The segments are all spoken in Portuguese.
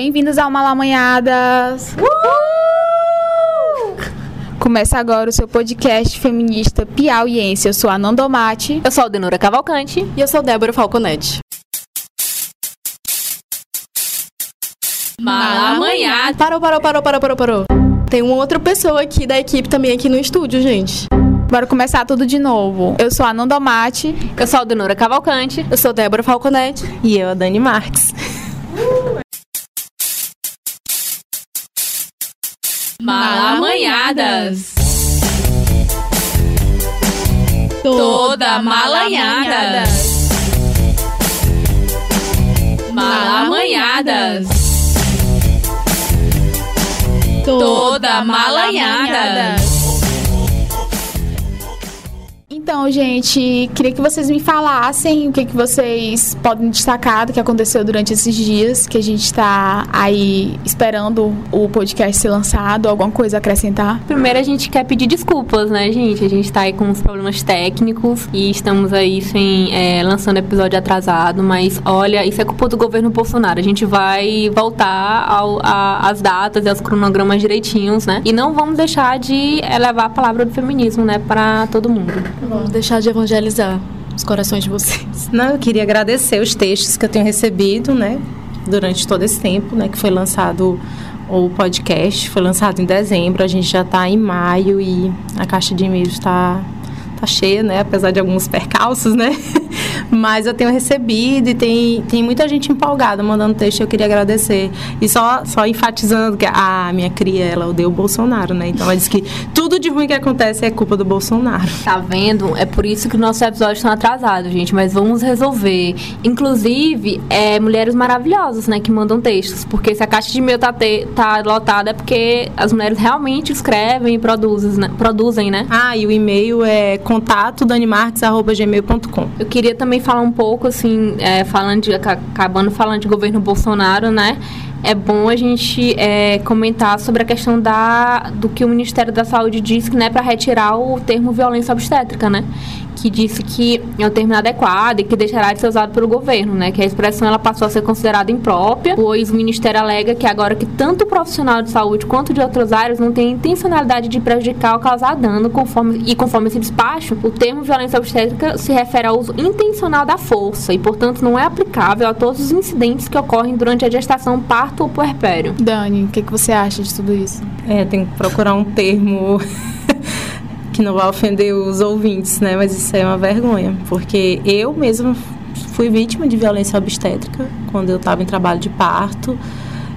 Bem-vindos ao Malamanhadas! Começa agora o seu podcast feminista piauiense. Eu sou a Nandomate. Eu sou a Denora Cavalcante. E eu sou Débora Falconetti. Malamanhada. Parou, parou, parou, parou, parou, parou. Tem uma outra pessoa aqui da equipe também aqui no estúdio, gente. Bora começar tudo de novo. Eu sou a Nandomate. Eu sou a Denora Cavalcante. Eu sou Débora Falconetti. E eu, a Dani Marques. Malamanhadas. Toda malanhada. Malamanhadas. Toda malanhada. Então, gente, queria que vocês me falassem o que, que vocês podem destacar do que aconteceu durante esses dias, que a gente está aí esperando o podcast ser lançado, alguma coisa a acrescentar. Primeiro a gente quer pedir desculpas, né, gente? A gente tá aí com uns problemas técnicos e estamos aí sem é, lançando episódio atrasado, mas olha, isso é culpa do governo Bolsonaro. A gente vai voltar ao, a, às datas e aos cronogramas direitinhos, né? E não vamos deixar de levar a palavra do feminismo, né, para todo mundo. Vamos deixar de evangelizar os corações de vocês. Não, eu queria agradecer os textos que eu tenho recebido, né, durante todo esse tempo, né, que foi lançado o podcast, foi lançado em dezembro, a gente já está em maio e a caixa de e-mails está tá cheia, né, apesar de alguns percalços, né, mas eu tenho recebido e tem, tem muita gente empolgada mandando texto, eu queria agradecer. E só, só enfatizando que a minha cria, ela odeia o Bolsonaro, né, então ela diz que tudo de ruim que acontece é culpa do Bolsonaro. Tá vendo? É por isso que nossos episódios estão atrasados, gente, mas vamos resolver. Inclusive, é, mulheres maravilhosas, né, que mandam textos, porque se a caixa de e-mail tá, te, tá lotada é porque as mulheres realmente escrevem e produzem, né? Produzem, né? Ah, e o e-mail é contato danimarques.gmail.com. Eu queria também falar um pouco, assim, é, falando de, acabando falando de governo Bolsonaro, né? É bom a gente é, comentar sobre a questão da, do que o Ministério da Saúde disse, né, para retirar o termo violência obstétrica, né? Que disse que é um termo inadequado e que deixará de ser usado pelo governo, né? Que a expressão ela passou a ser considerada imprópria, pois o Ministério alega que agora que tanto o profissional de saúde quanto de outras áreas não tem intencionalidade de prejudicar ou causar dano, conforme, e conforme esse despacho, o termo violência obstétrica se refere ao uso intencional da força e, portanto, não é aplicável a todos os incidentes que ocorrem durante a gestação, parto ou puerpério. Dani, o que, que você acha de tudo isso? É, tem que procurar um termo que não vai ofender os ouvintes, né? Mas isso é uma vergonha, porque eu mesma fui vítima de violência obstétrica quando eu estava em trabalho de parto.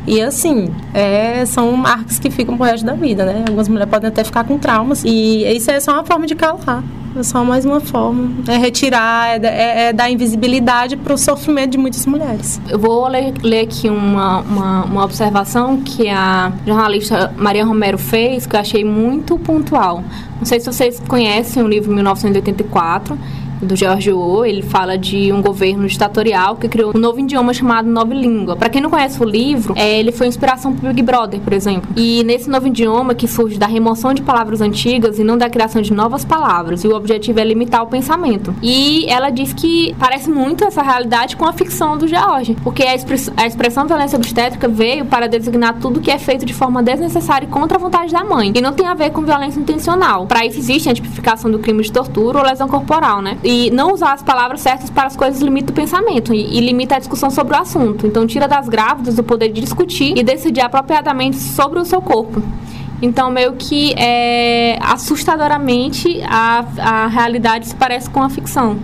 E assim, é, são marcas que ficam pro resto da vida, né? Algumas mulheres podem até ficar com traumas. E isso é só uma forma de calar. É só mais uma forma. É retirar, é, é, é dar invisibilidade para o sofrimento de muitas mulheres. Eu vou ler, ler aqui uma, uma, uma, observação que a jornalista Maria Romero fez, que eu achei muito pontual. Não sei se vocês conhecem o livro 1984 do George Orwell, ele fala de um governo ditatorial que criou um novo idioma chamado Nova Língua. Para quem não conhece o livro, é, ele foi inspiração para Big Brother, por exemplo. E nesse novo idioma que surge da remoção de palavras antigas e não da criação de novas palavras, e o objetivo é limitar o pensamento. E ela diz que parece muito essa realidade com a ficção do George, porque a, express a expressão violência obstétrica veio para designar tudo que é feito de forma desnecessária e contra a vontade da mãe, e não tem a ver com violência intencional. Para isso existe a tipificação do crime de tortura ou lesão corporal, né? E não usar as palavras certas para as coisas limita o pensamento e, e, limita a discussão sobre o assunto. Então, tira das grávidas o poder de discutir e decidir apropriadamente sobre o seu corpo. Então, meio que é, assustadoramente a, a realidade se parece com a ficção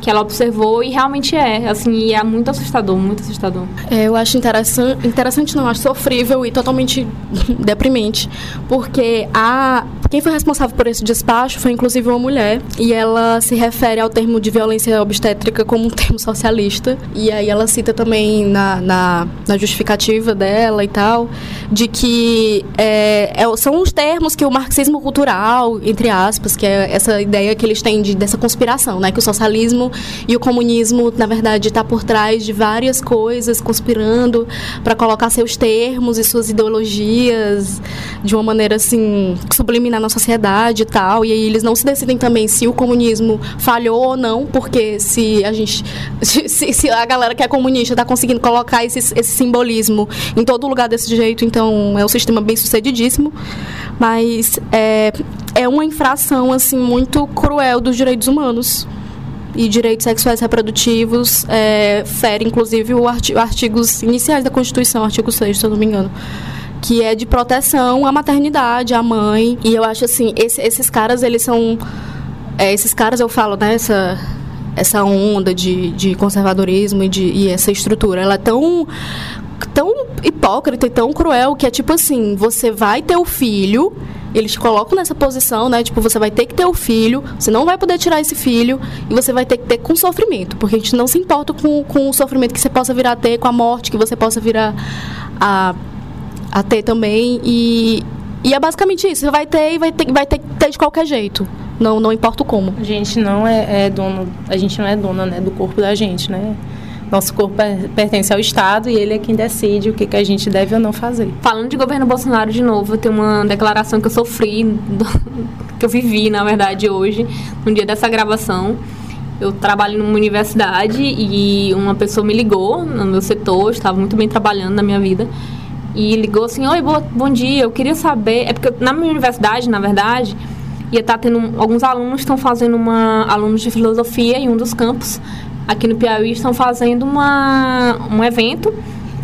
que ela observou e realmente é, assim, é muito assustador, muito assustador. É, eu acho interessante, interessante não, acho sofrível e totalmente deprimente, porque a quem foi responsável por esse despacho foi inclusive uma mulher e ela se refere ao termo de violência obstétrica como um termo socialista e aí ela cita também na, na, na justificativa dela e tal de que é, é, são os termos que o marxismo cultural, entre aspas, que é essa ideia que eles têm de, dessa conspiração, né, que o socialismo e o comunismo, na verdade, está por trás de várias coisas, conspirando para colocar seus termos e suas ideologias de uma maneira assim subliminar na sociedade e tal. E aí eles não se decidem também se o comunismo falhou ou não, porque se a gente se, se a galera que é comunista está conseguindo colocar esse, esse simbolismo em todo lugar desse jeito, então é um sistema bem sucedidíssimo. Mas é, é uma infração assim muito cruel dos direitos humanos e direitos sexuais reprodutivos é, fere inclusive os arti artigos iniciais da Constituição, artigo 6, se eu não me engano que é de proteção à maternidade, à mãe. E eu acho assim, esse, esses caras, eles são. É, esses caras, eu falo, né, essa, essa onda de, de conservadorismo e, de, e essa estrutura, ela é tão tão hipócrita e tão cruel que é tipo assim, você vai ter o filho, eles te colocam nessa posição, né? Tipo, você vai ter que ter o filho, você não vai poder tirar esse filho e você vai ter que ter com sofrimento, porque a gente não se importa com, com o sofrimento que você possa vir a ter, com a morte que você possa vir a, a, a ter também. E, e é basicamente isso, você vai ter e vai ter, vai ter que ter de qualquer jeito. Não, não importa como. A gente não é, é dono, a gente não é dona né, do corpo da gente, né? Nosso corpo pertence ao Estado e ele é quem decide o que, que a gente deve ou não fazer. Falando de governo Bolsonaro de novo, tem uma declaração que eu sofri, que eu vivi, na verdade, hoje, no dia dessa gravação. Eu trabalho numa universidade e uma pessoa me ligou no meu setor, estava muito bem trabalhando na minha vida. E ligou assim: Oi, bom dia, eu queria saber. É porque na minha universidade, na verdade, ia estar tá tendo. Alguns alunos estão fazendo uma. alunos de filosofia em um dos campos aqui no Piauí estão fazendo uma, um evento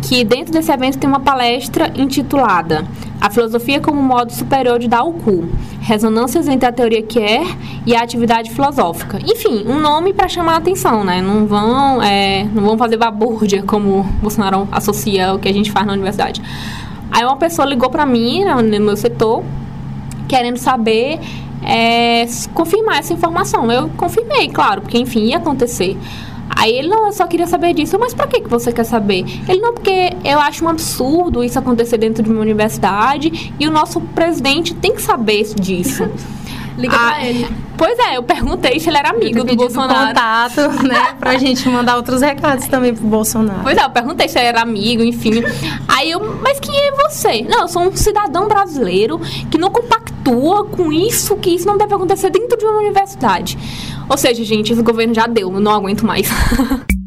que dentro desse evento tem uma palestra intitulada A Filosofia como Modo Superior de Cu. Ressonâncias entre a teoria que é e a atividade filosófica. Enfim, um nome para chamar a atenção, né? Não vão, é, não vão fazer babúrdia como Bolsonaro associa o que a gente faz na universidade. Aí uma pessoa ligou para mim, no meu setor, querendo saber é, confirmar essa informação. Eu confirmei, claro, porque enfim ia acontecer. Aí ele, não, eu só queria saber disso. Mas pra que, que você quer saber? Ele, não, porque eu acho um absurdo isso acontecer dentro de uma universidade e o nosso presidente tem que saber disso. Liga ah, pra ele. Pois é, eu perguntei se ele era amigo do Bolsonaro. contato, né? Pra gente mandar outros recados também pro Bolsonaro. Pois é, eu perguntei se ele era amigo, enfim. Aí eu, mas quem é você? Não, eu sou um cidadão brasileiro que não compactua com isso, que isso não deve acontecer dentro de uma universidade. Ou seja, gente, esse governo já deu, eu não aguento mais.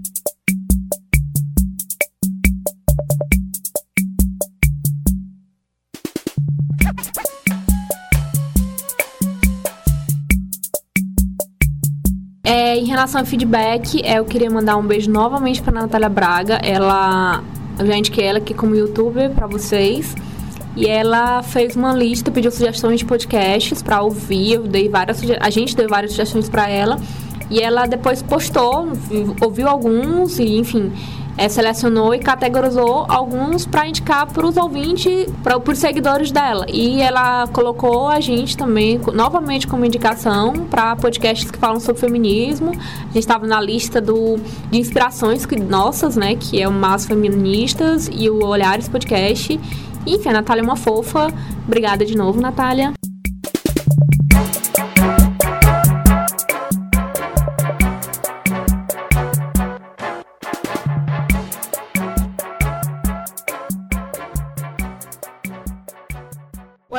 É, em relação ao feedback, é, eu queria mandar um beijo novamente para Natália Braga. Ela, eu já indiquei ela aqui como youtuber para vocês. E ela fez uma lista, pediu sugestões de podcasts para ouvir. Eu dei várias, a gente deu várias sugestões para ela. E ela depois postou, ouviu alguns e, enfim, é, selecionou e categorizou alguns para indicar para os ouvintes, para os seguidores dela. E ela colocou a gente também, novamente, como indicação para podcasts que falam sobre feminismo. A gente estava na lista do, de inspirações que, nossas, né, que é o Mas Feministas e o Olhares Podcast. Enfim, a Natália é uma fofa. Obrigada de novo, Natália.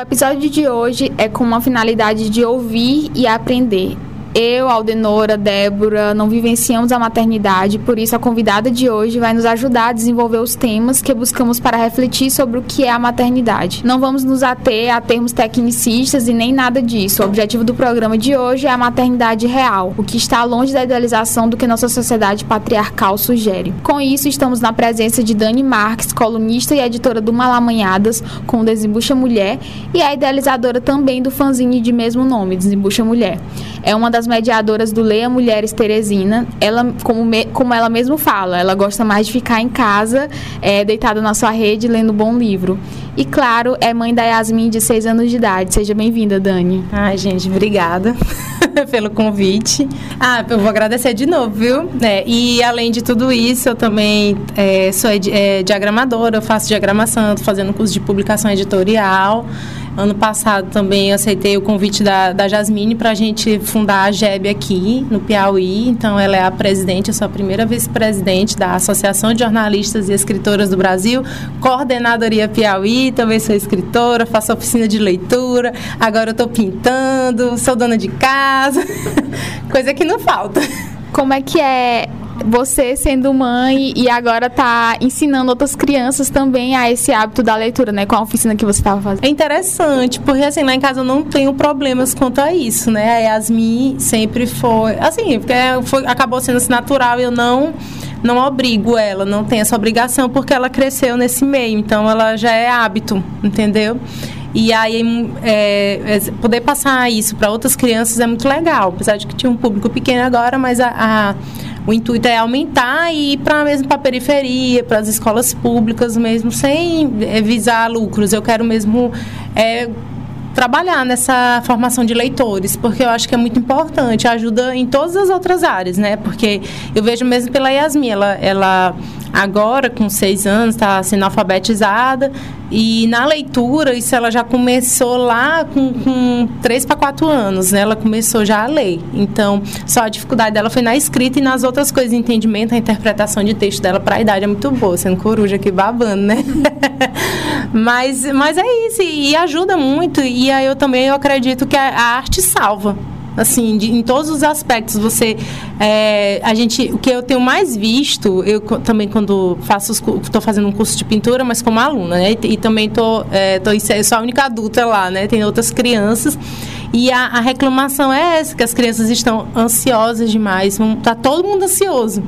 episódio de hoje é com uma finalidade de ouvir e aprender. Eu, Aldenora, Débora, não vivenciamos a maternidade, por isso a convidada de hoje vai nos ajudar a desenvolver os temas que buscamos para refletir sobre o que é a maternidade. Não vamos nos ater a termos tecnicistas e nem nada disso. O objetivo do programa de hoje é a maternidade real, o que está longe da idealização do que nossa sociedade patriarcal sugere. Com isso, estamos na presença de Dani Marques, colunista e editora do Malamanhadas, com Desembucha Mulher, e a idealizadora também do fanzine de mesmo nome, Desembucha Mulher. É uma das das mediadoras do Leia Mulheres Teresina. Ela, como, me, como ela mesmo fala, ela gosta mais de ficar em casa, é, deitada na sua rede, lendo um bom livro. E claro, é mãe da Yasmin, de 6 anos de idade. Seja bem-vinda, Dani. Ai, gente, obrigada pelo convite. Ah, eu vou agradecer de novo, viu? É, e além de tudo isso, eu também é, sou é, diagramadora, eu faço diagramação, estou fazendo curso de publicação editorial. Ano passado também aceitei o convite da, da Jasmine para a gente fundar a GEB aqui no Piauí. Então, ela é a presidente, eu sou a primeira vice-presidente da Associação de Jornalistas e Escritoras do Brasil, coordenadoria Piauí. Também sou escritora, faço oficina de leitura. Agora eu estou pintando, sou dona de casa, coisa que não falta. Como é que é você sendo mãe e agora tá ensinando outras crianças também a esse hábito da leitura, né? Com a oficina que você estava fazendo. É interessante, porque assim, lá em casa eu não tenho problemas quanto a isso, né? A Yasmin sempre foi, assim, porque foi, acabou sendo assim, natural eu não não obrigo ela, não tem essa obrigação porque ela cresceu nesse meio, então ela já é hábito, entendeu? E aí, é, é poder passar isso para outras crianças é muito legal, apesar de que tinha um público pequeno agora, mas a, a o intuito é aumentar e ir para mesmo para a periferia, para as escolas públicas mesmo, sem é, visar lucros. Eu quero mesmo é, trabalhar nessa formação de leitores, porque eu acho que é muito importante, ajuda em todas as outras áreas, né? Porque eu vejo mesmo pela Yasmin, ela, ela agora, com seis anos, está sendo alfabetizada. E na leitura, isso ela já começou lá com, com três para quatro anos, né? Ela começou já a ler. Então, só a dificuldade dela foi na escrita e nas outras coisas, entendimento, a interpretação de texto dela para a idade é muito boa, sendo coruja aqui babando, né? mas, mas é isso, e ajuda muito. E aí eu também eu acredito que a, a arte salva assim, de, em todos os aspectos. Você, é, a gente, o que eu tenho mais visto, eu também quando faço, estou fazendo um curso de pintura, mas como aluna, né? E, e também tô, é, tô, eu sou a única adulta lá, né? Tem outras crianças e a, a, reclamação é essa, que as crianças estão ansiosas demais, está todo mundo ansioso.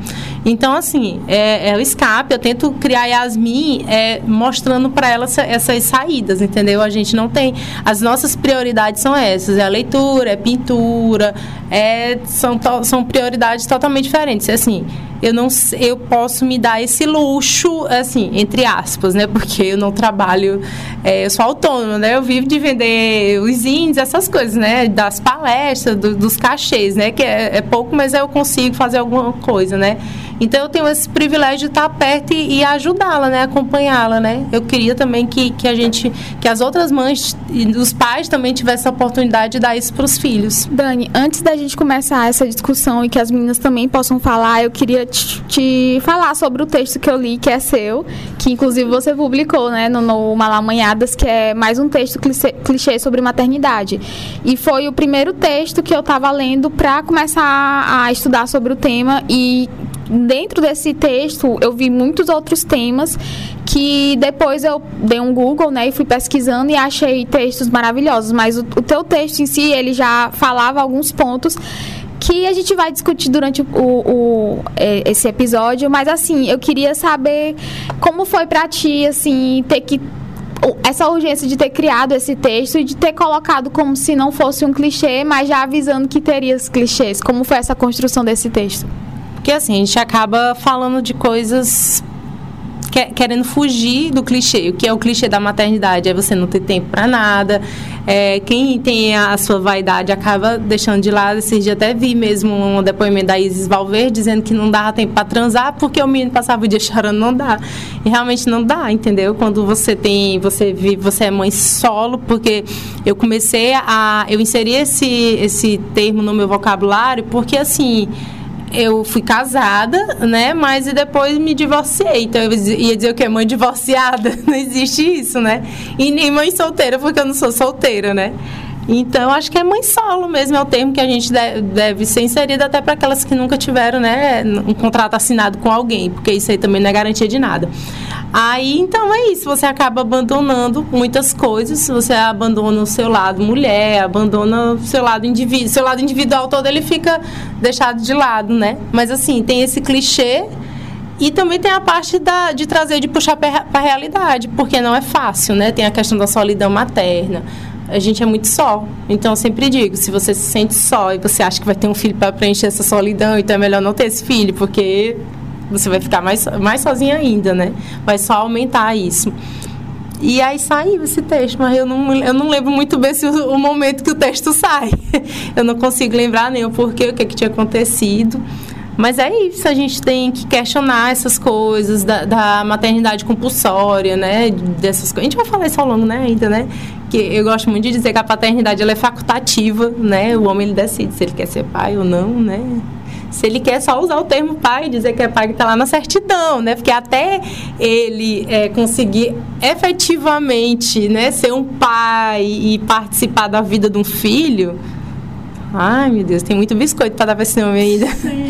Então, assim, é, é, o escape, eu tento criar Yasmin é, mostrando para ela essa, essas saídas, entendeu? A gente não tem. As nossas prioridades são essas: é a leitura, é pintura, é, são, to, são prioridades totalmente diferentes. Assim, eu não eu posso me dar esse luxo, assim, entre aspas, né? Porque eu não trabalho, é, eu sou autônoma, né? Eu vivo de vender os índices, essas coisas, né? Das palestras, do, dos cachês, né? Que é, é pouco, mas eu consigo fazer alguma coisa, né? Então eu tenho esse privilégio de estar perto e, e ajudá-la, né? Acompanhá-la, né? Eu queria também que, que a gente, que as outras mães e os pais também tivessem a oportunidade de dar isso para os filhos. Dani, antes da gente começar essa discussão e que as meninas também possam falar, eu queria te, falar sobre o texto que eu li, que é seu, que inclusive você publicou, né, no, no Malamanhadas, que é mais um texto clichê, clichê sobre maternidade. E foi o primeiro texto que eu estava lendo para começar a estudar sobre o tema e dentro desse texto eu vi muitos outros temas que depois eu dei um Google, né, e fui pesquisando e achei textos maravilhosos, mas o, o teu texto em si, ele já falava alguns pontos que a gente vai discutir durante o, o, é, esse episódio, mas assim, eu queria saber como foi para ti, assim, ter que essa urgência de ter criado esse texto e de ter colocado como se não fosse um clichê, mas já avisando que teria os clichês. Como foi essa construção desse texto? Porque assim, a gente acaba falando de coisas querendo fugir do clichê. O que é o clichê da maternidade? É você não ter tempo para nada. É, quem tem a sua vaidade acaba deixando de lado. Esses dias até vi mesmo um depoimento da Isis Valverde dizendo que não dava tempo para transar porque o menino passava o dia chorando. Não dá. E realmente não dá, entendeu? Quando você tem, você vive, você é mãe solo, porque eu comecei a. Eu inseri esse, esse termo no meu vocabulário porque assim eu fui casada, né? Mas e depois me divorciei. Então eu ia dizer o que? Mãe divorciada? Não existe isso, né? E nem mãe solteira, porque eu não sou solteira, né? Então, acho que é mãe solo mesmo, é o termo que a gente deve ser inserido até para aquelas que nunca tiveram né, um contrato assinado com alguém, porque isso aí também não é garantia de nada. Aí, então é isso, você acaba abandonando muitas coisas, você abandona o seu lado mulher, abandona o seu lado indivíduo, seu lado individual todo ele fica deixado de lado, né? Mas assim, tem esse clichê e também tem a parte da, de trazer, de puxar para a realidade, porque não é fácil, né? Tem a questão da solidão materna, a gente é muito só. Então, eu sempre digo, se você se sente só e você acha que vai ter um filho para preencher essa solidão, então é melhor não ter esse filho, porque você vai ficar mais, mais sozinha ainda, né? Vai só aumentar isso. E aí saiu esse texto, mas eu não, eu não lembro muito bem se o, o momento que o texto sai. eu não consigo lembrar nem o porquê, o que, é que tinha acontecido. Mas é isso, a gente tem que questionar essas coisas da, da maternidade compulsória, né? Dessas. A gente vai falar isso ao longo, né, ainda, né? Que eu gosto muito de dizer que a paternidade ela é facultativa, né? O homem ele decide se ele quer ser pai ou não, né? se ele quer só usar o termo pai, dizer que é pai que está lá na certidão, né? Porque até ele é, conseguir efetivamente né, ser um pai e participar da vida de um filho, ai meu Deus, tem muito biscoito para dar para esse homem ainda. Sim.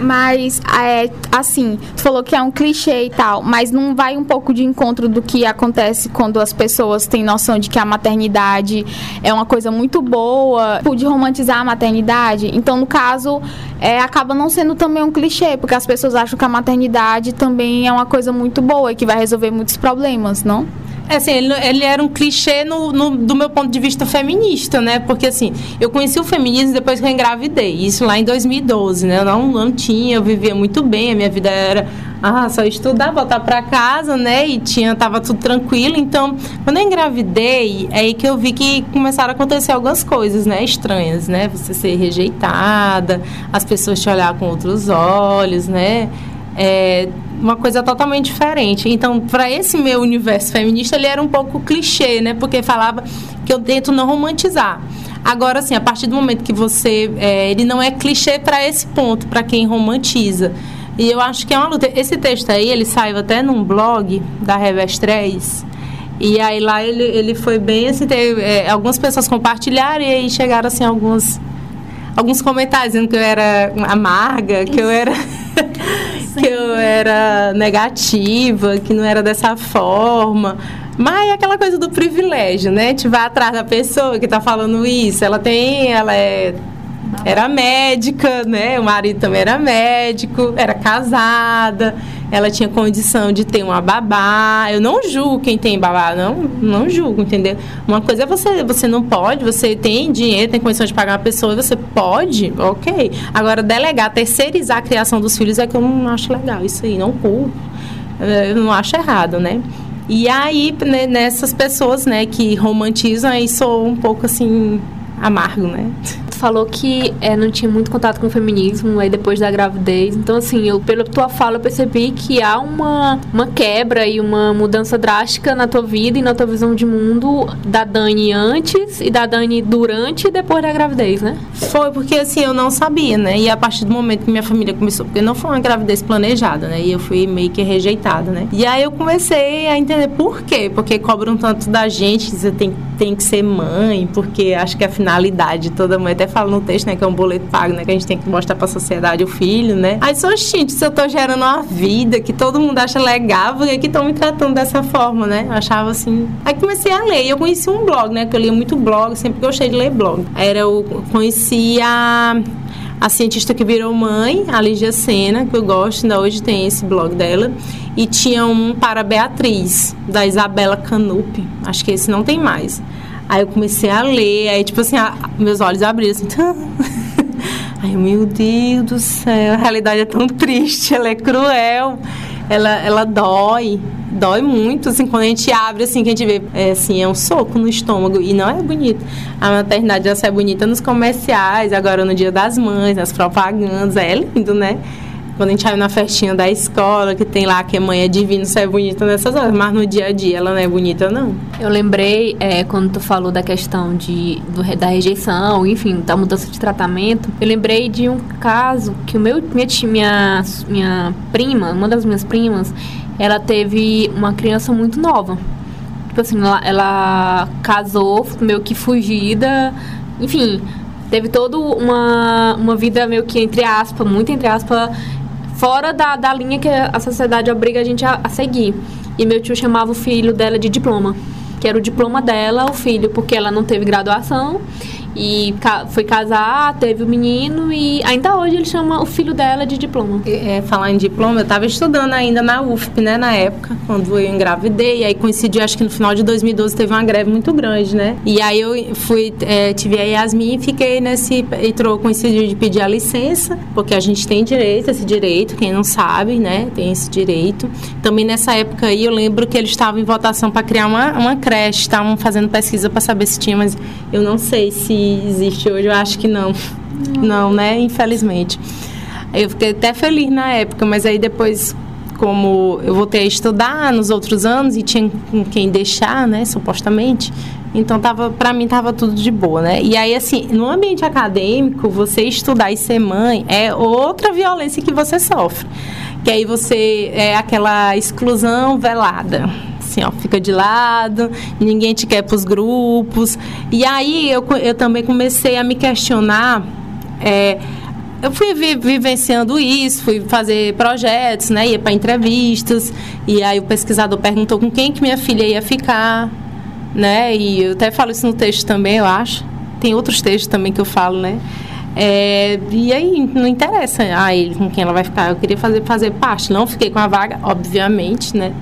Mas, é, assim, tu falou que é um clichê e tal, mas não vai um pouco de encontro do que acontece quando as pessoas têm noção de que a maternidade é uma coisa muito boa, tipo, de romantizar a maternidade. Então, no caso, é, acaba não sendo também um clichê, porque as pessoas acham que a maternidade também é uma coisa muito boa e que vai resolver muitos problemas, não? É assim, ele, ele era um clichê no, no, do meu ponto de vista feminista, né? Porque assim, eu conheci o feminismo depois que eu engravidei. Isso lá em 2012, né? Eu não, não tinha, eu vivia muito bem, a minha vida era ah, só estudar, voltar para casa, né? E tinha, tava tudo tranquilo. Então, quando eu engravidei, é aí que eu vi que começaram a acontecer algumas coisas, né? Estranhas, né? Você ser rejeitada, as pessoas te olhar com outros olhos, né? É, uma coisa totalmente diferente. Então, para esse meu universo feminista, ele era um pouco clichê, né? Porque falava que eu tento não romantizar. Agora, assim, a partir do momento que você. É, ele não é clichê para esse ponto, para quem romantiza. E eu acho que é uma luta. Esse texto aí, ele saiu até num blog da Revés 3. E aí lá ele, ele foi bem assim, teve, é, algumas pessoas compartilharam e aí chegaram assim alguns alguns comentários dizendo que eu era amarga, que eu era que eu era negativa, que não era dessa forma. Mas é aquela coisa do privilégio, né? Gente vai atrás da pessoa que está falando isso. Ela tem, ela é era médica, né? O marido também era médico, era casada, ela tinha condição de ter uma babá. Eu não julgo quem tem babá, não, não julgo, entendeu? Uma coisa é você, você não pode, você tem dinheiro, tem condição de pagar uma pessoa, você pode, ok. Agora, delegar, terceirizar a criação dos filhos é que eu não acho legal, isso aí, não culpo. Eu não acho errado, né? E aí, né, nessas pessoas, né, que romantizam, aí sou um pouco assim amargo, né? Falou que é, não tinha muito contato com o feminismo aí depois da gravidez. Então, assim, eu, pela tua fala, eu percebi que há uma, uma quebra e uma mudança drástica na tua vida e na tua visão de mundo da Dani antes e da Dani durante e depois da gravidez, né? Foi porque, assim, eu não sabia, né? E a partir do momento que minha família começou, porque não foi uma gravidez planejada, né? E eu fui meio que rejeitada, né? E aí eu comecei a entender por quê. Porque cobram tanto da gente, você tem, tem que ser mãe, porque acho que a finalidade toda mãe até fala no texto, né, que é um boleto pago, né, que a gente tem que mostrar para a sociedade o filho, né? Aí sou gente, se eu tô gerando uma vida que todo mundo acha legal, por que estão me tratando dessa forma, né? Eu achava assim. Aí comecei a ler, eu conheci um blog, né, que eu lia muito blog, sempre gostei de ler blog. Era eu conheci a cientista que virou mãe, a Lígia Sena, que eu gosto, ainda hoje tem esse blog dela. E tinha um para Beatriz, da Isabela Canupe. Acho que esse não tem mais. Aí eu comecei a ler, aí tipo assim, a, meus olhos abriram assim. Ai, meu Deus do céu, a realidade é tão triste, ela é cruel, ela, ela dói, dói muito, assim, quando a gente abre, assim, que a gente vê, é, assim, é um soco no estômago, e não é bonito. A maternidade já é bonita nos comerciais, agora no Dia das Mães, nas propagandas, é lindo, né? Quando a gente vai na festinha da escola, que tem lá que a mãe é divina, isso é bonita nessas horas, mas no dia a dia ela não é bonita, não. Eu lembrei, é, quando tu falou da questão de, do, da rejeição, enfim, da mudança de tratamento, eu lembrei de um caso que o meu, minha, minha, minha prima, uma das minhas primas, ela teve uma criança muito nova. Tipo assim, ela, ela casou, meio que fugida, enfim, teve toda uma, uma vida meio que entre aspas, muito entre aspas, fora da, da linha que a sociedade obriga a gente a, a seguir. E meu tio chamava o filho dela de diploma, que era o diploma dela, o filho, porque ela não teve graduação e ca foi casar, teve o um menino e ainda hoje ele chama o filho dela de diploma. É, falar em diploma, eu estava estudando ainda na UFP, né, na época, quando eu engravidei, aí coincidiu, acho que no final de 2012 teve uma greve muito grande, né? E aí eu fui, é, tive a Yasmin e fiquei nesse, entrou, coincidiu de pedir a licença, porque a gente tem direito, esse direito, quem não sabe, né, tem esse direito. Também nessa época aí eu lembro que eles estavam em votação para criar uma, uma creche, estavam fazendo pesquisa para saber se tinha, mas eu não sei se existe hoje, eu acho que não. Não, né? Infelizmente. Eu fiquei até feliz na época, mas aí depois como eu voltei a estudar nos outros anos e tinha quem deixar, né, supostamente. Então tava, para mim tava tudo de boa, né? E aí assim, no ambiente acadêmico, você estudar e ser mãe é outra violência que você sofre. Que aí você é aquela exclusão velada. Assim, ó, fica de lado, ninguém te quer para os grupos. E aí eu, eu também comecei a me questionar é, eu fui vi, vivenciando isso, fui fazer projetos, né? Ia para entrevistas. E aí o pesquisador perguntou com quem que minha filha ia ficar, né? E eu até falo isso no texto também, eu acho. Tem outros textos também que eu falo, né? É, e aí, não interessa a ele com quem ela vai ficar. Eu queria fazer, fazer parte. Não fiquei com a vaga, obviamente, né?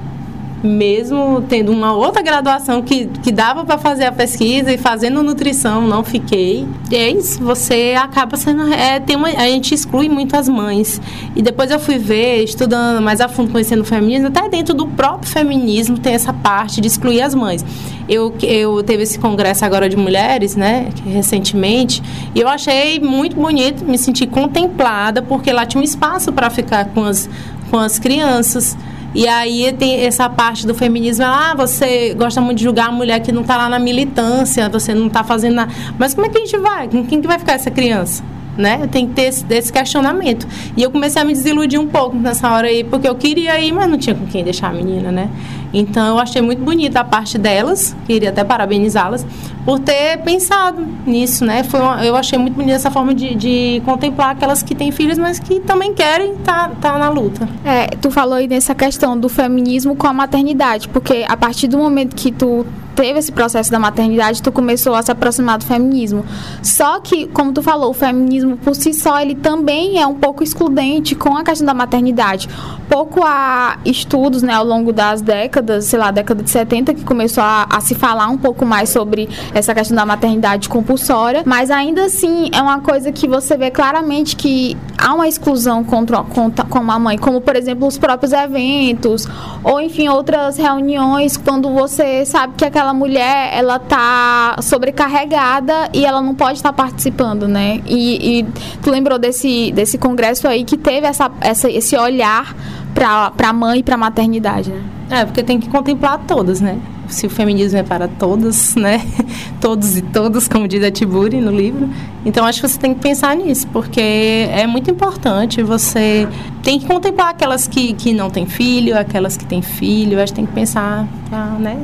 Mesmo tendo uma outra graduação que, que dava para fazer a pesquisa e fazendo nutrição, não fiquei. E é isso, você acaba sendo. É, tem uma, a gente exclui muito as mães. E depois eu fui ver, estudando mais a fundo, conhecendo o feminismo, até dentro do próprio feminismo tem essa parte de excluir as mães. Eu, eu teve esse congresso agora de mulheres, né, recentemente, e eu achei muito bonito, me senti contemplada, porque lá tinha um espaço para ficar com as, com as crianças. E aí tem essa parte do feminismo, ah, você gosta muito de julgar a mulher que não está lá na militância, você não está fazendo nada. Mas como é que a gente vai? Com quem que vai ficar essa criança? Né? Tem que ter esse, esse, questionamento. E eu comecei a me desiludir um pouco nessa hora aí, porque eu queria ir, mas não tinha com quem deixar a menina, né? Então eu achei muito bonita a parte delas, queria até parabenizá-las por ter pensado nisso, né? Foi uma, eu achei muito bonita essa forma de, de, contemplar aquelas que têm filhos, mas que também querem estar tá, tá na luta. É, tu falou aí nessa questão do feminismo com a maternidade, porque a partir do momento que tu teve esse processo da maternidade, tu começou a se aproximar do feminismo. Só que, como tu falou, o feminismo por si só, ele também é um pouco excludente com a questão da maternidade. Pouco há estudos, né, ao longo das décadas, sei lá, década de 70, que começou a, a se falar um pouco mais sobre essa questão da maternidade compulsória, mas ainda assim é uma coisa que você vê claramente que há uma exclusão contra, contra com a mãe, como por exemplo os próprios eventos, ou enfim, outras reuniões, quando você sabe que aquela aquela mulher ela tá sobrecarregada e ela não pode estar tá participando, né? E, e, tu lembrou desse, desse congresso aí que teve essa, essa, esse olhar para a mãe e para a maternidade, né? É, porque tem que contemplar todas, né? Se o feminismo é para todas, né? Todos e todas, como diz a Tiburi no livro. Então, acho que você tem que pensar nisso, porque é muito importante. Você tem que contemplar aquelas que, que não têm filho, aquelas que têm filho. Acho que tem que pensar, ah, né?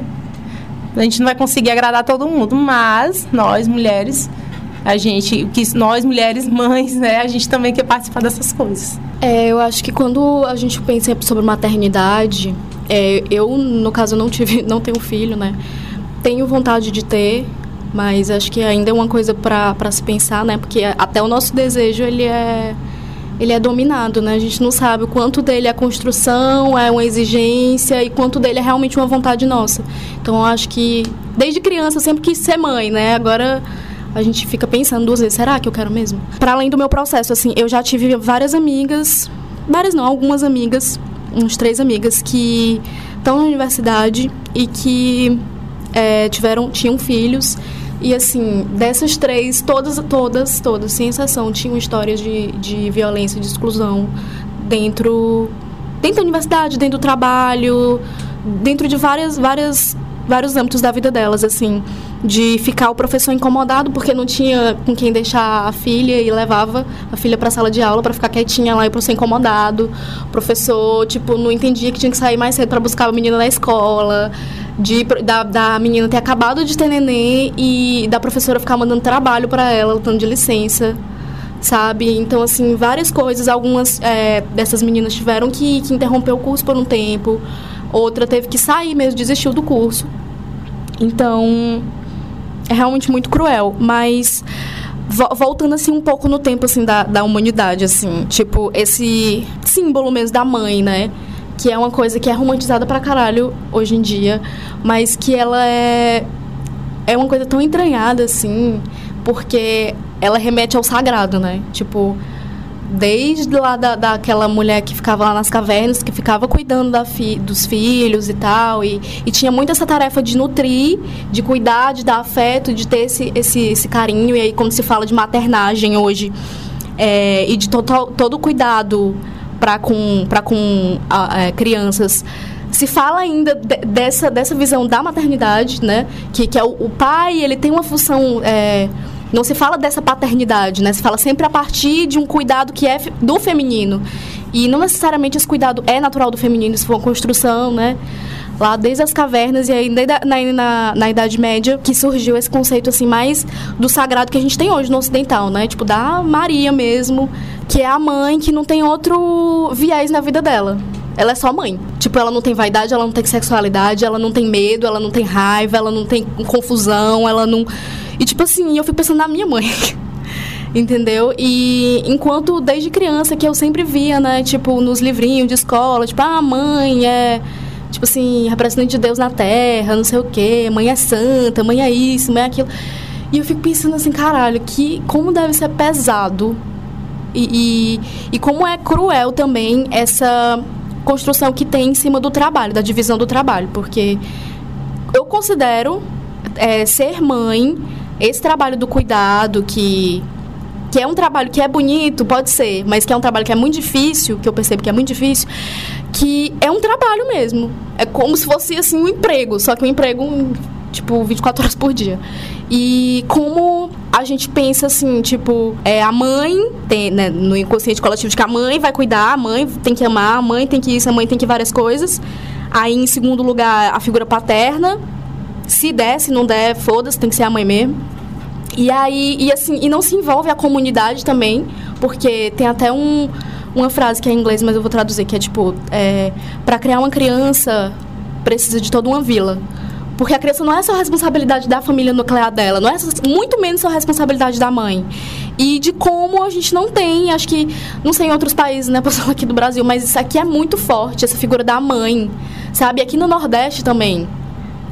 A gente não vai conseguir agradar todo mundo, mas nós, mulheres, a gente, que nós mulheres mães, né, a gente também quer participar dessas coisas. É, eu acho que quando a gente pensa sobre maternidade, é, eu no caso não tive, não tenho filho, né? Tenho vontade de ter, mas acho que ainda é uma coisa para se pensar, né? Porque até o nosso desejo ele é ele é dominado, né? A gente não sabe o quanto dele é construção, é uma exigência e quanto dele é realmente uma vontade nossa. Então, eu acho que desde criança eu sempre quis ser mãe, né? Agora a gente fica pensando duas vezes, será que eu quero mesmo? Para além do meu processo, assim, eu já tive várias amigas, várias não, algumas amigas, uns três amigas que estão na universidade e que é, tiveram, tinham filhos e assim, dessas três, todas, todas, todas, sem exceção, tinham histórias de, de violência, de exclusão dentro, dentro da universidade, dentro do trabalho, dentro de várias, várias, vários âmbitos da vida delas, assim, de ficar o professor incomodado porque não tinha com quem deixar a filha e levava a filha para a sala de aula para ficar quietinha lá e o professor incomodado. O professor, tipo, não entendia que tinha que sair mais cedo para buscar a menina na escola de da, da menina ter acabado de ter neném e da professora ficar mandando trabalho para ela, lutando de licença, sabe? Então, assim, várias coisas. Algumas é, dessas meninas tiveram que, que interromper o curso por um tempo, outra teve que sair mesmo, desistiu do curso. Então, é realmente muito cruel, mas voltando assim um pouco no tempo assim da, da humanidade assim tipo esse símbolo mesmo da mãe né que é uma coisa que é romantizada pra caralho hoje em dia, mas que ela é é uma coisa tão entranhada assim, porque ela remete ao sagrado, né? Tipo, desde lá da, daquela mulher que ficava lá nas cavernas, que ficava cuidando da fi, dos filhos e tal, e, e tinha muito essa tarefa de nutrir, de cuidar, de dar afeto, de ter esse, esse, esse carinho, e aí quando se fala de maternagem hoje, é, e de total, todo cuidado para com, com a, é, crianças se fala ainda de, dessa, dessa visão da maternidade, né? Que, que é o, o pai, ele tem uma função. É, não se fala dessa paternidade, né? Se fala sempre a partir de um cuidado que é do feminino. E não necessariamente esse cuidado é natural do feminino, isso foi uma construção, né? Lá desde as cavernas e aí na, na, na, Idade Média que surgiu esse conceito assim mais do sagrado que a gente tem hoje no ocidental, né? Tipo da Maria mesmo, que é a mãe que não tem outro viés na vida dela. Ela é só mãe. Tipo, ela não tem vaidade, ela não tem sexualidade, ela não tem medo, ela não tem raiva, ela não tem confusão, ela não. E tipo assim, eu fico pensando na minha mãe. entendeu? E enquanto desde criança que eu sempre via, né, tipo, nos livrinhos de escola, tipo, ah, mãe é tipo assim, representante de Deus na terra, não sei o quê, mãe é santa, mãe é isso, mãe é aquilo. E eu fico pensando assim, caralho, que como deve ser pesado e, e, e como é cruel também essa construção que tem em cima do trabalho, da divisão do trabalho, porque eu considero é, ser mãe, esse trabalho do cuidado que que é um trabalho que é bonito, pode ser, mas que é um trabalho que é muito difícil, que eu percebo que é muito difícil, que é um trabalho mesmo. É como se fosse assim um emprego, só que um emprego tipo 24 horas por dia. E como a gente pensa assim, tipo, é, a mãe tem, né, no inconsciente coletivo de que a mãe vai cuidar, a mãe tem que amar, a mãe tem que isso, a mãe tem que várias coisas. Aí, em segundo lugar, a figura paterna. Se der, se não der, foda-se, tem que ser a mãe mesmo. E aí, e assim, e não se envolve a comunidade também, porque tem até um, uma frase que é em inglês, mas eu vou traduzir, que é tipo, é, para criar uma criança precisa de toda uma vila. Porque a criança não é só responsabilidade da família nuclear dela, não é muito menos só responsabilidade da mãe. E de como a gente não tem, acho que, não sei em outros países, né, pessoal aqui do Brasil, mas isso aqui é muito forte, essa figura da mãe, sabe? Aqui no Nordeste também.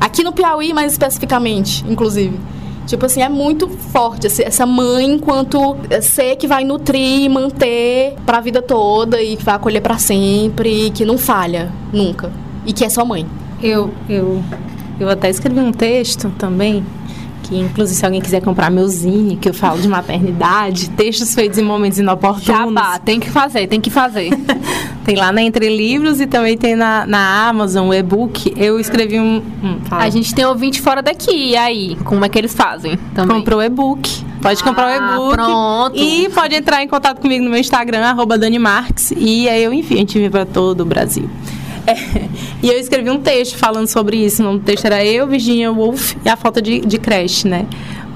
Aqui no Piauí, mais especificamente, inclusive. Tipo assim, é muito forte essa mãe enquanto ser que vai nutrir e manter para a vida toda e que vai acolher para sempre e que não falha nunca e que é só mãe. Eu eu eu até escrevi um texto também que inclusive se alguém quiser comprar meu zine, que eu falo de maternidade, textos feitos em momentos inoportunos. Jabá, tem que fazer, tem que fazer. tem lá na Entre Livros e também tem na, na Amazon, o e-book. Eu escrevi um. um a gente tem ouvinte fora daqui, e aí? Como é que eles fazem? Também? Comprou o e-book. Pode comprar o ah, e-book. Pronto. E pode entrar em contato comigo no meu Instagram, arroba Dani Marques. E aí eu enfim, a gente vem para todo o Brasil. É, e eu escrevi um texto falando sobre isso. O texto era Eu, Virginia Woolf e a falta de, de creche, né?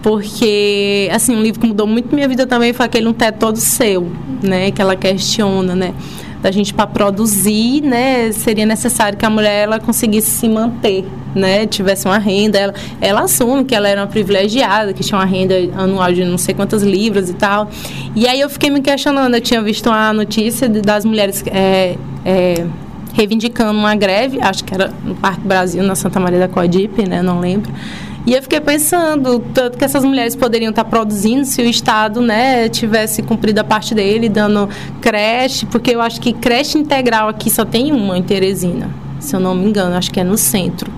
Porque, assim, um livro que mudou muito minha vida também foi aquele Um Teto Todo Seu, né? Que ela questiona, né? Da gente para produzir, né? Seria necessário que a mulher ela conseguisse se manter, né? Tivesse uma renda. Ela, ela assume que ela era uma privilegiada, que tinha uma renda anual de não sei quantas libras e tal. E aí eu fiquei me questionando. Eu tinha visto uma notícia das mulheres. É, é, reivindicando uma greve, acho que era no Parque Brasil, na Santa Maria da Coadipe, né, não lembro. E eu fiquei pensando, tanto que essas mulheres poderiam estar produzindo se o Estado, né, tivesse cumprido a parte dele, dando creche, porque eu acho que creche integral aqui só tem uma em Teresina, se eu não me engano, acho que é no centro.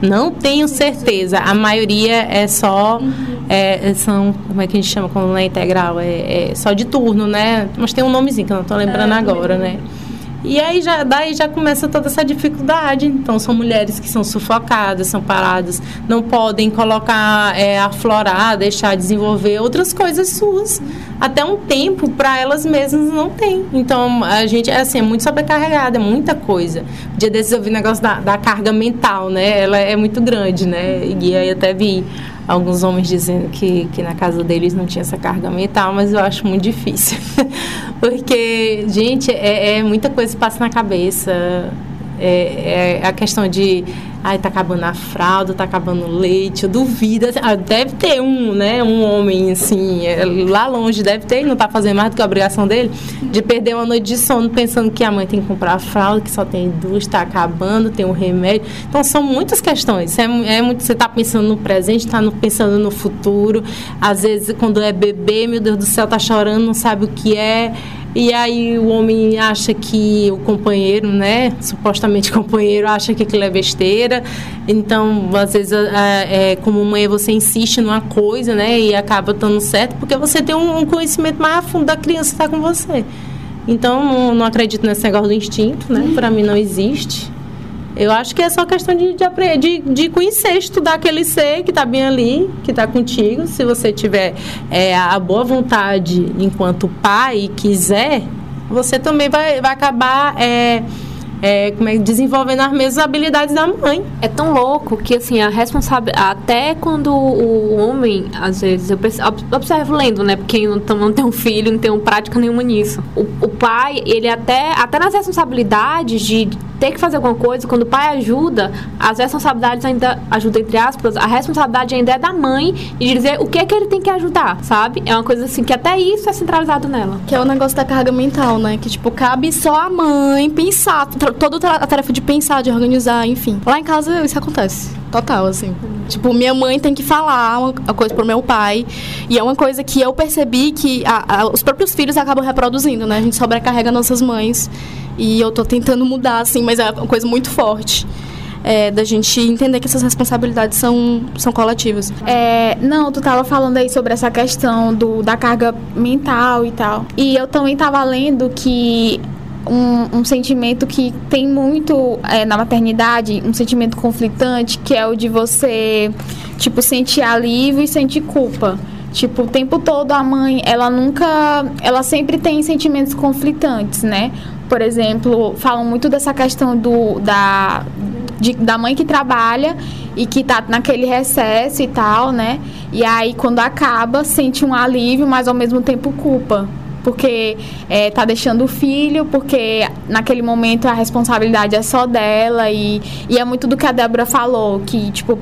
Não tenho certeza. A maioria é só. É, são. Como é que a gente chama quando não é integral? É, é, só de turno, né? Mas tem um nomezinho que eu não estou lembrando é, agora, né? E aí já, daí já começa toda essa dificuldade. Então são mulheres que são sufocadas, são paradas, não podem colocar, é, aflorar, deixar desenvolver outras coisas suas. Até um tempo para elas mesmas não tem. Então a gente é assim, é muito sobrecarregada, é muita coisa. O dia desses eu vi o negócio da, da carga mental, né? Ela é muito grande, né? E aí até vi alguns homens dizendo que, que na casa deles não tinha essa carga mental, mas eu acho muito difícil. Porque, gente, é, é muita coisa que passa na cabeça. É, é, a questão de ai, tá acabando a fralda, tá acabando o leite, eu duvido. Assim, ah, deve ter um, né, um homem assim, é, lá longe deve ter, não tá fazendo mais do que a obrigação dele, de perder uma noite de sono pensando que a mãe tem que comprar a fralda, que só tem duas, tá acabando, tem um remédio. Então são muitas questões. É, é muito, você tá pensando no presente, tá no, pensando no futuro. Às vezes, quando é bebê, meu Deus do céu, tá chorando, não sabe o que é E aí o homem acha que o companheiro, né, supostamente companheiro, acha que aquilo é besteira. Então, às vezes, é, é, como mãe, você insiste numa coisa, né, e acaba dando certo, porque você tem um, um conhecimento mais a fundo da criança que está com você. Então, não, não acredito nesse negócio do instinto, né? Para mim não existe. Eu acho que é só questão de, de, de, de conhecer, estudar aquele ser que está bem ali, que está contigo. Se você tiver é, a boa vontade enquanto pai e quiser, você também vai, vai acabar é, é, como é, desenvolvendo as mesmas habilidades da mãe. É tão louco que, assim, a responsabilidade... Até quando o homem, às vezes, eu observo lendo, né? Porque não, não tem um filho, não tem prática nenhuma nisso. O, o pai, ele até, até nas responsabilidades de ter que fazer alguma coisa, quando o pai ajuda, as responsabilidades ainda, ajuda entre aspas, a responsabilidade ainda é da mãe de dizer o que é que ele tem que ajudar, sabe? É uma coisa assim que até isso é centralizado nela. Que é o negócio da carga mental, né? Que, tipo, cabe só a mãe pensar, toda a tarefa de pensar, de organizar, enfim. Lá em casa isso acontece. Total, assim. Tipo, minha mãe tem que falar uma coisa pro meu pai. E é uma coisa que eu percebi que a, a, os próprios filhos acabam reproduzindo, né? A gente sobrecarrega nossas mães. E eu tô tentando mudar, assim, mas é uma coisa muito forte. É, da gente entender que essas responsabilidades são, são coletivas. É, não, tu tava falando aí sobre essa questão do, da carga mental e tal. E eu também tava lendo que um, um sentimento que tem muito é, na maternidade, um sentimento conflitante, que é o de você, tipo, sentir alívio e sentir culpa. Tipo, o tempo todo a mãe, ela nunca. Ela sempre tem sentimentos conflitantes, né? Por exemplo, falam muito dessa questão do, da, de, da mãe que trabalha e que tá naquele recesso e tal, né? E aí, quando acaba, sente um alívio, mas ao mesmo tempo culpa porque é, tá deixando o filho, porque naquele momento a responsabilidade é só dela e, e é muito do que a Débora falou, que tipo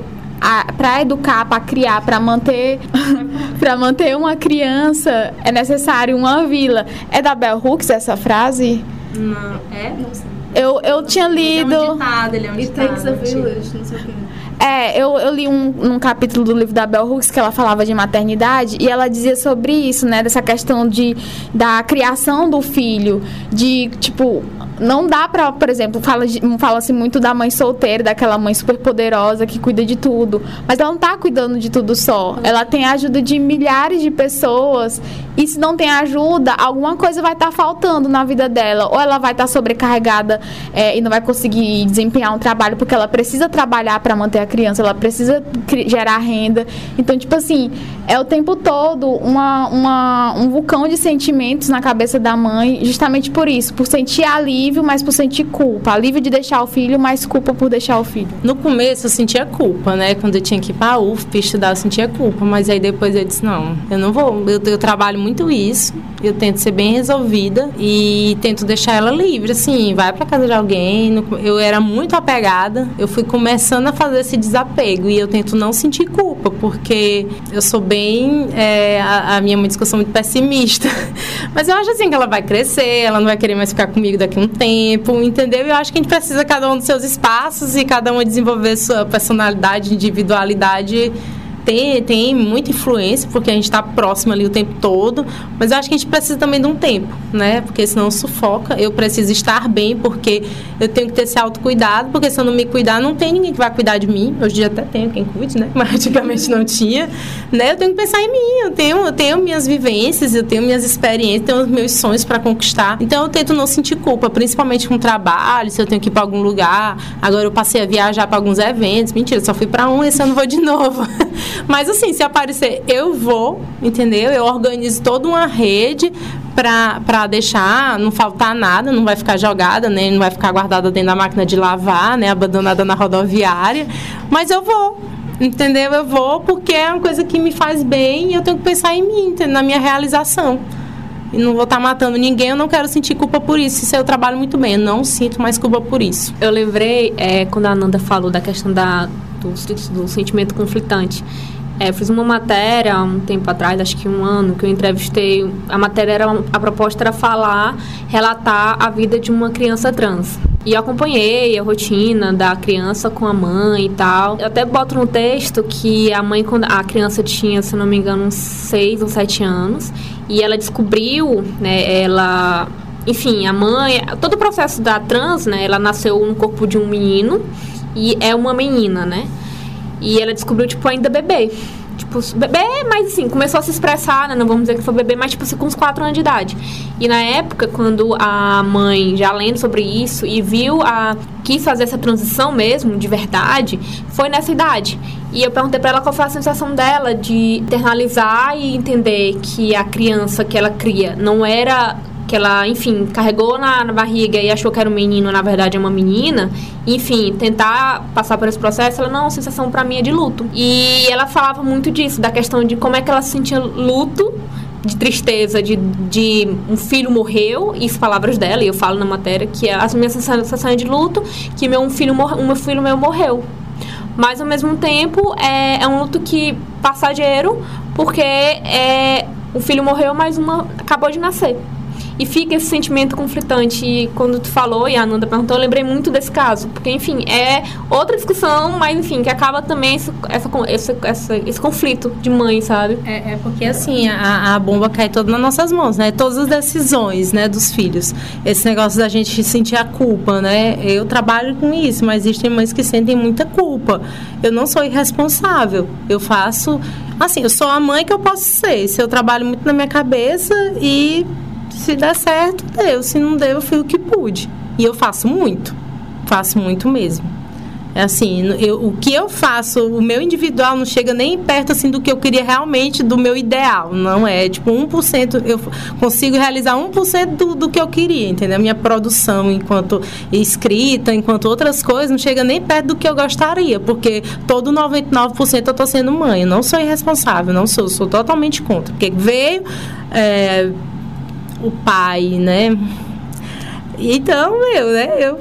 para educar, para criar, para manter para manter uma criança é necessário uma vila. É da Bell Hooks essa frase? Não, é? Não sei. Eu, eu tinha lido. Ele é um ditado, ele é um ditado. It takes a village, não sei o quê. É, eu, eu li um, um capítulo do livro da Bell Hooks que ela falava de maternidade e ela dizia sobre isso, né? Dessa questão de, da criação do filho, de, tipo, não dá pra, por exemplo, fala-se fala muito da mãe solteira, daquela mãe super poderosa que cuida de tudo. Mas ela não tá cuidando de tudo só. Ela tem a ajuda de milhares de pessoas. E se não tem ajuda, alguma coisa vai estar tá faltando na vida dela. Ou ela vai estar tá sobrecarregada é, e não vai conseguir desempenhar um trabalho porque ela precisa trabalhar para manter a criança, ela precisa gerar renda. Então, tipo assim, é o tempo todo uma, uma, um vulcão de sentimentos na cabeça da mãe, justamente por isso, por sentir alívio, mas por sentir culpa. Alívio de deixar o filho, mas culpa por deixar o filho. No começo eu sentia culpa, né? Quando eu tinha que ir pra UFP estudar, eu sentia culpa, mas aí depois eu disse, não, eu não vou, eu, eu trabalho muito isso, eu tento ser bem resolvida e tento deixar ela livre, assim, vai para casa de alguém. Eu era muito apegada, eu fui começando a fazer esse desapego e eu tento não sentir culpa, porque eu sou bem. É, a, a, minha mãe diz que eu sou muito pessimista. Mas eu acho assim que ela vai crescer, ela não vai querer mais ficar comigo daqui a um tempo, entendeu? Eu acho que a gente precisa cada um dos seus espaços e cada um desenvolver sua personalidade, individualidade tem, tem muita influência, porque a gente está próximo ali o tempo todo, mas eu acho que a gente precisa também de um tempo, né? Porque senão sufoca. Eu preciso estar bem, porque eu tenho que ter esse autocuidado, porque se eu não me cuidar, não tem ninguém que vai cuidar de mim. Hoje em dia até tenho quem cuide, né? Mas antigamente não tinha. Né? Eu tenho que pensar em mim, eu tenho, eu tenho minhas vivências, eu tenho minhas experiências, tenho os meus sonhos para conquistar. Então eu tento não sentir culpa, principalmente com trabalho, se eu tenho que ir para algum lugar. Agora eu passei a viajar para alguns eventos. Mentira, só fui para um, esse ano vou de novo. Mas assim, se aparecer, eu vou, entendeu? Eu organizo toda uma rede para deixar não faltar nada, não vai ficar jogada, né? não vai ficar guardada dentro da máquina de lavar, né? abandonada na rodoviária. Mas eu vou, entendeu? Eu vou porque é uma coisa que me faz bem e eu tenho que pensar em mim, na minha realização. E não vou estar tá matando ninguém, eu não quero sentir culpa por isso. Isso eu trabalho muito bem, eu não sinto mais culpa por isso. Eu lembrei, é, quando a Ananda falou da questão da, do, do sentimento conflitante. É, fiz uma matéria um tempo atrás, acho que um ano, que eu entrevistei. A matéria era a proposta era falar, relatar a vida de uma criança trans. E acompanhei a rotina da criança com a mãe e tal. Eu até boto no texto que a mãe, quando a criança tinha, se não me engano, uns 6 ou 7 anos, e ela descobriu, né, ela enfim, a mãe, todo o processo da trans, né, ela nasceu no corpo de um menino e é uma menina, né? E ela descobriu, tipo, ainda bebê. Tipo, bebê, mas assim, começou a se expressar, né? Não vamos dizer que foi bebê, mas tipo assim, com uns 4 anos de idade. E na época, quando a mãe, já lendo sobre isso, e viu a. quis fazer essa transição mesmo, de verdade, foi nessa idade. E eu perguntei para ela qual foi a sensação dela de internalizar e entender que a criança que ela cria não era que ela, enfim, carregou na, na, barriga e achou que era um menino, na verdade é uma menina, enfim, tentar passar por esse processo, ela, não, a sensação para mim é de luto. E ela falava muito disso, da questão de como é que ela sentia luto de tristeza de, de um filho morreu, isso palavras dela, e eu falo na matéria, que a minha sensação é de luto, que meu um filho, um meu filho meu morreu. Mas ao mesmo tempo é, é um luto que passageiro, porque é, o filho morreu, mas uma acabou de nascer. E fica esse sentimento conflitante. E quando tu falou e a Ananda perguntou, eu lembrei muito desse caso. Porque, enfim, é outra discussão, mas, enfim, que acaba também esse, essa, essa, esse conflito de mãe, sabe? É, é porque, assim, a, a, bomba cai toda nas nossas mãos, né? Todas as decisões, né, dos filhos. Esse negócio da gente sentir a culpa, né? Eu trabalho com isso, mas existem mães que sentem muita culpa. Eu não sou irresponsável. Eu faço... Assim, eu sou a mãe que eu posso ser. Se eu trabalho muito na minha cabeça e se der certo, deu. Se não deu, eu fui o que pude. E eu faço muito. Faço muito mesmo. É assim, eu, o que eu faço, o meu individual não chega nem perto assim do que eu queria realmente do meu ideal, não é? Tipo, 1%, eu consigo realizar 1% do, do que eu queria, entendeu? Minha produção enquanto escrita, enquanto outras coisas, não chega nem perto do que eu gostaria, porque todo 99% eu tô sendo mãe, eu não sou irresponsável, não sou, sou totalmente contra, porque veio é, o pai, né? Então, eu, né? Eu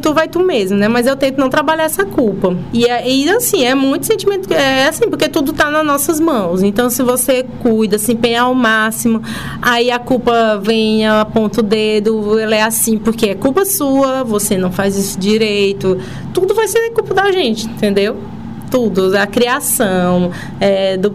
tu, vai tu mesmo, né? Mas eu tento não trabalhar essa culpa. E, é, e assim, é muito sentimento. É assim, porque tudo tá nas nossas mãos. Então, se você cuida, se empenha ao máximo, aí a culpa vem, aponta o dedo, ela é assim, porque é culpa sua, você não faz isso direito. Tudo vai ser culpa da gente, entendeu? Tudo, a criação, é, do,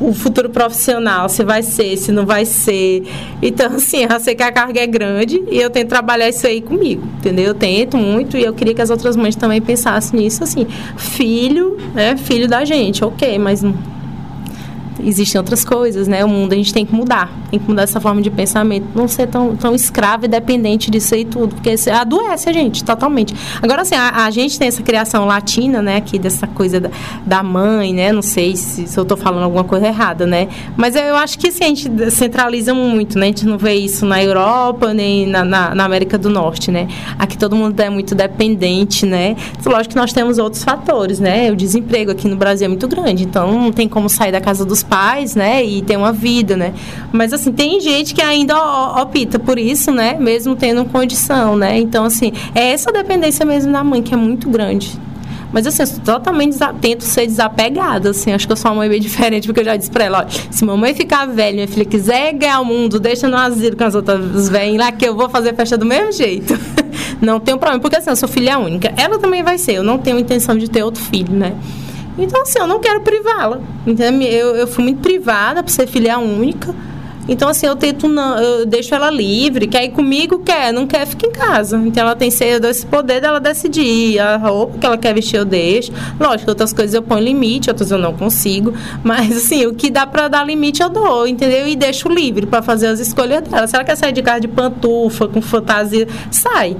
o futuro profissional, se vai ser, se não vai ser. Então, assim, eu sei que a carga é grande e eu tento trabalhar isso aí comigo, entendeu? Eu tento muito e eu queria que as outras mães também pensassem nisso, assim, filho, né, filho da gente, ok, mas existem outras coisas, né? O mundo a gente tem que mudar, tem que mudar essa forma de pensamento, não ser tão, tão escravo e dependente disso aí tudo, porque adoece a gente totalmente. Agora, assim, a, a gente tem essa criação latina, né? Aqui dessa coisa da, da mãe, né? Não sei se, se eu estou falando alguma coisa errada, né? Mas eu acho que assim, a gente centraliza muito, né? A gente não vê isso na Europa nem na, na, na América do Norte, né? Aqui todo mundo é muito dependente, né? Lógico que nós temos outros fatores, né? O desemprego aqui no Brasil é muito grande, então não tem como sair da casa dos pais, né? E ter uma vida, né? Mas assim, tem gente que ainda opta por isso, né? Mesmo tendo condição, né? Então, assim, é essa dependência mesmo da mãe que é muito grande. Mas assim, eu totalmente tento ser desapegada, assim. Acho que eu sou uma mãe bem diferente, porque eu já disse pra ela, ó, se mamãe ficar velha, minha filha quiser ganhar o mundo, deixa no asilo com as outras velhas lá, que eu vou fazer festa do mesmo jeito. não tenho problema, porque assim, eu sou filha única. Ela também vai ser, eu não tenho intenção de ter outro filho, né? Então, assim, eu não quero privá-la. Entendeu? Eu, eu fui muito privada por ser filha única. Então, assim, eu tento não, eu deixo ela livre, quer ir comigo, quer, não quer, fica em casa. Então, ela tem esse poder dela decidir. A roupa que ela quer vestir, eu deixo. Lógico, outras coisas eu ponho limite, outras eu não consigo. Mas, assim, o que dá pra dar limite, eu dou, entendeu? E deixo livre para fazer as escolhas dela. Se ela quer sair de casa de pantufa, com fantasia, sai.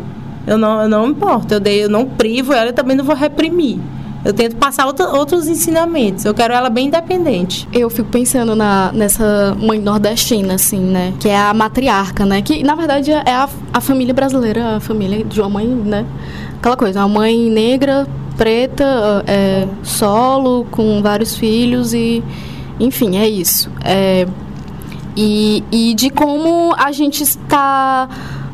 Eu não, eu não importo, eu, dei, eu não privo ela e também não vou reprimir. Eu tento passar outra, outros ensinamentos. Eu quero ela bem independente. Eu fico pensando na, nessa mãe nordestina, assim, né? Que é a matriarca, né? Que, na verdade, é a, a família brasileira, a família de uma mãe, né? Aquela coisa, uma mãe negra, preta, é, solo, com vários filhos e... Enfim, é isso. É, e, e de como a gente está,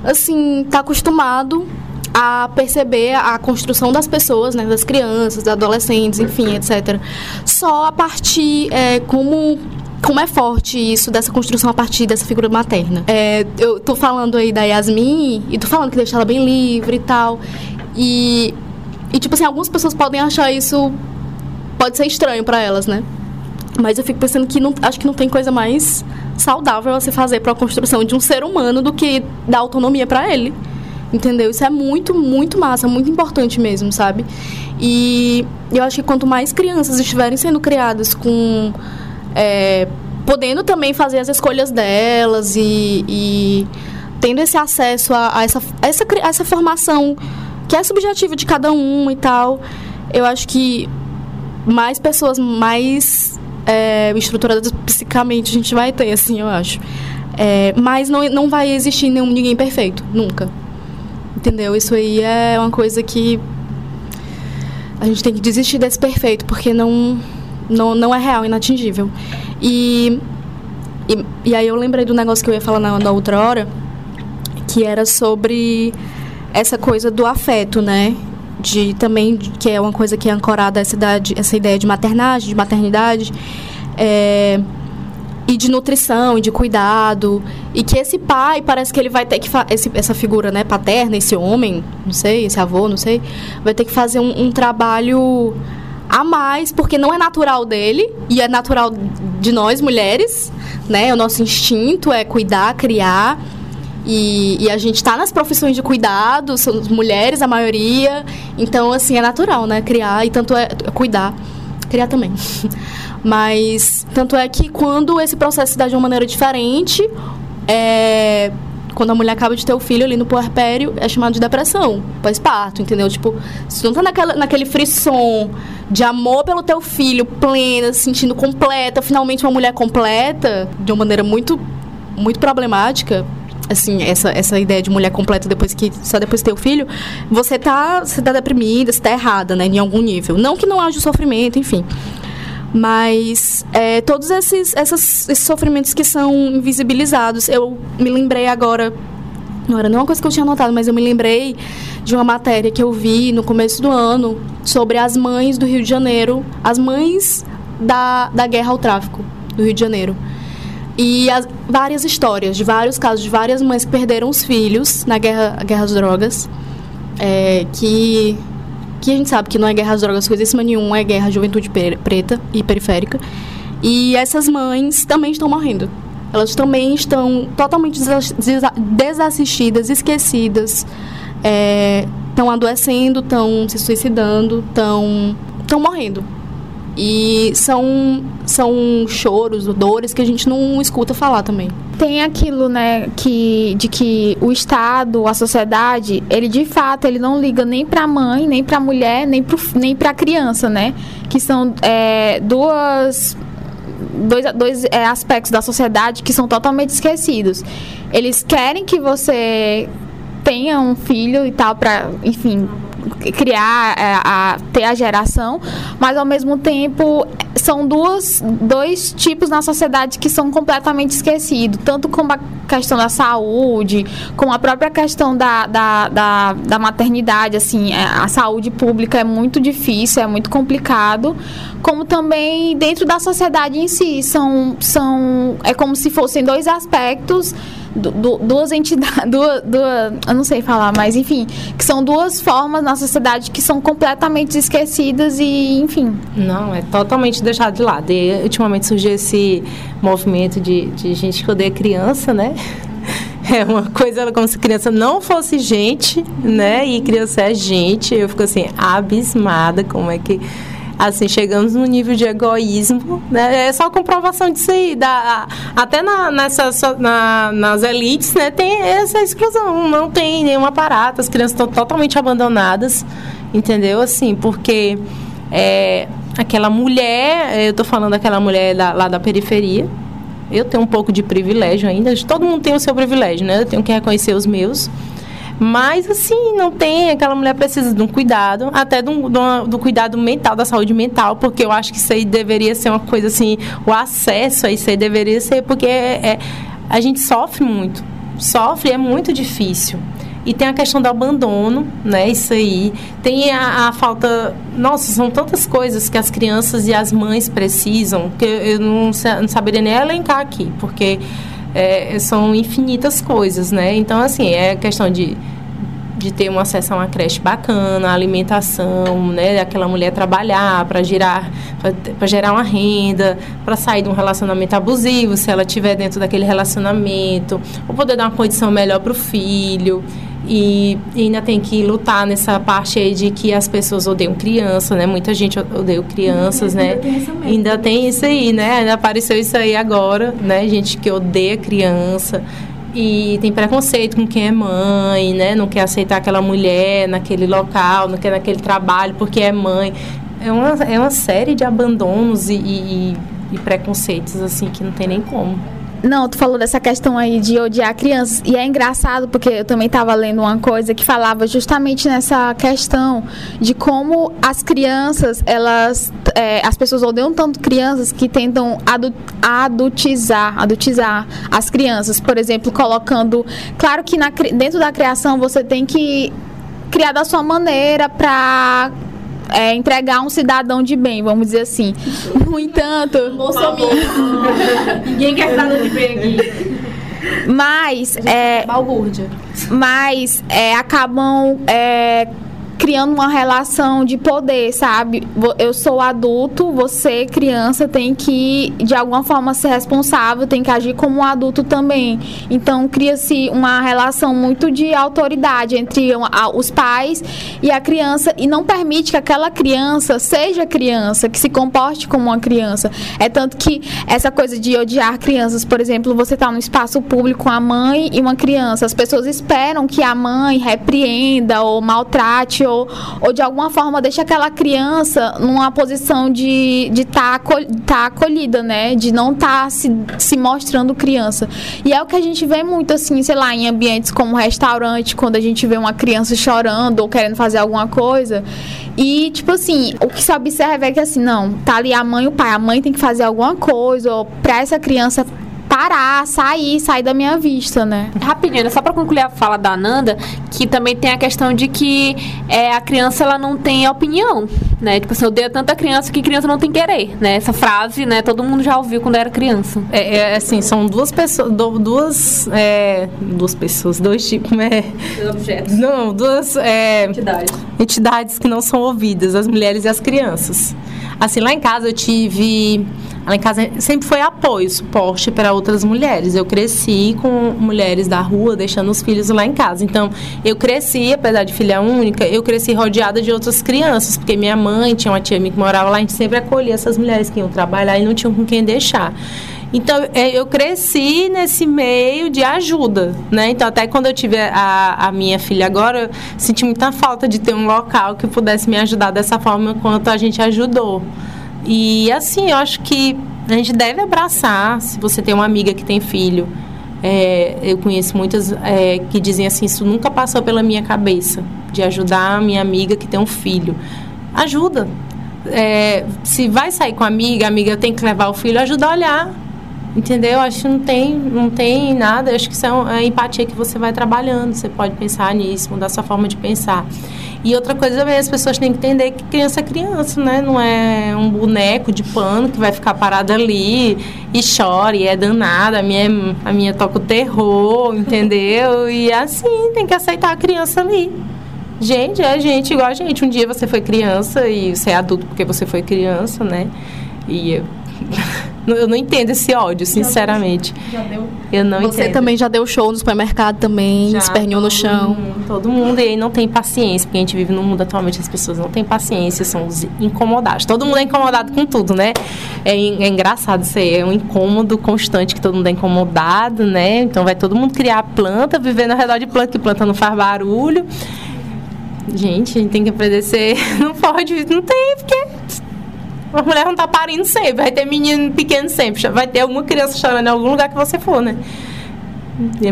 assim, está acostumado a perceber a construção das pessoas, né, das crianças, dos adolescentes, enfim, etc. Só a partir é, como como é forte isso dessa construção a partir dessa figura materna. É, eu tô falando aí da Yasmin e tô falando que deixa ela bem livre e tal. E, e tipo assim, algumas pessoas podem achar isso pode ser estranho para elas, né? Mas eu fico pensando que não, acho que não tem coisa mais saudável a se fazer para a construção de um ser humano do que dar autonomia para ele. Entendeu? Isso é muito, muito massa, muito importante mesmo, sabe? E eu acho que quanto mais crianças estiverem sendo criadas com. É, podendo também fazer as escolhas delas e, e tendo esse acesso a, a, essa, a, essa, a essa formação que é subjetiva de cada um e tal, eu acho que mais pessoas mais é, estruturadas psicamente a gente vai ter, assim, eu acho. É, mas não, não vai existir nenhum, ninguém perfeito, nunca. Entendeu? Isso aí é uma coisa que a gente tem que desistir desse perfeito, porque não, não, não é real, inatingível. E, e, e aí eu lembrei do negócio que eu ia falar na, na outra hora, que era sobre essa coisa do afeto, né? De também, que é uma coisa que é ancorada essa, idade, essa ideia de maternagem, de maternidade. É, e de nutrição, e de cuidado, e que esse pai parece que ele vai ter que esse, essa figura, né, paterna, esse homem, não sei, esse avô, não sei, vai ter que fazer um, um trabalho a mais, porque não é natural dele e é natural de nós mulheres, né? O nosso instinto é cuidar, criar. E, e a gente está nas profissões de cuidado, somos mulheres a maioria, então assim é natural, né? Criar e tanto é cuidar, criar também. Mas tanto é que quando esse processo se dá de uma maneira diferente, é, quando a mulher acaba de ter o filho ali no puerpério, é chamado de depressão, pós-parto, entendeu? Tipo, se não tá naquela, naquele frisson de amor pelo teu filho, plena, se sentindo completa, finalmente uma mulher completa, de uma maneira muito, muito problemática, assim, essa, essa ideia de mulher completa depois que só depois de ter o filho, você tá, você tá deprimida, você tá errada, né, em algum nível. Não que não haja sofrimento, enfim. Mas é, todos esses, essas, esses sofrimentos que são invisibilizados, eu me lembrei agora não era uma coisa que eu tinha notado, mas eu me lembrei de uma matéria que eu vi no começo do ano sobre as mães do Rio de Janeiro, as mães da, da guerra ao tráfico do Rio de Janeiro. E as, várias histórias de vários casos de várias mães que perderam os filhos na guerra, guerra às drogas, é, que que a gente sabe que não é guerra às drogas coisíssima nenhuma, é guerra à juventude preta e periférica. E essas mães também estão morrendo. Elas também estão totalmente desassistidas, esquecidas, estão é, adoecendo, estão se suicidando, estão morrendo. E são, são choros, dores que a gente não escuta falar também. Tem aquilo, né, que, de que o Estado, a sociedade, ele de fato ele não liga nem para a mãe, nem para a mulher, nem para nem a criança, né? Que são é, duas dois, dois é, aspectos da sociedade que são totalmente esquecidos. Eles querem que você tenha um filho e tal para, enfim, criar, é, a, ter a geração, mas ao mesmo tempo são duas, dois tipos na sociedade que são completamente esquecidos, tanto como a questão da saúde, como a própria questão da, da, da, da maternidade, assim, é, a saúde pública é muito difícil, é muito complicado, como também dentro da sociedade em si, são, são é como se fossem dois aspectos du, duas entidades, duas, duas, eu não sei falar, mas enfim, que são duas formas na sociedade que são completamente esquecidas e, enfim. Não, é totalmente deixado de lado. E ultimamente surgiu esse movimento de, de gente que odeia criança, né? É uma coisa como se criança não fosse gente, né? E criança é gente. Eu fico assim, abismada como é que assim, chegamos num nível de egoísmo, né? É só comprovação disso aí. Da, até na, nessa, na, nas elites, né, tem essa exclusão. Não tem nenhum aparato, as crianças estão totalmente abandonadas, entendeu? Assim, porque é, aquela mulher, eu estou falando daquela mulher da, lá da periferia, eu tenho um pouco de privilégio ainda, todo mundo tem o seu privilégio, né? Eu tenho que reconhecer os meus. Mas, assim, não tem. Aquela mulher precisa de um cuidado, até do, do, do, cuidado mental, da saúde mental, porque eu acho que isso aí deveria ser uma coisa assim, o acesso a isso aí deveria ser, porque é, é, a gente sofre muito. Sofre, é muito difícil. E tem a questão do abandono, né? Isso aí. Tem a, a, falta. Nossa, são tantas coisas que as crianças e as mães precisam que eu não, não saberia nem elencar aqui, porque é, são infinitas coisas, né? Então, assim, é questão de de ter uma acesso a uma creche bacana, alimentação, né, aquela mulher trabalhar para gerar para gerar uma renda, para sair de um relacionamento abusivo, se ela estiver dentro daquele relacionamento, ou poder dar uma condição melhor para o filho. E, e, ainda tem que lutar nessa parte aí de que as pessoas odeiam criança, né? Muita gente odeia crianças, né? Ainda tem isso aí, né? Ainda apareceu isso aí agora, né? Gente que odeia criança e tem preconceito com quem é mãe, né? Não quer aceitar aquela mulher naquele local, não quer naquele trabalho porque é mãe. É uma, é uma série de abandonos e, e, e preconceitos, assim, que não tem nem como. Não, tu falou dessa questão aí de odiar crianças. E é engraçado porque eu também estava lendo uma coisa que falava justamente nessa questão de como as crianças, elas. É, as pessoas odeiam tanto crianças que tentam adultizar, adultizar as crianças. Por exemplo, colocando. Claro que na, dentro da criação você tem que criar da sua maneira para é, entregar um cidadão de bem, vamos dizer assim. No entanto. Ninguém quer cidadão de bem aqui. Mas. É, balbúrdia. Mas é, acabam. É, criando uma relação de poder, sabe? Eu sou adulto, você, criança, tem que, de alguma forma, ser responsável, tem que agir como um adulto também. Então, cria-se uma relação muito de autoridade entre os pais e a criança e não permite que aquela criança seja criança, que se comporte como uma criança. É tanto que essa coisa de odiar crianças, por exemplo, você está no espaço público com a mãe e uma criança, as pessoas esperam que a mãe repreenda ou maltrate ou, ou de alguma forma deixa aquela criança numa posição de estar tá, tá acolhida, né? De não estar tá se, se mostrando criança. E é o que a gente vê muito, assim, sei lá, em ambientes como restaurante, quando a gente vê uma criança chorando ou querendo fazer alguma coisa. E, tipo assim, o que se observa é que, assim, não, tá ali a mãe e o pai. A mãe tem que fazer alguma coisa, ou pra essa criança parar, sair, sair da minha vista, né? Rapidinho, só para concluir a fala da Ananda, que também tem a questão de que é, a criança ela não tem opinião, né? Tipo assim, eu odeio tanta criança que criança não tem querer, né? Essa frase, né? Todo mundo já ouviu quando era criança. É, é assim, são duas pessoas, duas, é, duas pessoas, dois tipos, né? Objetos. Não, duas é, entidades. entidades que não são ouvidas, as mulheres e as crianças. Assim, lá em casa eu tive Lá em casa sempre foi apoio, suporte para outras mulheres. Eu cresci com mulheres da rua deixando os filhos lá em casa. Então, eu cresci, apesar de filha única, eu cresci rodeada de outras crianças, porque minha mãe tinha uma tia minha que morava lá, a gente sempre acolhia essas mulheres que iam trabalhar e não tinham com quem deixar. Então, é, eu cresci nesse meio de ajuda, né? Então, até quando eu tive a, a minha filha agora, eu senti muita falta de ter um local que pudesse me ajudar dessa forma quanto a gente ajudou. E assim, eu acho que a gente deve abraçar, se você tem uma amiga que tem filho. É, eu conheço muitas é, que dizem assim, isso nunca passou pela minha cabeça, de ajudar a minha amiga que tem um filho. Ajuda. É, se vai sair com a amiga, a amiga tem que levar o filho, ajuda a olhar. Entendeu? Acho que não tem, não tem nada. Acho que isso é, é empatia que você vai trabalhando. Você pode pensar nisso, mudar sua forma de pensar. E outra coisa também, as pessoas têm que entender que criança é criança, né? Não é um boneco de pano que vai ficar parado ali e chora e é danada. A minha, a minha toca o terror, entendeu? E é assim, tem que aceitar a criança ali. Gente, é gente igual a gente. Um dia você foi criança e você é adulto porque você foi criança, né? E eu... Não entendo esse ódio, sinceramente. Já deu? Eu não Você entendo. também já deu show no supermercado também, já, esperneou no chão. Mundo, todo mundo e aí não tem paciência, porque a gente vive num mundo atualmente as pessoas não têm paciência, são os incomodados. Todo mundo é incomodado com tudo, né? É, é engraçado isso aí, é um incômodo constante que todo mundo é incomodado, né? Então vai todo mundo criar planta, viver ao redor de planta, que planta não faz barulho. Gente, a gente tem que aprender a ser. Não pode, não tem, porque a mulher não tá parindo sempre, vai ter menino pequeno sempre, vai ter alguma criança chorando em algum lugar que você for, né?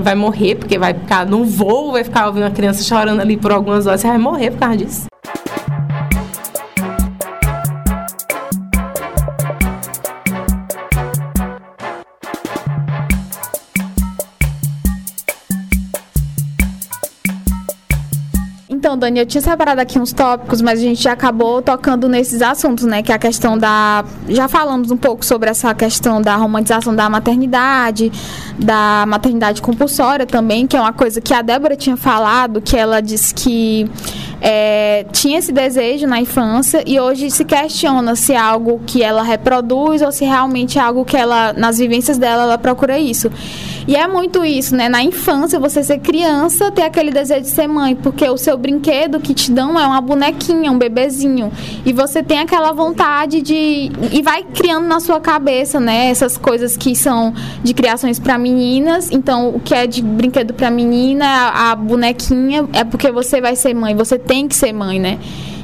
Vai morrer, porque vai ficar num voo, vai ficar ouvindo uma criança chorando ali por algumas horas, você vai morrer por causa disso. Então, Dani, eu tinha separado aqui uns tópicos, mas a gente já acabou tocando nesses assuntos, né? Que é a questão da. Já falamos um pouco sobre essa questão da romantização da maternidade, da maternidade compulsória também, que é uma coisa que a Débora tinha falado, que ela disse que é, tinha esse desejo na infância e hoje se questiona se é algo que ela reproduz ou se realmente é algo que ela, nas vivências dela, ela procura isso. E é muito isso, né? Na infância, você ser criança, ter aquele desejo de ser mãe, porque o seu brinquedo que te dão é uma bonequinha, um bebezinho. E você tem aquela vontade de. E vai criando na sua cabeça, né? Essas coisas que são de criações para meninas. Então, o que é de brinquedo para menina, a bonequinha, é porque você vai ser mãe. Você tem que ser mãe, né?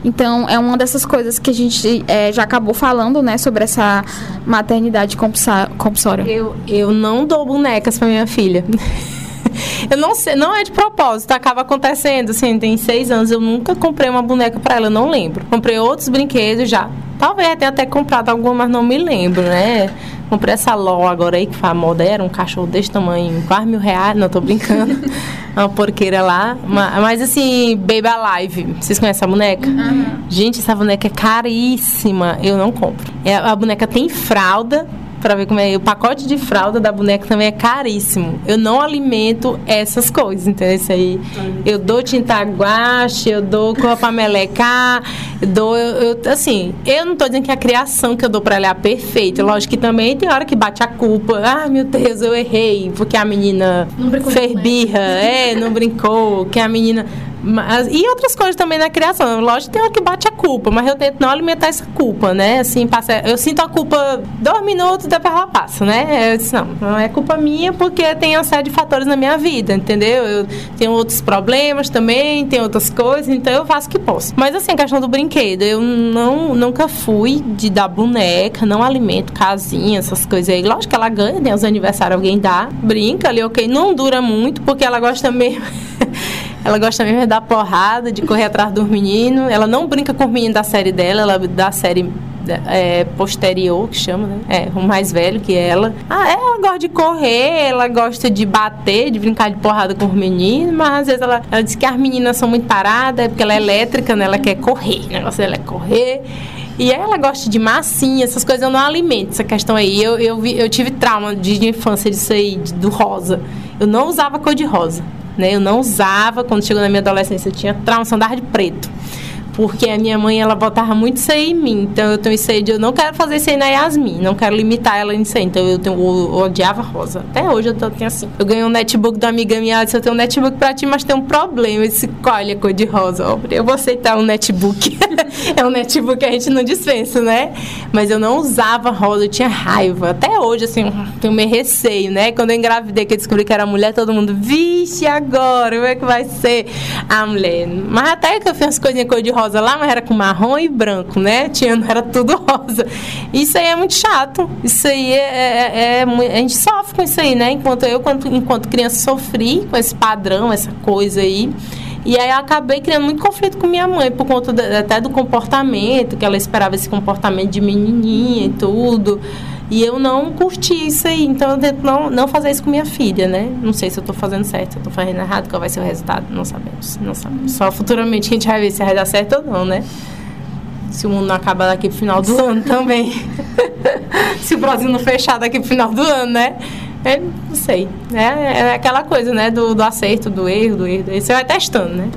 Então, é uma dessas coisas que a gente é, já acabou falando, né, sobre essa maternidade compulsória. Eu, eu não dou bonecas para minha filha. eu não sei, não é de propósito, acaba acontecendo. Assim, tem seis anos, eu nunca comprei uma boneca para ela, eu não lembro. Comprei outros brinquedos já. Talvez tenha até comprado alguma, mas não me lembro, né? Comprei essa LOL agora aí, que foi a moda, era um cachorro desse tamanho, quase mil reais, não tô brincando. uma porqueira lá. Mas, mas, assim, Baby Alive, vocês conhecem essa boneca? Uhum. Gente, essa boneca é caríssima, eu não compro. É, a boneca tem fralda, para ver como é. O pacote de fralda da boneca também é caríssimo. Eu não alimento essas coisas, então isso aí. Eu dou tinta guache, eu dou copa para melecar, eu dou. Eu, eu, assim, eu não tô dizendo que a criação que eu dou para ela é perfeita. Lógico que também tem hora que bate a culpa. Ah, meu Deus, eu errei, porque a menina fez birra, é, não brincou, que a menina. Mas, e outras coisas também na criação. Lógico, tem hora que bate a culpa, mas eu tento não alimentar essa culpa, né? Assim, passa, eu sinto a culpa dois minutos, depois ela passa, né? Eu disse, não, não é culpa minha porque tem uma série de fatores na minha vida, entendeu? Eu tenho outros problemas também, tem outras coisas, então eu faço o que posso. Mas assim, a questão do brinquedo, eu não, nunca fui de dar boneca, não alimento casinha, essas coisas aí. Lógico que ela ganha, né? Os aniversários alguém dá, brinca ali, ok. Não dura muito, porque ela gosta mesmo. Ela gosta mesmo de dar porrada, de correr atrás dos meninos. Ela não brinca com os meninos da série dela, ela da série é, posterior, que chama, né? É, o mais velho que ela. Ah, ela gosta de correr, ela gosta de bater, de brincar de porrada com os meninos, mas às vezes ela, ela diz que as meninas são muito paradas, é porque ela é elétrica, né? Ela quer correr, o negócio dela é correr. E ela gosta de massinha, essas coisas eu não alimento, essa questão aí. Eu, eu, vi, eu tive trauma de, de infância disso aí, de, do rosa. Eu não usava cor de rosa. Né? Eu não usava, quando chegou na minha adolescência, eu tinha trauma, andava de preto porque a minha mãe ela botava muito isso aí em mim. Então eu tenho isso aí de eu não quero fazer isso aí na Yasmin, não quero limitar ela nisso aí. Então eu, tenho, eu, odiava rosa. Até hoje eu tenho assim. Eu ganhei um netbook da amiga minha, ela disse, eu tenho um netbook pra ti, mas tem um problema. Eu disse, colhe a cor de rosa. Eu vou aceitar um netbook. é um netbook que a gente não dispensa, né? Mas eu não usava rosa, eu tinha raiva. Até hoje, assim, tenho meio receio, né? Quando eu engravidei, que eu descobri que era mulher, todo mundo, vixe, agora, como é que vai ser a mulher? Mas até que eu fiz as coisinhas cor de rosa rosa lá, mas era com marrom e branco, né? Tinha, era tudo rosa. Isso aí é muito chato. Isso aí é, é, é, a gente sofre com isso aí, né? Enquanto eu, enquanto, enquanto criança, sofri com esse padrão, essa coisa aí. E aí eu acabei criando muito conflito com minha mãe, por conta de, até do comportamento, que ela esperava esse comportamento de menininha e tudo. E eu não curti isso aí, então eu tento não, não fazer isso com minha filha, né? Não sei se eu tô fazendo certo, se eu tô fazendo errado, qual vai ser o resultado, não sabemos, não sabemos. Só futuramente a gente vai ver se vai dar certo ou não, né? Se o mundo não acabar daqui pro final do ano também. se o Brasil não fechar daqui pro final do ano, né? É, não sei. É, é aquela coisa, né? Do, do acerto, do erro, do erro. Você vai testando, né?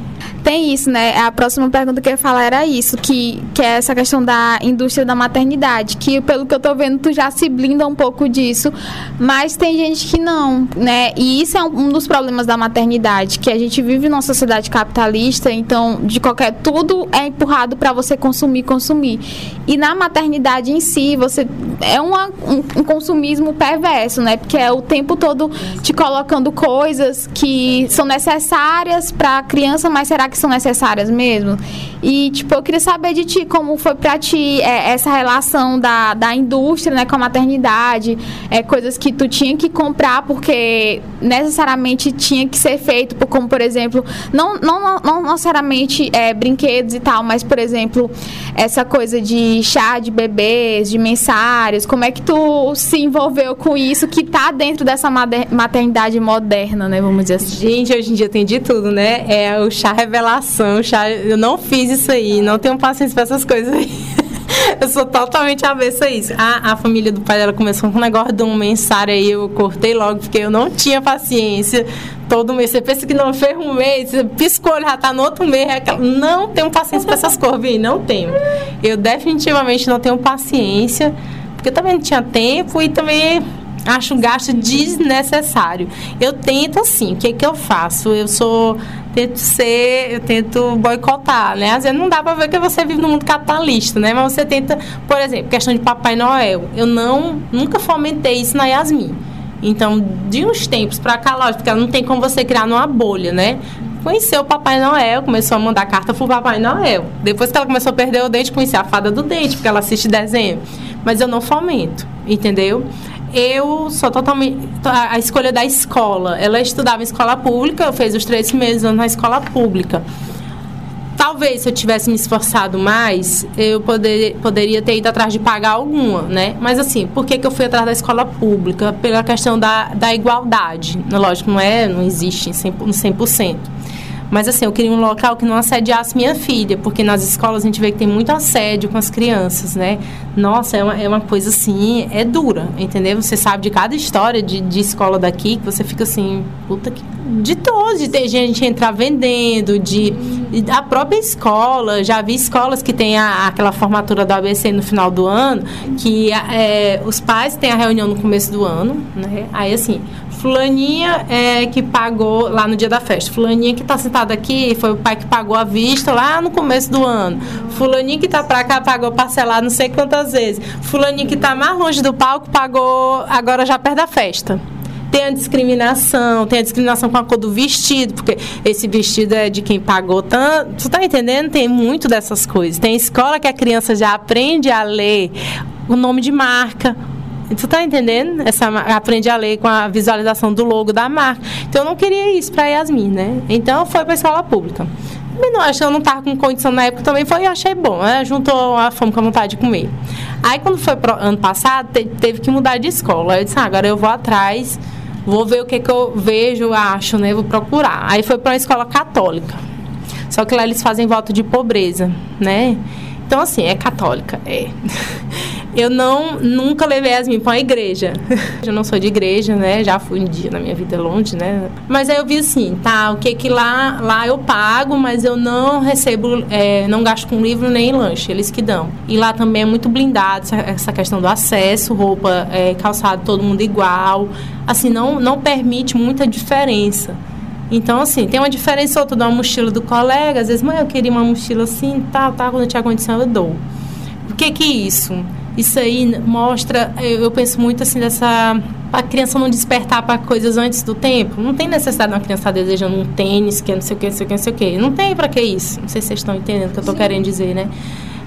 Tem isso, né? A próxima pergunta que eu ia falar era isso, que, que é essa questão da indústria da maternidade, que pelo que eu tô vendo, tu já se blinda um pouco disso, mas tem gente que não, né? E isso é um dos problemas da maternidade, que a gente vive numa sociedade capitalista, então de qualquer tudo é empurrado para você consumir, consumir. E na maternidade em si, você é uma, um, um consumismo perverso, né? Porque é o tempo todo te colocando coisas que são necessárias para a criança, mas será que são necessárias mesmo? E, tipo, eu queria saber de ti como foi pra ti é, essa relação da, da indústria, né, com a maternidade, é, coisas que tu tinha que comprar porque necessariamente tinha que ser feito, como, por exemplo, não, não, não necessariamente é, brinquedos e tal, mas, por exemplo, essa coisa de chá de bebês, de mensários, como é que tu se envolveu com isso que tá dentro dessa maternidade moderna, né, vamos dizer assim? Gente, hoje em dia tem de tudo, né? É o chá revelação revelação, chá, eu não fiz isso aí, não tenho paciência para essas coisas aí. Eu sou totalmente avessa a isso. A, a família do pai dela começou com um negócio de um mensário aí, eu cortei logo, porque eu não tinha paciência. Todo mês, você pensa que não fez um mês, você piscou, já tá no outro mês. É. Não tenho paciência para essas coisas, não tenho. Eu definitivamente não tenho paciência, porque também não tinha tempo e também acho um gasto desnecessário. Eu tento assim, o que, que eu faço? Eu sou tento ser, eu tento boicotar, né? Às vezes não dá para ver que você vive no mundo capitalista, né? Mas você tenta, por exemplo, questão de Papai Noel. Eu não nunca fomentei isso na Yasmin. Então, de uns tempos para cá, lógico, porque não tem como você criar numa bolha, né? Conheceu o Papai Noel, começou a mandar carta pro Papai Noel. Depois que ela começou a perder o dente, conheci a fada do dente, porque ela assiste desenho. Mas eu não fomento, entendeu? Eu sou totalmente. A escolha da escola. Ela estudava em escola pública, fez os três meses na escola pública. Talvez se eu tivesse me esforçado mais, eu poder, poderia ter ido atrás de pagar alguma, né? Mas assim, por que, que eu fui atrás da escola pública? Pela questão da, da igualdade. Lógico, não é, não existe 100%. 100%. Mas assim, eu queria um local que não assediasse minha filha, porque nas escolas a gente vê que tem muito assédio com as crianças, né? Nossa, é uma, é uma coisa assim, é dura, entendeu? Você sabe de cada história de, de escola daqui que você fica assim, puta que. De todos, de ter gente entrar vendendo, de. A própria escola, já vi escolas que tem a, aquela formatura do ABC no final do ano, que é, os pais têm a reunião no começo do ano, né? Aí assim, Fulaninha é, que pagou lá no dia da festa. Fulaninha que está sentada aqui foi o pai que pagou a vista lá no começo do ano. Fulaninha que está para cá pagou parcelar não sei quantas vezes. Fulaninha que está mais longe do palco pagou agora já perto da festa tem a discriminação, tem a discriminação com a cor do vestido, porque esse vestido é de quem pagou tanto. Tu tá entendendo? Tem muito dessas coisas. Tem escola que a criança já aprende a ler o nome de marca, Tu tá entendendo? Essa, aprende a ler com a visualização do logo da marca. Então, eu não queria isso para Yasmin, né? Então, foi para escola pública. Mas não, acho que eu não estava com condição na época também, foi, achei bom, né? Juntou a fome com a vontade de comer. Aí, quando foi pro ano passado, te, teve que mudar de escola. Eu disse, ah, agora eu vou atrás, vou ver o que, que eu vejo, acho, né? Vou procurar. Aí foi para uma escola católica. Só que lá eles fazem voto de pobreza, né? Então, assim, é católica, é. eu não nunca levei as minhas para a igreja. eu não sou de igreja, né? Já fui um dia na minha vida longe, né? Mas aí eu vi assim, tá, o que que lá lá eu pago, mas eu não recebo, é, não gasto com livro nem lanche, eles que dão. E lá também é muito blindado essa questão do acesso, roupa, é, calçado, todo mundo igual. Assim, não não permite muita diferença. Então, assim, tem uma diferença outra da mochila do colega. Às vezes, mãe, eu queria uma mochila assim, tal, tal, quando eu tinha condição, eu dou. O que que é isso? Isso aí mostra, eu, eu penso muito assim dessa a criança não despertar para coisas antes do tempo. Não tem necessidade de uma criança estar desejando um tênis, que é não sei o que, não sei o que, não sei o que. Não tem para que isso. Não sei se vocês estão entendendo o que eu estou querendo dizer, né?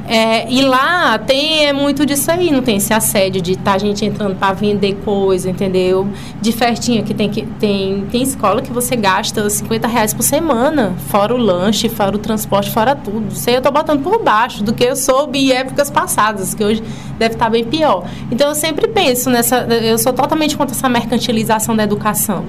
É, e lá tem é muito disso aí, não tem esse assédio de tá gente entrando para vender coisa, entendeu? De festinha que tem que tem, tem escola que você gasta 50 reais por semana, fora o lanche, fora o transporte, fora tudo. Isso aí eu tô botando por baixo do que eu soube em épocas passadas, que hoje deve estar tá bem pior. Então eu sempre penso nessa. Eu sou totalmente contra essa mercantilização da educação.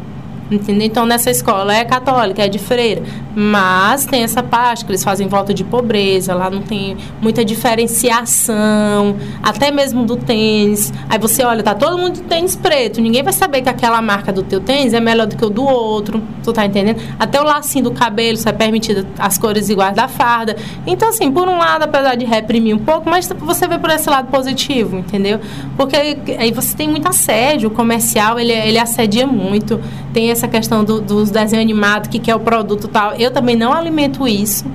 Entendeu? Então, nessa escola é católica, é de freira, mas tem essa parte que eles fazem volta de pobreza, lá não tem muita diferenciação, até mesmo do tênis. Aí você olha, tá todo mundo de tênis preto, ninguém vai saber que aquela marca do teu tênis é melhor do que o do outro, tu tá entendendo? Até o lacinho do cabelo só é permitido as cores iguais da farda. Então, assim, por um lado, apesar de reprimir um pouco, mas você vê por esse lado positivo, entendeu? Porque aí você tem muito assédio, o comercial, ele, ele assedia muito, tem essa questão do, dos desenhos animados, que, que é o produto tal. Eu também não alimento isso.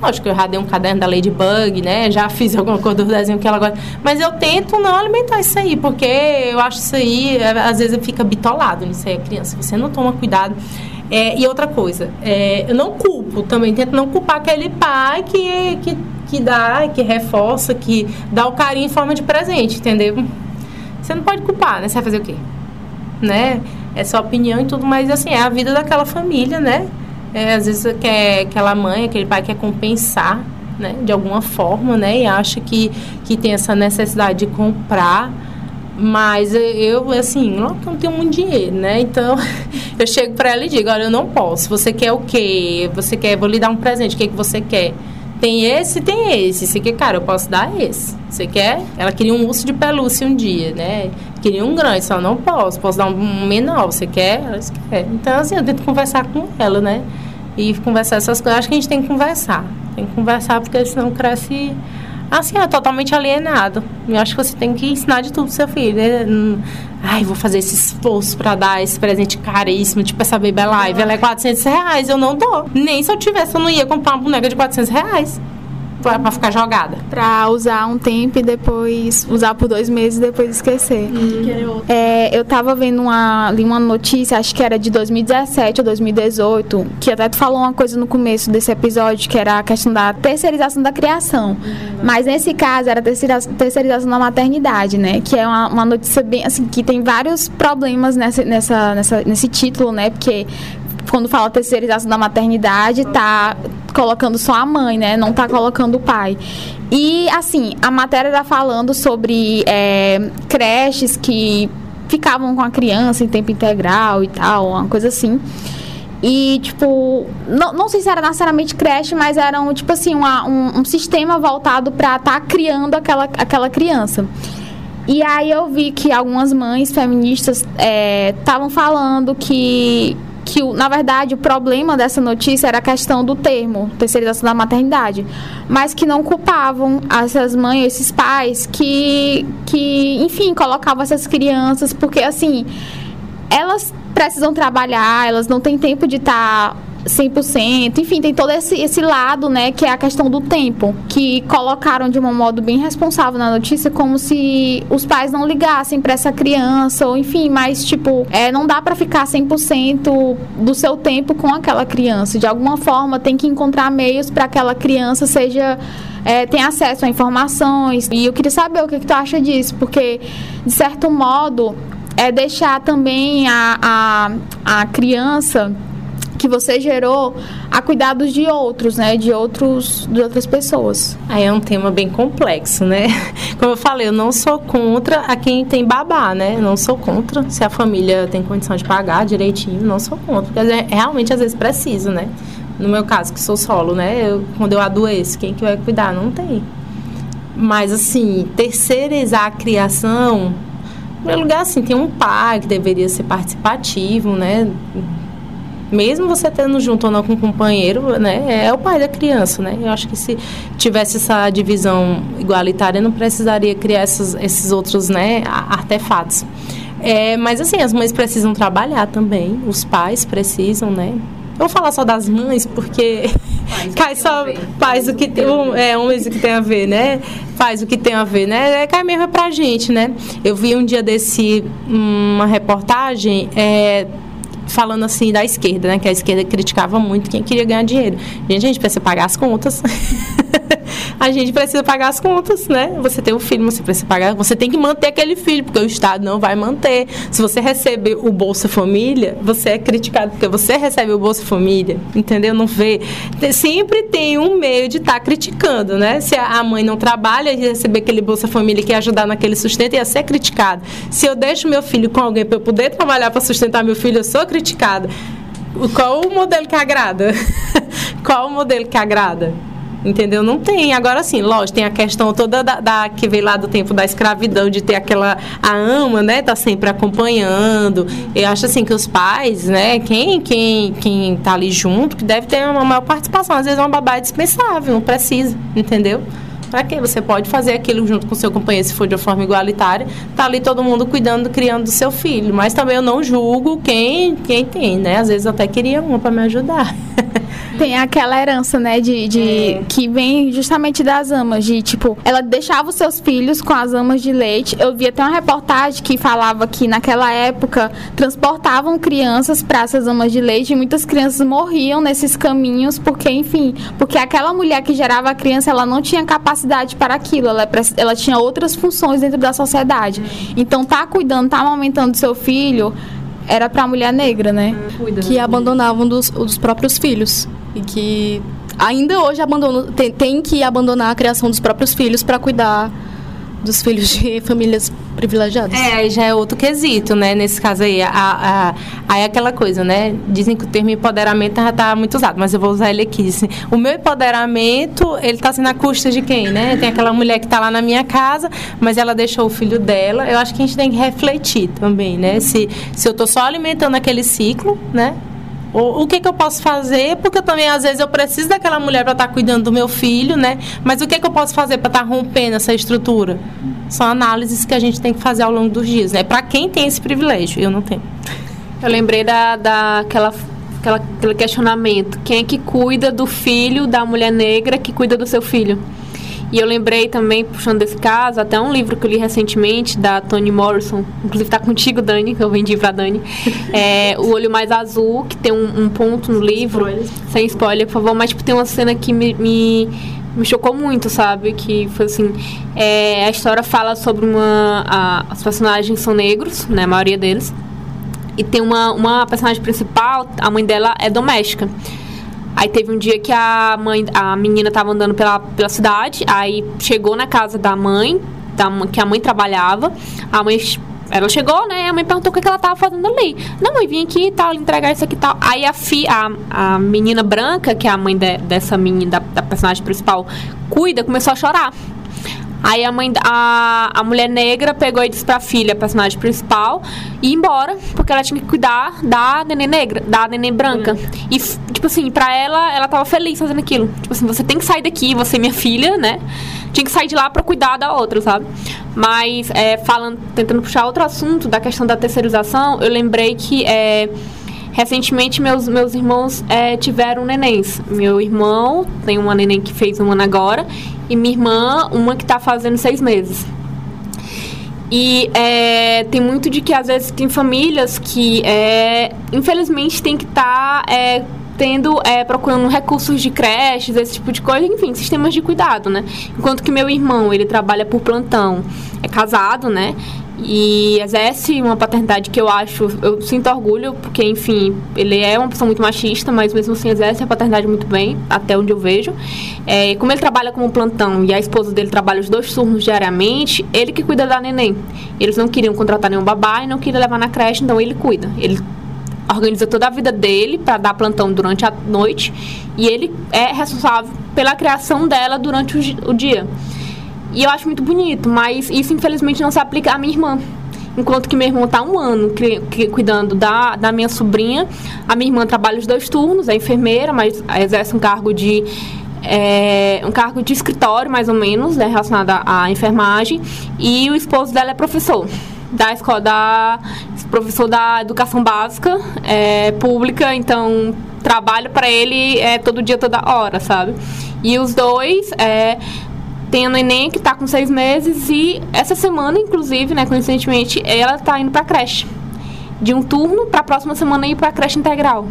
Lógico que eu já dei um caderno da Ladybug, né? Já fiz alguma coisa do desenho que ela gosta. Mas eu tento não alimentar isso aí, porque eu acho isso aí, é, às vezes fica bitolado nisso aí, criança. Você não toma cuidado. É, e outra coisa, é, eu não culpo também, tento não culpar aquele pai que, que, que dá, que reforça, que dá o carinho em forma de presente, entendeu? Você não pode culpar, né? Você vai fazer o quê? Né? é sua opinião e tudo, mas assim, é a vida daquela família, né? É, às vezes quer, aquela mãe, aquele pai quer compensar, né? De alguma forma, né? E acha que, que tem essa necessidade de comprar Mas eu, assim, não, não tenho muito dinheiro, né? Então, eu chego para ela e digo, olha, eu não posso. Você quer o quê? Você quer, vou lhe dar um presente, o que, que você quer? Tem esse, tem esse. Você quer, cara, eu posso dar esse. Você quer? Ela queria um urso de pelúcia um dia, né? Queria um grande, só não posso. Posso dar um menor, você quer? Ela disse, quer. Então, assim, eu tento conversar com ela, né? E conversar essas coisas. Acho que a gente tem que conversar. Tem que conversar, porque senão cresce assim, é totalmente alienado. Eu acho que você tem que ensinar de tudo pro seu filho. Né? Ai, vou fazer esse esforço para dar esse presente caríssimo, tipo essa Baby Live. Ela é 400 reais, eu não dou. Nem se eu tivesse, eu não ia comprar uma boneca de 400 reais para ficar jogada. Para usar um tempo e depois usar por dois meses e depois esquecer. Hum. É, eu tava vendo uma, li uma notícia, acho que era de 2017 ou 2018, que até tu falou uma coisa no começo desse episódio, que era a questão da terceirização da criação. Hum. Mas nesse caso era a terceirização da maternidade, né? Que é uma, uma notícia bem assim, que tem vários problemas nessa, nessa, nessa, nesse título, né? Porque quando fala terceirização da maternidade, tá colocando só a mãe, né? Não tá colocando o pai. E, assim, a matéria tá falando sobre é, creches que ficavam com a criança em tempo integral e tal, uma coisa assim. E, tipo, não, não sei se era necessariamente creche, mas era, um, tipo assim, uma, um, um sistema voltado para estar tá criando aquela, aquela criança. E aí eu vi que algumas mães feministas estavam é, falando que que, na verdade, o problema dessa notícia era a questão do termo, terceirização da maternidade, mas que não culpavam essas mães, esses pais que, que enfim, colocavam essas crianças, porque, assim, elas precisam trabalhar, elas não têm tempo de estar. Tá 100%. Enfim, tem todo esse, esse lado, né, que é a questão do tempo, que colocaram de um modo bem responsável na notícia, como se os pais não ligassem para essa criança, ou enfim, mas tipo, é, não dá para ficar 100% do seu tempo com aquela criança. De alguma forma, tem que encontrar meios para aquela criança seja é, tenha acesso a informações. E eu queria saber o que, que tu acha disso, porque de certo modo é deixar também a, a, a criança que você gerou a cuidados de outros, né? De outros, de outras pessoas. Aí é um tema bem complexo, né? Como eu falei, eu não sou contra a quem tem babá, né? Não sou contra se a família tem condição de pagar direitinho, não sou contra, porque realmente às vezes preciso, né? No meu caso, que sou solo, né? Eu, quando eu adoeço, quem que vai cuidar? Não tem. Mas assim, terceirizar a criação, em primeiro lugar, assim, tem um pai que deveria ser participativo, né? Mesmo você tendo junto ou não com um companheiro, né, é o pai da criança, né? Eu acho que se tivesse essa divisão igualitária, não precisaria criar esses, esses outros, né, artefatos. É, mas assim, as mães precisam trabalhar também, os pais precisam, né? Eu vou falar só das mães, porque cai só faz o que tem, um, é, homens o que tem a ver, né? Faz o que tem a ver, né? É, cai mesmo pra gente, né? Eu vi um dia desse uma reportagem, é, falando assim da esquerda, né? Que a esquerda criticava muito quem queria ganhar dinheiro. Gente, gente precisa pagar as contas. a gente precisa pagar as contas, né? Você tem um filho, você precisa pagar, você tem que manter aquele filho, porque o Estado não vai manter. Se você recebe o Bolsa Família, você é criticado porque você recebe o Bolsa Família, entendeu? Não vê. Sempre tem um meio de estar tá criticando, né? Se a mãe não trabalha e receber aquele Bolsa Família que ia ajudar naquele sustento, ia ser criticado. Se eu deixo meu filho com alguém para eu poder trabalhar para sustentar meu filho, eu sou criticada. Qual o modelo que agrada? Qual o modelo que agrada? Entendeu? Não tem. Agora sim, lógico, tem a questão toda da, da, que veio lá do tempo da escravidão, de ter aquela. A ama, né? Tá sempre acompanhando. Eu acho assim que os pais, né? Quem, quem, quem tá ali junto, que deve ter uma maior participação. Às vezes é uma babá dispensável, não precisa, entendeu? Para quê? Você pode fazer aquilo junto com seu companheiro, se for de uma forma igualitária. Tá ali todo mundo cuidando, criando do seu filho. Mas também eu não julgo quem, quem tem, né? Às vezes eu até queria uma para me ajudar. Tem aquela herança, né, de, de é. que vem justamente das amas, de tipo, ela deixava os seus filhos com as amas de leite. Eu vi até uma reportagem que falava que naquela época transportavam crianças para essas amas de leite e muitas crianças morriam nesses caminhos porque, enfim, porque aquela mulher que gerava a criança, ela não tinha capacidade para aquilo, ela, ela tinha outras funções dentro da sociedade. Então, tá cuidando, tá amamentando seu filho, era para a mulher negra, né? Que abandonavam dos, dos próprios filhos. E que ainda hoje abandonam, tem, tem que abandonar a criação dos próprios filhos para cuidar dos filhos de famílias privilegiadas. É, aí já é outro quesito, né? Nesse caso aí, a, a, aí é aquela coisa, né? Dizem que o termo empoderamento já está muito usado, mas eu vou usar ele aqui. Assim, o meu empoderamento, ele está sendo a custa de quem, né? Tem aquela mulher que está lá na minha casa, mas ela deixou o filho dela. Eu acho que a gente tem que refletir também, né? Se, se eu estou só alimentando aquele ciclo, né? O, o que, que eu posso fazer? Porque também, às vezes, eu preciso daquela mulher para estar tá cuidando do meu filho, né? Mas o que, que eu posso fazer para estar tá rompendo essa estrutura? São análises que a gente tem que fazer ao longo dos dias, né? Para quem tem esse privilégio, eu não tenho. Eu lembrei da, daquela aquela, aquele questionamento: quem é que cuida do filho da mulher negra que cuida do seu filho? E eu lembrei também, puxando desse caso, até um livro que eu li recentemente, da Toni Morrison, inclusive está contigo, Dani, que eu vendi para Dani, é O Olho Mais Azul, que tem um, um ponto no livro, sem spoiler, por favor, mas tipo, tem uma cena que me, me, me chocou muito, sabe? Que foi assim, é, a história fala sobre uma... A, os personagens são negros, né, a maioria deles, e tem uma, uma personagem principal, a mãe dela é doméstica. Aí teve um dia que a mãe, a menina tava andando pela, pela cidade, aí chegou na casa da mãe, da, que a mãe trabalhava. A mãe ela chegou, né? A mãe perguntou o que ela tava fazendo ali. Não, mãe, vim aqui e tal, entregar isso aqui e tal. Aí a, fi, a, a menina branca, que é a mãe de, dessa menina, da, da personagem principal, cuida, começou a chorar. Aí a mãe, a, a mulher negra pegou e disse pra filha, a personagem principal, ir embora, porque ela tinha que cuidar da neném negra, da neném branca. E, tipo assim, pra ela, ela tava feliz fazendo aquilo. Tipo assim, você tem que sair daqui, você é minha filha, né? Tinha que sair de lá pra cuidar da outra, sabe? Mas, é, falando, tentando puxar outro assunto da questão da terceirização, eu lembrei que, é, Recentemente, meus, meus irmãos é, tiveram nenéns. Meu irmão tem uma neném que fez um ano agora e minha irmã, uma que está fazendo seis meses. E é, tem muito de que às vezes tem famílias que, é, infelizmente, tem que estar tá, é, tendo, é, procurando recursos de creches, esse tipo de coisa, enfim, sistemas de cuidado, né? Enquanto que meu irmão, ele trabalha por plantão, é casado, né? E exerce uma paternidade que eu acho, eu sinto orgulho, porque, enfim, ele é uma pessoa muito machista, mas mesmo assim exerce a paternidade muito bem, até onde eu vejo. É, como ele trabalha como plantão e a esposa dele trabalha os dois turnos diariamente, ele que cuida da neném. Eles não queriam contratar nenhum babá e não queriam levar na creche, então ele cuida. Ele organiza toda a vida dele para dar plantão durante a noite e ele é responsável pela criação dela durante o, o dia. E eu acho muito bonito, mas isso infelizmente não se aplica à minha irmã. Enquanto que meu irmão está um ano cuidando da, da minha sobrinha, a minha irmã trabalha os dois turnos, é enfermeira, mas exerce um cargo de é, um cargo de escritório, mais ou menos, né, relacionado à, enfermagem, e o esposo dela é professor da escola da professor da educação básica é, pública, então trabalho para ele é todo dia, toda hora, sabe? E os dois é, tem a neném que está com seis meses e essa semana, inclusive, né, coincidentemente, ela está indo para creche. De um turno para a próxima semana ir para a creche integral.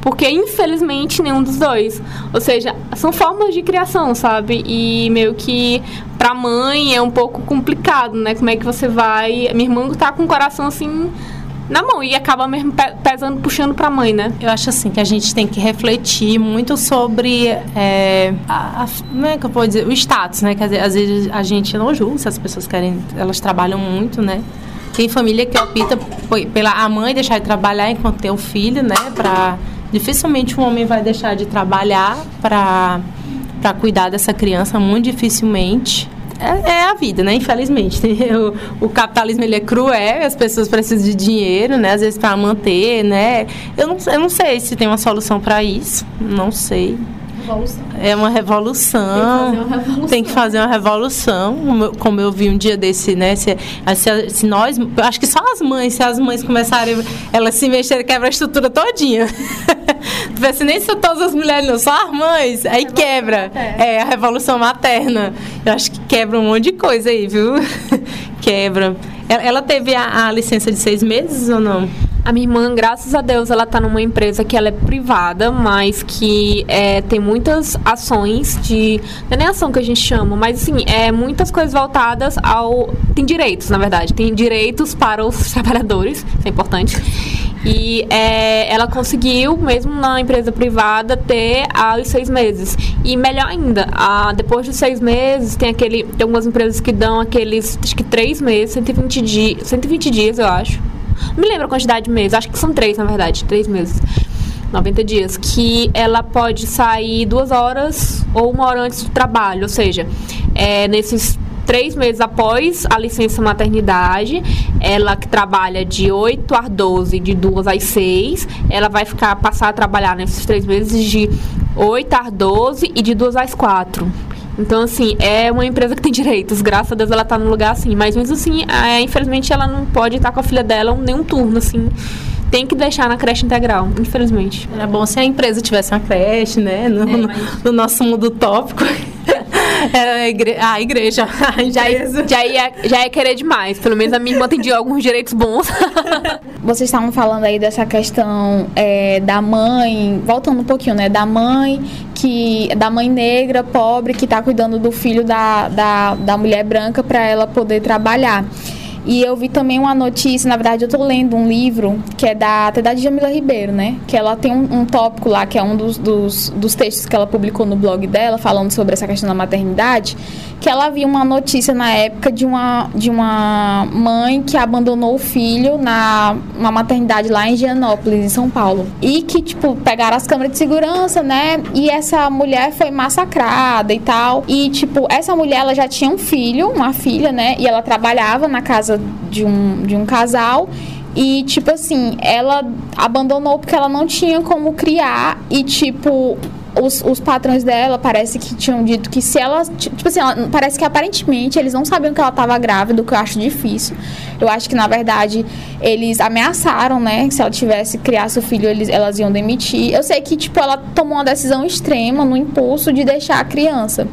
Porque, infelizmente, nenhum dos dois. Ou seja, são formas de criação, sabe? E meio que para mãe é um pouco complicado, né? Como é que você vai. Minha irmã tá com o coração assim na mão e acaba mesmo pesando, puxando para a mãe, né? Eu acho assim que a gente tem que refletir muito sobre é, a, a, como é que eu dizer, o status, né? Quer dizer, às vezes a gente não julga se as pessoas querem, elas trabalham muito, né? Tem família que opta pela a mãe deixar de trabalhar enquanto tem o filho, né? Para dificilmente um homem vai deixar de trabalhar para para cuidar dessa criança, muito dificilmente é, é, a vida, né? Infelizmente. O, o, capitalismo ele é cruel, as pessoas precisam de dinheiro, né? Às vezes para manter, né? Eu não, eu não sei se tem uma solução para isso. Não sei. Revolução. É uma revolução. Tem que fazer uma revolução. Como eu vi um dia desse, né? Se, se, se nós. Acho que só as mães, se as mães começarem. Elas se mexerem, quebra a estrutura todinha. se nem se todas as mulheres, não, só as mães. Aí quebra. Materna. É, a revolução materna. Eu acho que quebra um monte de coisa aí, viu? quebra. Ela, ela teve a, a licença de seis meses ou não? A minha irmã, graças a Deus, ela tá numa empresa que ela é privada, mas que é, tem muitas ações de. Não é nem ação que a gente chama, mas assim, é muitas coisas voltadas ao. Tem direitos, na verdade. Tem direitos para os trabalhadores, isso é importante. E é, ela conseguiu, mesmo na empresa privada, ter aos seis meses. E melhor ainda, a, depois dos seis meses, tem aquele. Tem algumas empresas que dão aqueles, acho que três meses, 120 dias, 120 dias, eu acho. Não me lembro a quantidade de meses, acho que são três, na verdade, três meses. 90 dias, que ela pode sair duas horas ou uma hora antes do trabalho, ou seja, é, nesses três meses após a licença maternidade, ela que trabalha de 8 às 12, de 2 às 6, ela vai ficar passar a trabalhar nesses três meses de 8 às 12 e de 2 às 4. Então, assim, é uma empresa que tem direitos. Graças a Deus ela tá num lugar assim. Mas mesmo assim, é, infelizmente ela não pode estar com a filha dela nenhum turno, assim. Tem que deixar na creche integral, infelizmente. Era bom se a empresa tivesse uma creche, né? No, é, mas... no nosso mundo tópico. Era a, igre... a igreja. Já, já, ia, já ia querer demais. Pelo menos a minha irmã atendia alguns direitos bons. Vocês estavam falando aí dessa questão é, da mãe, voltando um pouquinho, né? Da mãe que. Da mãe negra, pobre, que está cuidando do filho da, da, da mulher branca para ela poder trabalhar. E eu vi também uma notícia, na verdade eu estou lendo um livro que é da, até da Jamila Ribeiro, né? Que ela tem um, um tópico lá, que é um dos, dos, dos, textos que ela publicou no blog dela, falando sobre essa questão da maternidade, que ela viu uma notícia na época de uma, de uma mãe que abandonou o filho na uma maternidade lá em Gianópolis, em São Paulo. E que, tipo, pegaram as câmeras de segurança, né? E essa mulher foi massacrada e tal. E, tipo, essa mulher, ela já tinha um filho, uma filha, né? E ela trabalhava na casa casa de um, de um casal e, tipo assim, ela abandonou porque ela não tinha como criar. E, tipo, os, os patrões dela parece que tinham dito que se ela. Tipo assim, ela, parece que aparentemente eles não sabiam que ela estava grávida, o que eu acho difícil. Eu acho que, na verdade, eles ameaçaram, né? Que se ela tivesse criasse o filho, eles, elas iam demitir. Eu sei que, tipo, ela tomou uma decisão extrema no impulso de deixar a criança.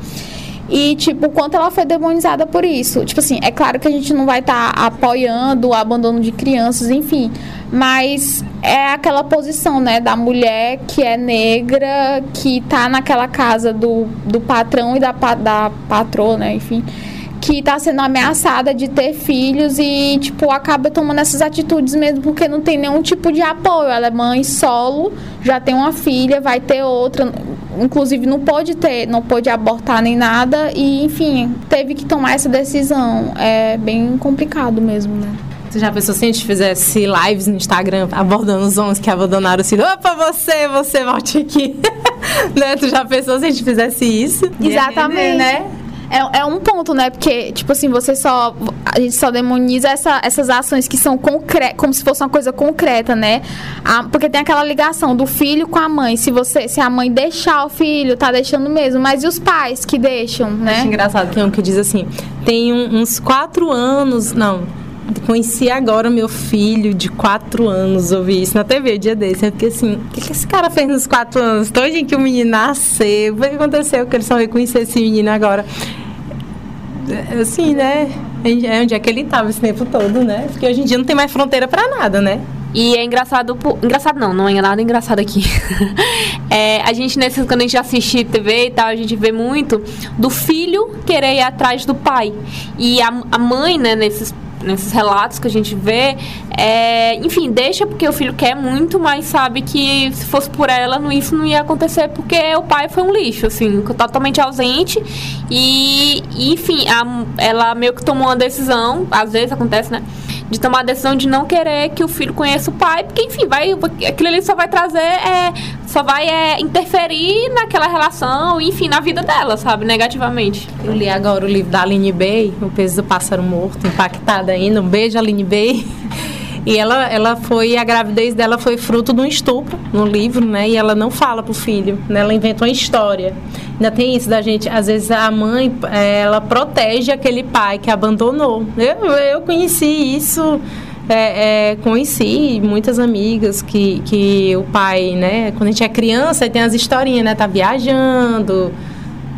E, tipo, o quanto ela foi demonizada por isso. Tipo assim, é claro que a gente não vai estar tá apoiando o abandono de crianças, enfim. Mas é aquela posição, né, da mulher que é negra, que tá naquela casa do, do patrão e da, da patroa, né, enfim que está sendo ameaçada de ter filhos e, tipo, acaba tomando essas atitudes mesmo porque não tem nenhum tipo de apoio. Ela é mãe solo, já tem uma filha, vai ter outra. Inclusive, não pode ter, não pode abortar nem nada e, enfim, teve que tomar essa decisão. É bem complicado mesmo, né? Tu já pensou se a gente fizesse lives no Instagram abordando os homens que abandonaram o filho? Opa, você, você, volte aqui. né? Tu já pensou se a gente fizesse isso? Exatamente. né? É, é um ponto, né? Porque, tipo assim, você só. A gente só demoniza essa, essas ações que são concretas, como se fosse uma coisa concreta, né? A, porque tem aquela ligação do filho com a mãe. Se você, se a mãe deixar o filho, tá deixando mesmo. Mas e os pais que deixam, né? Acho engraçado, tem um que diz assim: tem um, uns quatro anos. Não, conheci agora meu filho de quatro anos, ouvi isso na TV dia desse. Eu fiquei assim, o que, que esse cara fez nos quatro anos? Todo dia que o menino nasceu, o que aconteceu que ele só veio conhecer esse menino agora? É, assim, né? É onde é que ele estava esse tempo todo, né? Porque hoje em dia não tem mais fronteira para nada, né? E é engraçado, engraçado não, não é nada engraçado aqui. é, a gente, nesse, quando a gente assiste TV e tal, a gente vê muito do filho querer ir atrás do pai. E a, a mãe, né, nesses nesses relatos que a gente vê, é, enfim, deixa porque o filho quer muito, mas sabe que se fosse por ela, isso não ia acontecer porque o pai foi um lixo, assim, totalmente ausente. E, e enfim, a, ela meio que tomou uma decisão, às vezes acontece, né? de tomar a decisão de não querer que o filho conheça o pai, porque, enfim, vai, aquilo ali só vai trazer, é, só vai é, interferir naquela relação, enfim, na vida dela, sabe, negativamente. Eu li agora o livro da Aline Bay, O Peso do Pássaro Morto, impactada ainda. Um beijo, Aline Bay. E ela, ela foi, a gravidez dela foi fruto de um estupro no livro, né? E ela não fala pro filho, né? Ela inventa uma história. Ainda tem isso da gente, às vezes a mãe, ela protege aquele pai que abandonou. Eu, eu conheci isso. É, é, conheci muitas amigas que, que o pai, né, quando a gente é criança, tem as historinhas, né, tá viajando,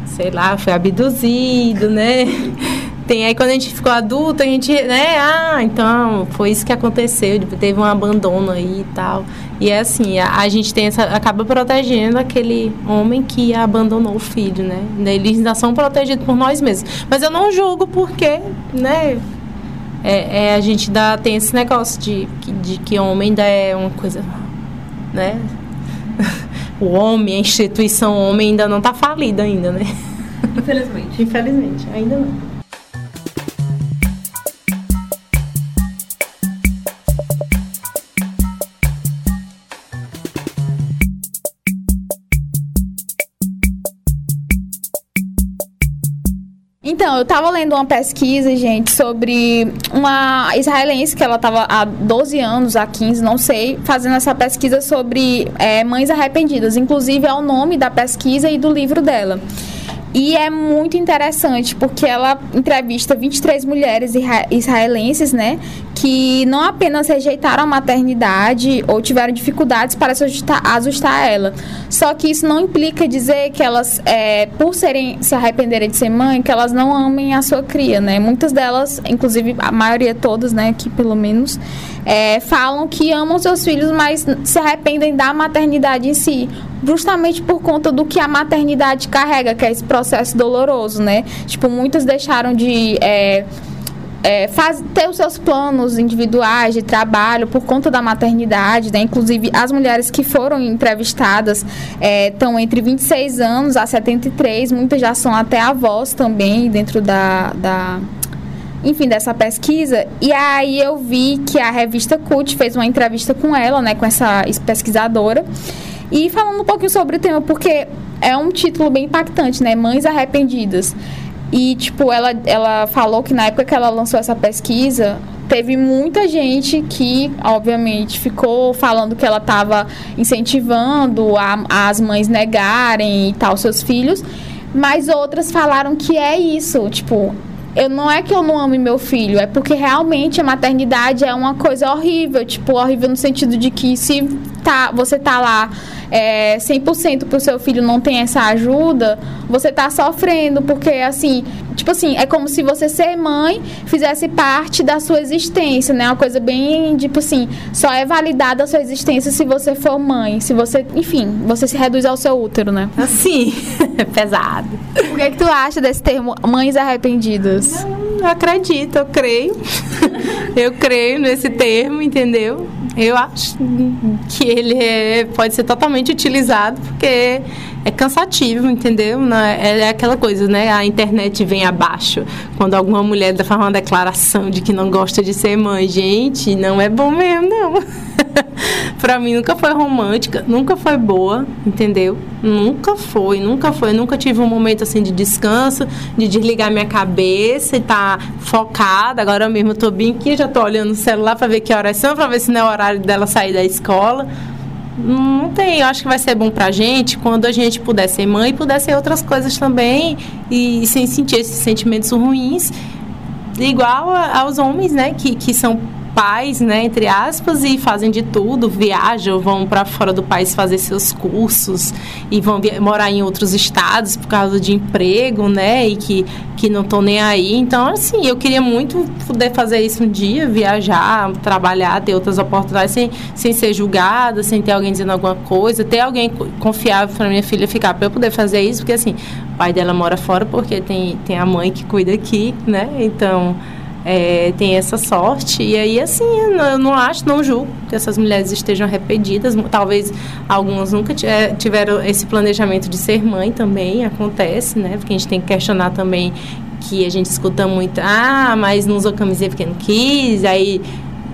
sei lá, foi abduzido, né? Tem aí quando a gente ficou adulto, a gente, né? Ah, então foi isso que aconteceu, tipo, teve um abandono aí e tal. E é assim, a, a gente tem essa, acaba protegendo aquele homem que abandonou o filho, né? Eles ainda são protegidos por nós mesmos. Mas eu não julgo porque, né? É, é, a gente dá, tem esse negócio de, de que homem ainda é uma coisa, né? O homem, a instituição homem ainda não está falida ainda, né? Infelizmente. Infelizmente, ainda não. Então, eu tava lendo uma pesquisa, gente, sobre uma israelense que ela tava há 12 anos, há 15, não sei, fazendo essa pesquisa sobre é, mães arrependidas. Inclusive, é o nome da pesquisa e do livro dela. E é muito interessante porque ela entrevista 23 mulheres israelenses, né, que não apenas rejeitaram a maternidade ou tiveram dificuldades para se ajustar, ajustar ela. Só que isso não implica dizer que elas, é, por serem se arrependerem de ser mãe, que elas não amem a sua cria, né? Muitas delas, inclusive a maioria todas, né, aqui pelo menos, é, falam que amam seus filhos, mas se arrependem da maternidade em si, justamente por conta do que a maternidade carrega, que é esse processo doloroso, né? Tipo, muitas deixaram de é, é, faz, ter os seus planos individuais de trabalho por conta da maternidade, né? Inclusive, as mulheres que foram entrevistadas estão é, entre 26 anos a 73, muitas já são até avós também dentro da, da enfim, dessa pesquisa. E aí eu vi que a revista CUT fez uma entrevista com ela, né, com essa pesquisadora. E falando um pouquinho sobre o tema, porque é um título bem impactante, né? Mães arrependidas. E, tipo, ela, ela falou que na época que ela lançou essa pesquisa, teve muita gente que, obviamente, ficou falando que ela estava incentivando a, as mães negarem e tal seus filhos, mas outras falaram que é isso, tipo, eu não é que eu não ame meu filho, é porque realmente a maternidade é uma coisa horrível, tipo, horrível no sentido de que se tá, você tá lá é, 100% pro seu filho não tem essa ajuda, você tá sofrendo, porque assim, tipo assim, é como se você ser mãe fizesse parte da sua existência, né? Uma coisa bem, tipo assim, só é validada a sua existência se você for mãe, se você, enfim, você se reduz ao seu útero, né? Assim, é pesado. O que é que tu acha desse termo mães arrependidas? eu acredito, eu creio. eu creio nesse termo, entendeu? Eu acho que ele é, pode ser totalmente utilizado porque é cansativo, entendeu? É, é aquela coisa, né? A internet vem abaixo quando alguma mulher faz uma declaração de que não gosta de ser mãe. Gente, não é bom mesmo, não. pra mim nunca foi romântica, nunca foi boa, entendeu? Nunca foi, nunca foi. Nunca tive um momento assim de descanso, de desligar minha cabeça e tá focada. Agora mesmo eu tô bem aqui, já tô olhando o celular para ver que horas são, para ver se não é horário dela sair da escola. Não tem, eu acho que vai ser bom pra gente quando a gente puder ser mãe e puder ser outras coisas também e, e sem sentir esses sentimentos ruins, igual aos homens, né, que, que são pais, né, entre aspas, e fazem de tudo, viajam, vão para fora do país fazer seus cursos e vão morar em outros estados por causa de emprego, né, e que, que não estão nem aí. Então, assim, eu queria muito poder fazer isso um dia, viajar, trabalhar, ter outras oportunidades sem, sem ser julgada, sem ter alguém dizendo alguma coisa, ter alguém confiável para minha filha ficar para eu poder fazer isso, porque assim, o pai dela mora fora porque tem, tem a mãe que cuida aqui, né? Então, é, tem essa sorte. E aí, assim, eu não acho, não julgo que essas mulheres estejam arrependidas. Talvez algumas nunca é, tiveram esse planejamento de ser mãe também, acontece, né? Porque a gente tem que questionar também que a gente escuta muito, ah, mas não usou camiseta porque não quis, aí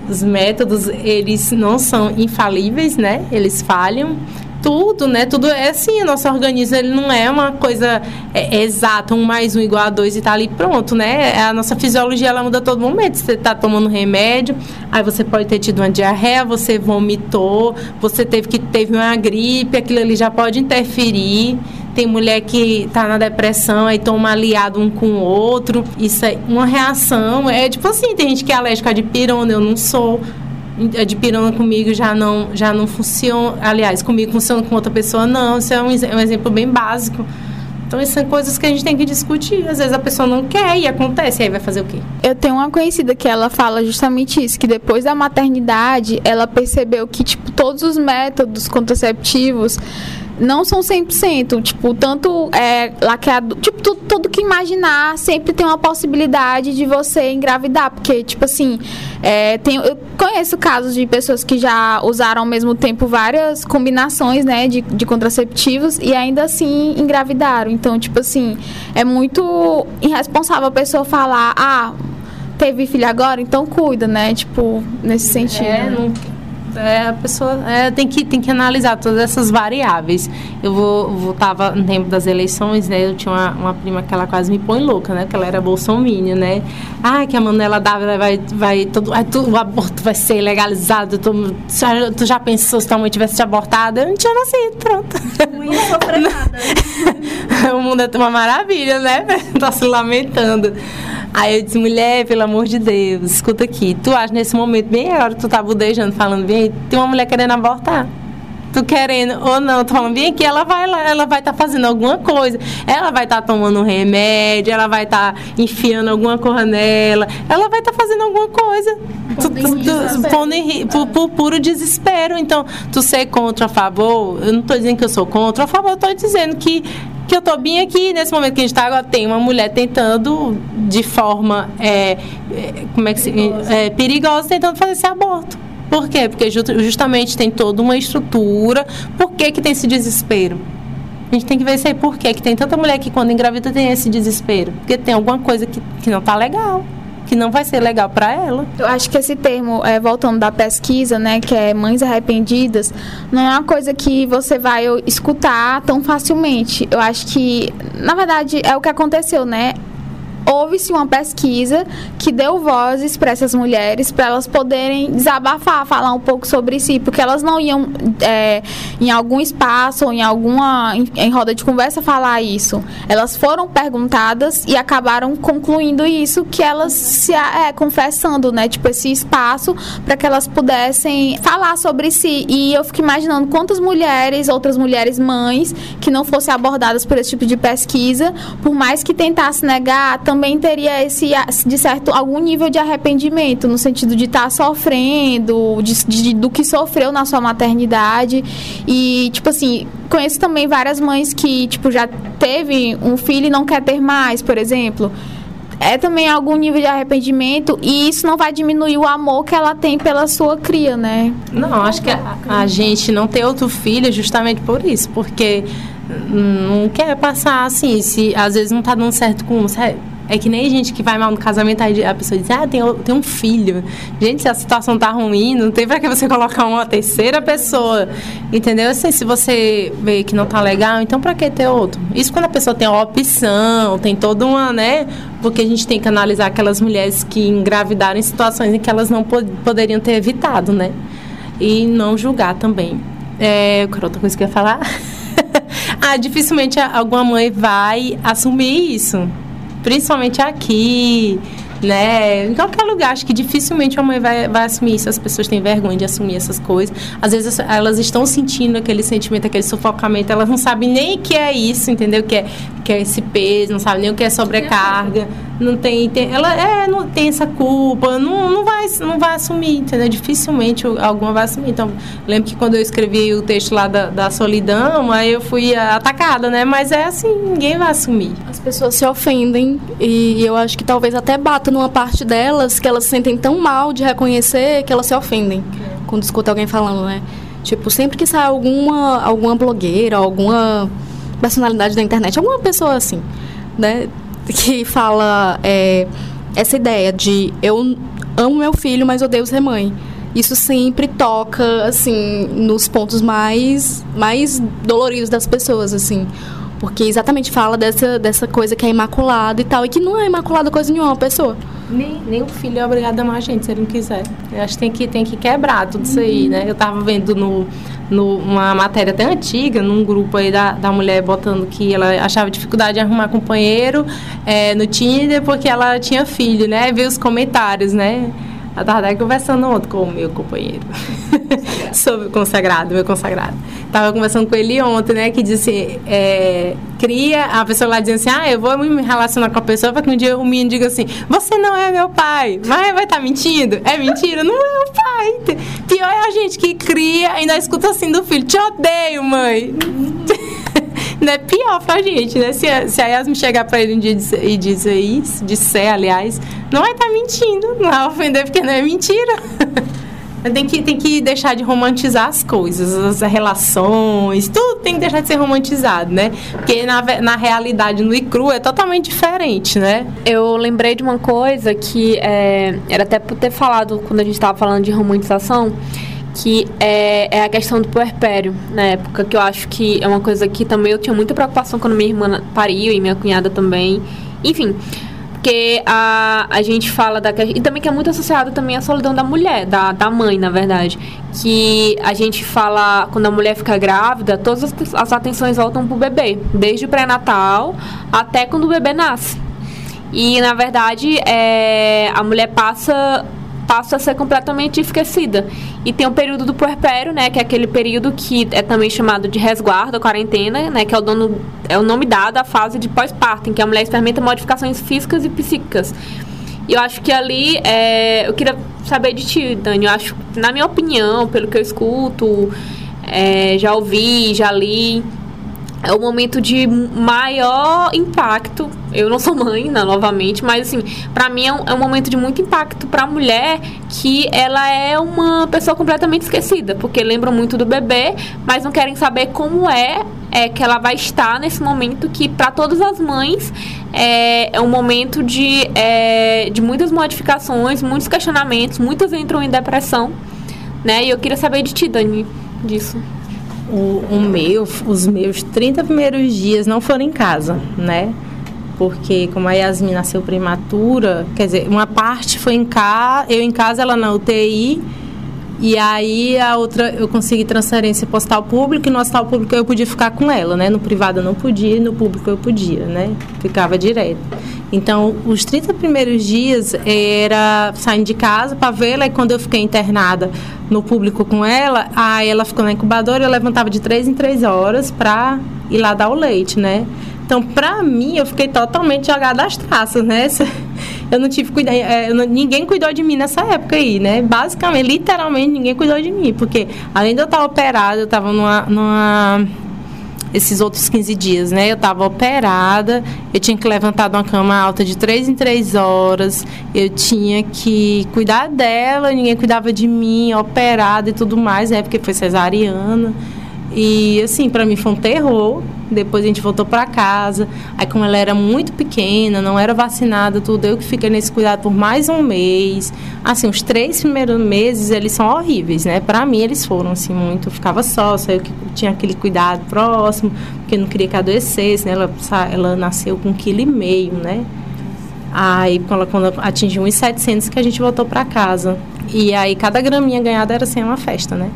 os métodos, eles não são infalíveis, né? Eles falham tudo, né? Tudo é assim, o nosso organismo ele não é uma coisa é, é, exata, um mais um igual a dois e tá ali pronto, né? É, a nossa fisiologia ela muda a todo momento. Você tá tomando remédio, aí você pode ter tido uma diarreia, você vomitou, você teve que teve uma gripe, aquilo ali já pode interferir. Tem mulher que tá na depressão, aí toma aliado um com o outro. Isso é uma reação. É tipo assim, tem gente que é alérgica de pirona, eu não sou de pirona comigo já não, já não funciona. Aliás, comigo funciona com outra pessoa, não. Isso é um, é um exemplo bem básico. Então, essas são coisas que a gente tem que discutir. Às vezes a pessoa não quer e acontece, e aí vai fazer o quê? Eu tenho uma conhecida que ela fala justamente isso, que depois da maternidade, ela percebeu que, tipo, todos os métodos contraceptivos não são 100%. Tipo, tanto é, laqueado, tipo, tudo, tudo que imaginar sempre tem uma possibilidade de você engravidar. Porque, tipo assim, é, tem, eu conheço casos de pessoas que já usaram ao mesmo tempo várias combinações, né, de, de contraceptivos e ainda assim engravidaram. Então, tipo assim, é muito irresponsável a pessoa falar, ah, teve filho agora, então cuida, né? Tipo, nesse sentido. É, não é, a pessoa é, tem, que, tem que analisar todas essas variáveis. Eu vou, vou tava no tempo das eleições, né? Eu tinha uma, uma prima que ela quase me põe louca, né? Que ela era bolsominion, né? Ah, que a Manela Dávila vai, vai todo, ai, tu, o aborto vai ser legalizado. Tu, tu já pensou se tua mãe tivesse te abortado? Eu não tinha nascido, pronto. Não o mundo é uma maravilha, né? tá se lamentando. Aí eu disse, mulher, pelo amor de Deus, escuta aqui. Tu acha nesse momento, bem a hora que tu tá budejando, falando bem, tem uma mulher querendo abortar. Tu querendo ou não, tu falando bem aqui, ela vai lá, ela vai estar tá fazendo alguma coisa. Ela vai estar tá tomando um remédio, ela vai estar tá enfiando alguma coisa nela, ela vai estar tá fazendo alguma coisa. Pondo em, por, por puro desespero. Então, tu ser contra a favor, eu não estou dizendo que eu sou contra a favor, eu estou dizendo que que eu estou bem aqui, nesse momento que a gente está agora, tem uma mulher tentando, de forma é, é, como é que se, é, perigosa, tentando fazer esse aborto. Por quê? Porque justamente tem toda uma estrutura. Por que, que tem esse desespero? A gente tem que ver isso aí por quê? que tem tanta mulher que quando engravida tem esse desespero. Porque tem alguma coisa que, que não está legal que não vai ser legal para ela. Eu acho que esse termo, é, voltando da pesquisa, né, que é mães arrependidas, não é uma coisa que você vai escutar tão facilmente. Eu acho que, na verdade, é o que aconteceu, né? Houve-se uma pesquisa que deu vozes para essas mulheres, para elas poderem desabafar, falar um pouco sobre si, porque elas não iam é, em algum espaço ou em alguma em, em, roda de conversa falar isso. Elas foram perguntadas e acabaram concluindo isso, que elas se é, confessando, né, tipo esse espaço para que elas pudessem falar sobre si. E eu fico imaginando quantas mulheres, outras mulheres mães, que não fossem abordadas por esse tipo de pesquisa, por mais que tentasse negar, também teria esse, de certo, algum nível de arrependimento, no sentido de estar tá sofrendo, de, de, do que sofreu na sua maternidade. E, tipo assim, conheço também várias mães que, tipo, já teve um filho e não quer ter mais, por exemplo é também algum nível de arrependimento e isso não vai diminuir o amor que ela tem pela sua cria, né? Não, acho que a, a gente não tem outro filho justamente por isso, porque não quer passar assim, se às vezes não tá dando certo com é que nem gente que vai mal no casamento, aí a pessoa diz, ah, tem, tem um filho. Gente, se a situação tá ruim, não tem pra que você colocar uma terceira pessoa. Entendeu? Assim, se você vê que não tá legal, então pra que ter outro? Isso quando a pessoa tem uma opção, tem toda uma, né? Porque a gente tem que analisar aquelas mulheres que engravidaram em situações em que elas não pod poderiam ter evitado, né? E não julgar também. É, qual outra coisa que eu ia falar? ah, dificilmente alguma mãe vai assumir isso principalmente aqui, né? Em qualquer lugar, acho que dificilmente a mãe vai, vai assumir isso. As pessoas têm vergonha de assumir essas coisas. Às vezes elas estão sentindo aquele sentimento, aquele sufocamento, elas não sabem nem o que é isso, entendeu? Que é, que é esse peso, não sabem nem o que é sobrecarga. Não tem, tem ela é, não tem essa culpa, não, não, vai, não vai assumir, entendeu? Dificilmente alguma vai assumir. Então, lembro que quando eu escrevi o texto lá da, da solidão, aí eu fui atacada, né? Mas é assim, ninguém vai assumir. As pessoas se ofendem e eu acho que talvez até bata numa parte delas que elas se sentem tão mal de reconhecer que elas se ofendem quando escuta alguém falando, né? Tipo, sempre que sai alguma, alguma blogueira, alguma personalidade da internet, alguma pessoa assim, né? Que fala é, essa ideia de eu amo meu filho, mas odeio ser mãe. Isso sempre toca, assim, nos pontos mais, mais doloridos das pessoas, assim. Porque exatamente fala dessa, dessa coisa que é imaculada e tal, e que não é imaculada coisa nenhuma, uma pessoa. Nem, nem o filho é obrigado a amar a gente se ele não quiser. Eu acho que tem que, tem que quebrar tudo isso aí, né? Eu tava vendo no, no, uma matéria até antiga, num grupo aí da, da mulher botando que ela achava dificuldade em arrumar companheiro é, no Tinder porque ela tinha filho, né? Ver os comentários, né? Eu tava até conversando ontem com o meu companheiro sobre o consagrado, meu consagrado. Tava conversando com ele ontem, né? Que disse, é, cria, a pessoa lá dizendo assim, ah, eu vou me relacionar com a pessoa para que um dia o menino diga assim, você não é meu pai. Mas vai estar tá mentindo? É mentira? Não é meu pai. Pior é a gente que cria e ainda escuta assim do filho, te odeio, mãe. não é pior pra gente, né? Se, a, se a Yasmin chegar pra ele um dia e dizer isso, disser, aliás, não vai estar tá mentindo, não vai ofender porque não é mentira. Tem que, tem que deixar de romantizar as coisas, as relações, tudo tem que deixar de ser romantizado, né? Porque na, na realidade, no ICRU, é totalmente diferente, né? Eu lembrei de uma coisa que é, era até por ter falado quando a gente estava falando de romantização, que é, é, a questão do puerpério, na época, que eu acho que é uma coisa que também eu tinha muita preocupação quando minha irmã pariu e minha cunhada também. Enfim, porque a, a gente fala da. E também que é muito associado também à solidão da mulher, da, da mãe, na verdade. Que a gente fala, quando a mulher fica grávida, todas as, as atenções voltam pro bebê, desde o pré-natal até quando o bebê nasce. E, na verdade, é, a mulher passa passa a ser completamente esquecida. E tem o período do puerpério, né, que é aquele período que é também chamado de resguardo, quarentena, né, que é o, dono, é o nome dado à fase de pós-parto, em que a mulher experimenta modificações físicas e psíquicas. E eu acho que ali, é, eu queria saber de ti, Dani, eu acho, na minha opinião, pelo que eu escuto, é, já ouvi, já li, é o momento de maior impacto. Eu não sou mãe, né, novamente, mas assim, para mim é um, é um, momento de muito impacto para a mulher que ela é uma pessoa completamente esquecida, porque lembram muito do bebê, mas não querem saber como é, é que ela vai estar nesse momento que para todas as mães é, é um momento de, é, de muitas modificações, muitos questionamentos, muitas entram em depressão, né? E eu queria saber de ti, Dani, disso o, o meu, os meus 30 primeiros dias não foram em casa, né? Porque como a Yasmin nasceu prematura, quer dizer, uma parte foi em casa, eu em casa, ela na UTI, e aí a outra eu consegui transferência para o hospital público e no hospital público eu podia ficar com ela, né? No privado eu não podia, no público eu podia, né? Ficava direto. Então, os 30 primeiros dias era saindo de casa para vê-la e quando eu fiquei internada no público com ela, aí ela ficou na incubadora e eu levantava de três em três horas para ir lá dar o leite, né? Então, para mim, eu fiquei totalmente jogada às traças, né? Eu não tive cuidado, é, ninguém cuidou de mim nessa época aí, né? Basicamente, literalmente, ninguém cuidou de mim, porque além de eu estar operada, eu estava numa, numa esses outros 15 dias, né? Eu estava operada, eu tinha que levantar de uma cama alta de 3 em 3 horas, eu tinha que cuidar dela, ninguém cuidava de mim, operada e tudo mais, né? Porque foi cesariana. E assim, para mim foi um terror. Depois a gente voltou para casa. Aí como ela era muito pequena, não era vacinada, tudo, eu que fiquei nesse cuidado por mais um mês. Assim, os três primeiros meses eles são horríveis, né? Para mim eles foram assim muito, eu ficava só, só eu que tinha aquele cuidado próximo, porque não queria que adoecesse, né? Ela ela nasceu com um quilo e meio, né? Aí quando, quando atingiu 1.700 que a gente voltou para casa. E aí cada graminha ganhada era assim uma festa, né?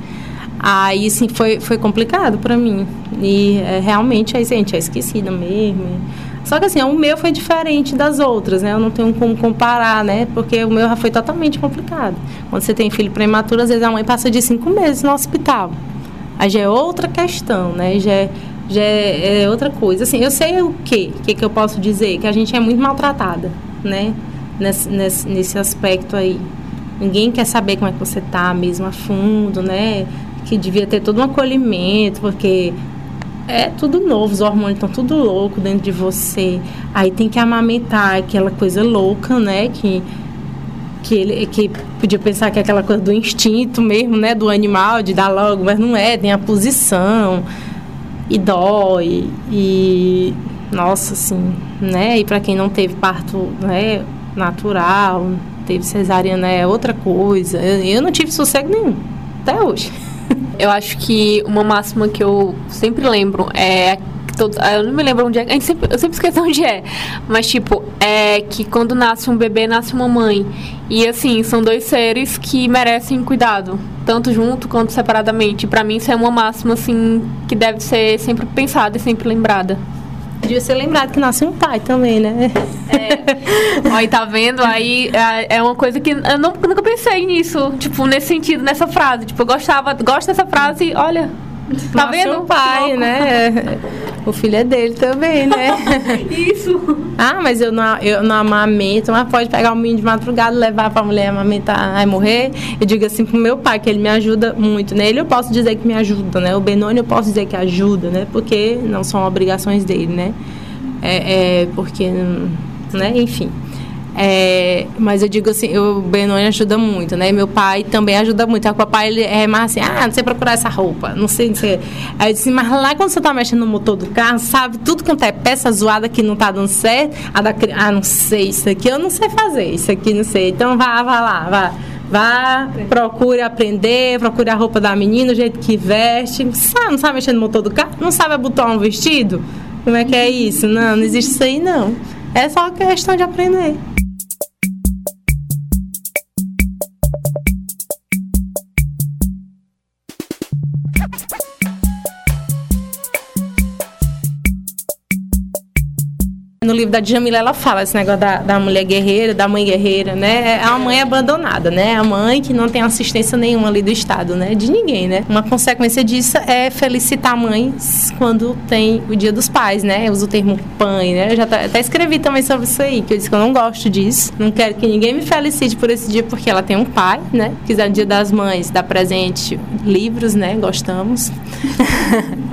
Aí, sim, foi, foi complicado para mim. E é, realmente, aí, gente, é esquecida mesmo. Só que, assim, o meu foi diferente das outras, né? Eu não tenho como comparar, né? Porque o meu já foi totalmente complicado. Quando você tem filho prematuro, às vezes a mãe passa de cinco meses no hospital. Aí já é outra questão, né? Já é, já é, é outra coisa. Assim, eu sei o quê? O que, que eu posso dizer? Que a gente é muito maltratada, né? Nesse, nesse, nesse aspecto aí. Ninguém quer saber como é que você tá mesmo a fundo, né? Que devia ter todo um acolhimento, porque é tudo novo, os hormônios estão tudo louco dentro de você. Aí tem que amamentar aquela coisa louca, né? Que, que ele que podia pensar que é aquela coisa do instinto mesmo, né? Do animal, de dar logo, mas não é, tem a posição e dói. E nossa, assim, né? E para quem não teve parto né, natural, teve cesariana é outra coisa. Eu, eu não tive sossego nenhum, até hoje. Eu acho que uma máxima que eu sempre lembro é Todo, eu não me lembro onde é. A gente sempre, eu sempre esqueço onde é. Mas, tipo, é que quando nasce um bebê, nasce uma mãe. E, assim, são dois seres que merecem cuidado. Tanto junto quanto separadamente. Para mim, isso é uma máxima, assim, que deve ser sempre pensada e sempre lembrada. Devia ser lembrado que nasce um pai também, né? É. Aí tá vendo? Aí é, é uma coisa que eu não, nunca pensei nisso. Tipo, nesse sentido, nessa frase. Tipo, eu gostava, gosto dessa frase, olha. Tá Nasce vendo? um pai, né? O filho é dele também, né? Isso. Ah, mas eu não, eu não amamento, mas pode pegar o menino de madrugada, levar pra mulher amamentar e morrer. Eu digo assim pro meu pai, que ele me ajuda muito, né? Ele eu posso dizer que me ajuda, né? O Benoni eu posso dizer que ajuda, né? Porque não são obrigações dele, né? É, é porque, né? Enfim. É, mas eu digo assim, o Benoni ajuda muito, né? Meu pai também ajuda muito. O papai ele é mais assim, ah, não sei procurar essa roupa, não sei, não sei. Aí eu disse, mas lá quando você tá mexendo no motor do carro, sabe tudo quanto é peça zoada que não tá dando certo, a da, ah, não sei, isso aqui eu não sei fazer, isso aqui não sei. Então vá, vá lá, vá. Vá, procure aprender, procure a roupa da menina, o jeito que veste. Sabe, não sabe mexer no motor do carro? Não sabe abotoar um vestido? Como é que é isso? Não, não existe isso aí não. É só questão de aprender. No livro da Djamila, ela fala esse negócio da, da mulher guerreira, da mãe guerreira, né? É uma mãe abandonada, né? A mãe que não tem assistência nenhuma ali do Estado, né? De ninguém, né? Uma consequência disso é felicitar mães quando tem o Dia dos Pais, né? Eu uso o termo pai, né? Eu já até escrevi também sobre isso aí, que eu disse que eu não gosto disso. Não quero que ninguém me felicite por esse dia, porque ela tem um pai, né? Quiser no Dia das Mães, dar presente, livros, né? Gostamos.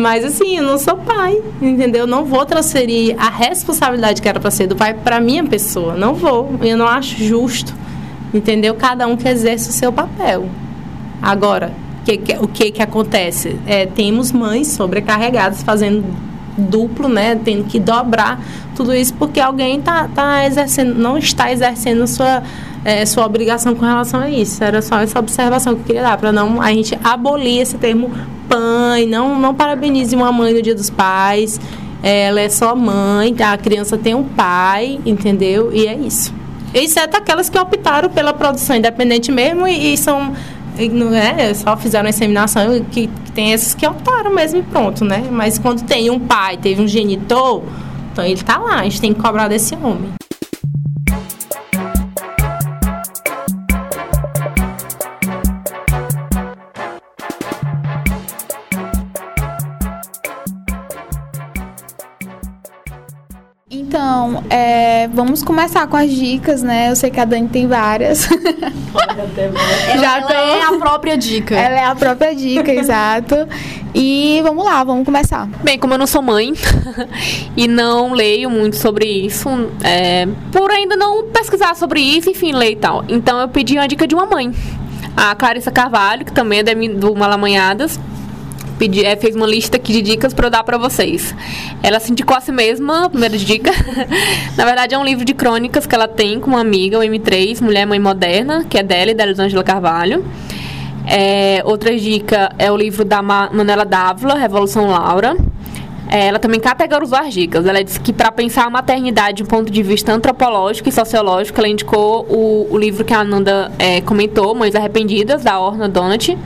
Mas assim, eu não sou pai, entendeu? Eu não vou transferir a responsabilidade que era para ser do pai para minha pessoa. Não vou. Eu não acho justo, entendeu? Cada um que exerce o seu papel. Agora, que, que- o que que acontece? É, temos mães sobrecarregadas fazendo duplo, né? Tendo que dobrar tudo isso porque alguém tá, tá exercendo, não está exercendo sua é, sua obrigação com relação a isso. Era só essa observação que eu queria dar para não a gente abolir esse termo pai, não não parabenize uma mãe no Dia dos Pais. É, Ela é só mãe, a criança tem um pai, entendeu? E é isso. Exceto aquelas que optaram pela produção independente mesmo e, e são não é, só fizeram a inseminação, que, que tem esses que optaram mesmo e pronto, né? Mas quando tem um pai, teve um genitor, então ele tá lá, a gente tem que cobrar desse homem. Então, é, vamos começar com as dicas, né? Eu sei que a Dani tem várias. Já ela é a própria dica. Ela é a própria dica, exato. E vamos lá, vamos começar. Bem, como eu não sou mãe e não leio muito sobre isso, é, por ainda não pesquisar sobre isso, enfim, ler e tal. Então eu pedi uma dica de uma mãe. A Clarissa Carvalho, que também é do Malamanhadas, pedi, é, fez uma lista aqui de dicas para eu dar para vocês. Ela se indicou a si mesma, primeira dica. Na verdade, é um livro de crônicas que ela tem com uma amiga, o M3, Mulher Mãe Moderna, que é dela e da Elisângela Carvalho. É, outra dica é o livro da Ma Manuela Dávila, Revolução Laura. É, ela também categorizou as dicas. Ela disse que para pensar a maternidade de um ponto de vista antropológico e sociológico, ela indicou o, o livro que a Ananda é, comentou, Mães Arrependidas, da Orna Donat.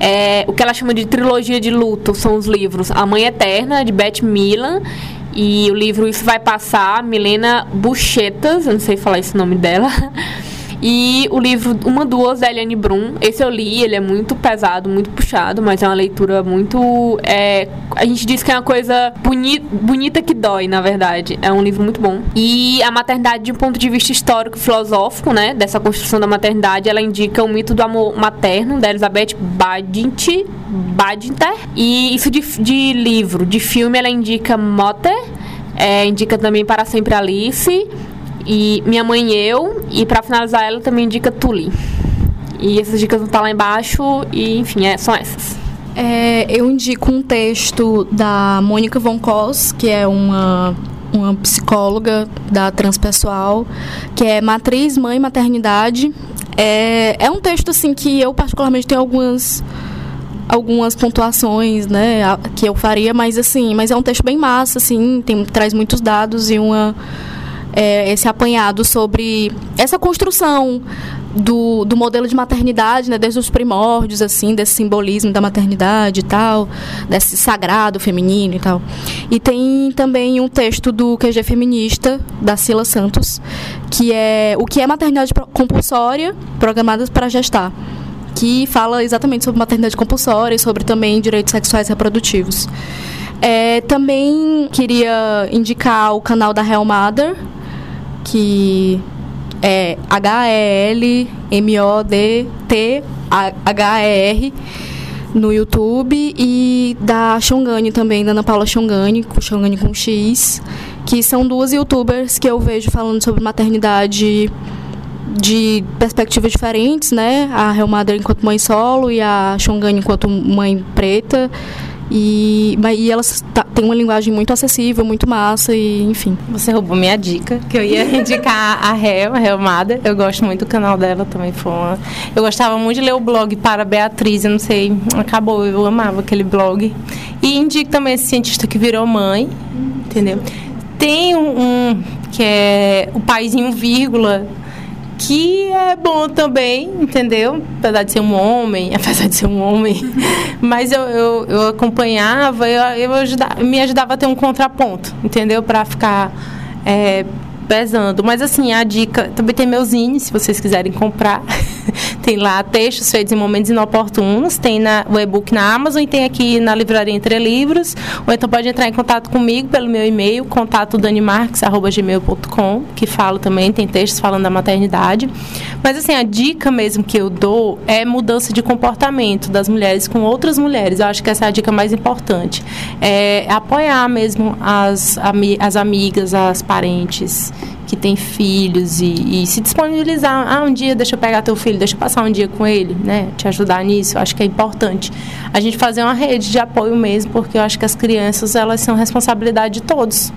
É, o que ela chama de trilogia de luto são os livros A Mãe Eterna, de Beth Milan, e o livro Isso Vai Passar, Milena Buchetas, eu não sei falar esse nome dela. E o livro Uma Duas, da Eliane Brum. Esse eu li, ele é muito pesado, muito puxado, mas é uma leitura muito. é, a gente diz que é uma coisa boni bonita que dói, na verdade. É um livro muito bom. E a maternidade, de um ponto de vista histórico e filosófico, né? Dessa construção da maternidade, ela indica o mito do amor materno, da Elizabeth Badinter. Badinter. E isso de, de livro, de filme, ela indica Motter. É, indica também Para Sempre Alice e Minha Mãe e Eu. E pra finalizar, ela também indica Tully. E essas dicas vão estar lá embaixo. E enfim, é, são essas. É, eu indico um texto da Mônica Von Kos, que é uma, uma psicóloga da Transpessoal, que é Matriz, Mãe, Maternidade. É, é um texto assim que eu particularmente tenho algumas algumas pontuações, né, que eu faria, mas assim, mas é um texto bem massa, assim, tem, traz muitos dados e uma é, esse apanhado sobre essa construção do, do modelo de maternidade, né, desde os primórdios, assim, desse simbolismo da maternidade e tal, desse sagrado feminino e tal. E tem também um texto do QG Feminista, da Sila Santos, que é o que é maternidade compulsória programada para gestar que fala exatamente sobre maternidade compulsória e sobre também direitos sexuais reprodutivos. É, também queria indicar o canal da Real Mother, que é H-E-L-M-O-D-T-H-E-R no YouTube e da Xongani também, da Ana Paula Xongani, Xongani com X, que são duas youtubers que eu vejo falando sobre maternidade de perspectivas diferentes, né? A Real Mother enquanto mãe solo e a Xongani enquanto mãe preta. E, e elas têm uma linguagem muito acessível, muito massa e enfim. Você roubou minha dica, que eu ia indicar a Hel, a Mada. Eu gosto muito do canal dela também. Foi uma... Eu gostava muito de ler o blog para Beatriz, eu não sei, acabou, eu amava aquele blog. E indico também esse cientista que virou mãe, entendeu? Tem um, um que é o Paizinho Vírgula, que é bom também, entendeu? Apesar de ser um homem, apesar de ser um homem, mas eu, eu, eu acompanhava, eu, eu ajudava, me ajudava a ter um contraponto, entendeu? Para ficar é, pesando. Mas assim, a dica, também tem meu zine, se vocês quiserem comprar. tem lá textos feitos em momentos inoportunos, tem na, o e-book na Amazon e tem aqui na livraria Entre Livros. Ou então pode entrar em contato comigo pelo meu e-mail, contato danimarques.gmail.com, que falo também, tem textos falando da maternidade. Mas assim, a dica mesmo que eu dou é mudança de comportamento das mulheres com outras mulheres. Eu acho que essa é a dica mais importante. É apoiar mesmo as, as amigas, as parentes que tem filhos e, e, se disponibilizar. Ah, um dia deixa eu pegar teu filho, deixa eu passar um dia com ele, né? Te ajudar nisso. Acho que é importante a gente fazer uma rede de apoio mesmo, porque eu acho que as crianças elas são responsabilidade de todos.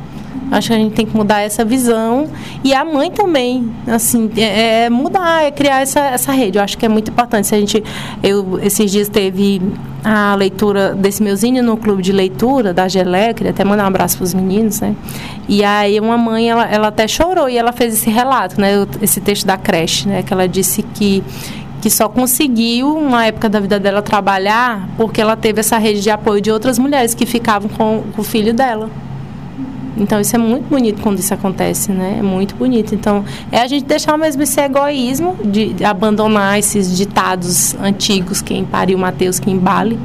Acho que a gente tem que mudar essa visão e a mãe também, assim, é, é mudar, é criar essa, essa rede. Eu acho que é muito importante. Se a gente, eu esses dias teve a leitura desse meuzinho no clube de leitura da Gelé, queria até mandar um abraço para os meninos, né? E aí uma mãe, ela, ela até chorou e ela fez esse relato, né? Esse texto da creche, né? Que ela disse que que só conseguiu, na época da vida dela, trabalhar porque ela teve essa rede de apoio de outras mulheres que ficavam com, com o filho dela. Então isso é muito bonito quando isso acontece, né? É muito bonito. Então é a gente deixar mesmo esse egoísmo de, abandonar esses ditados antigos, quem pariu Mateus, quem embale.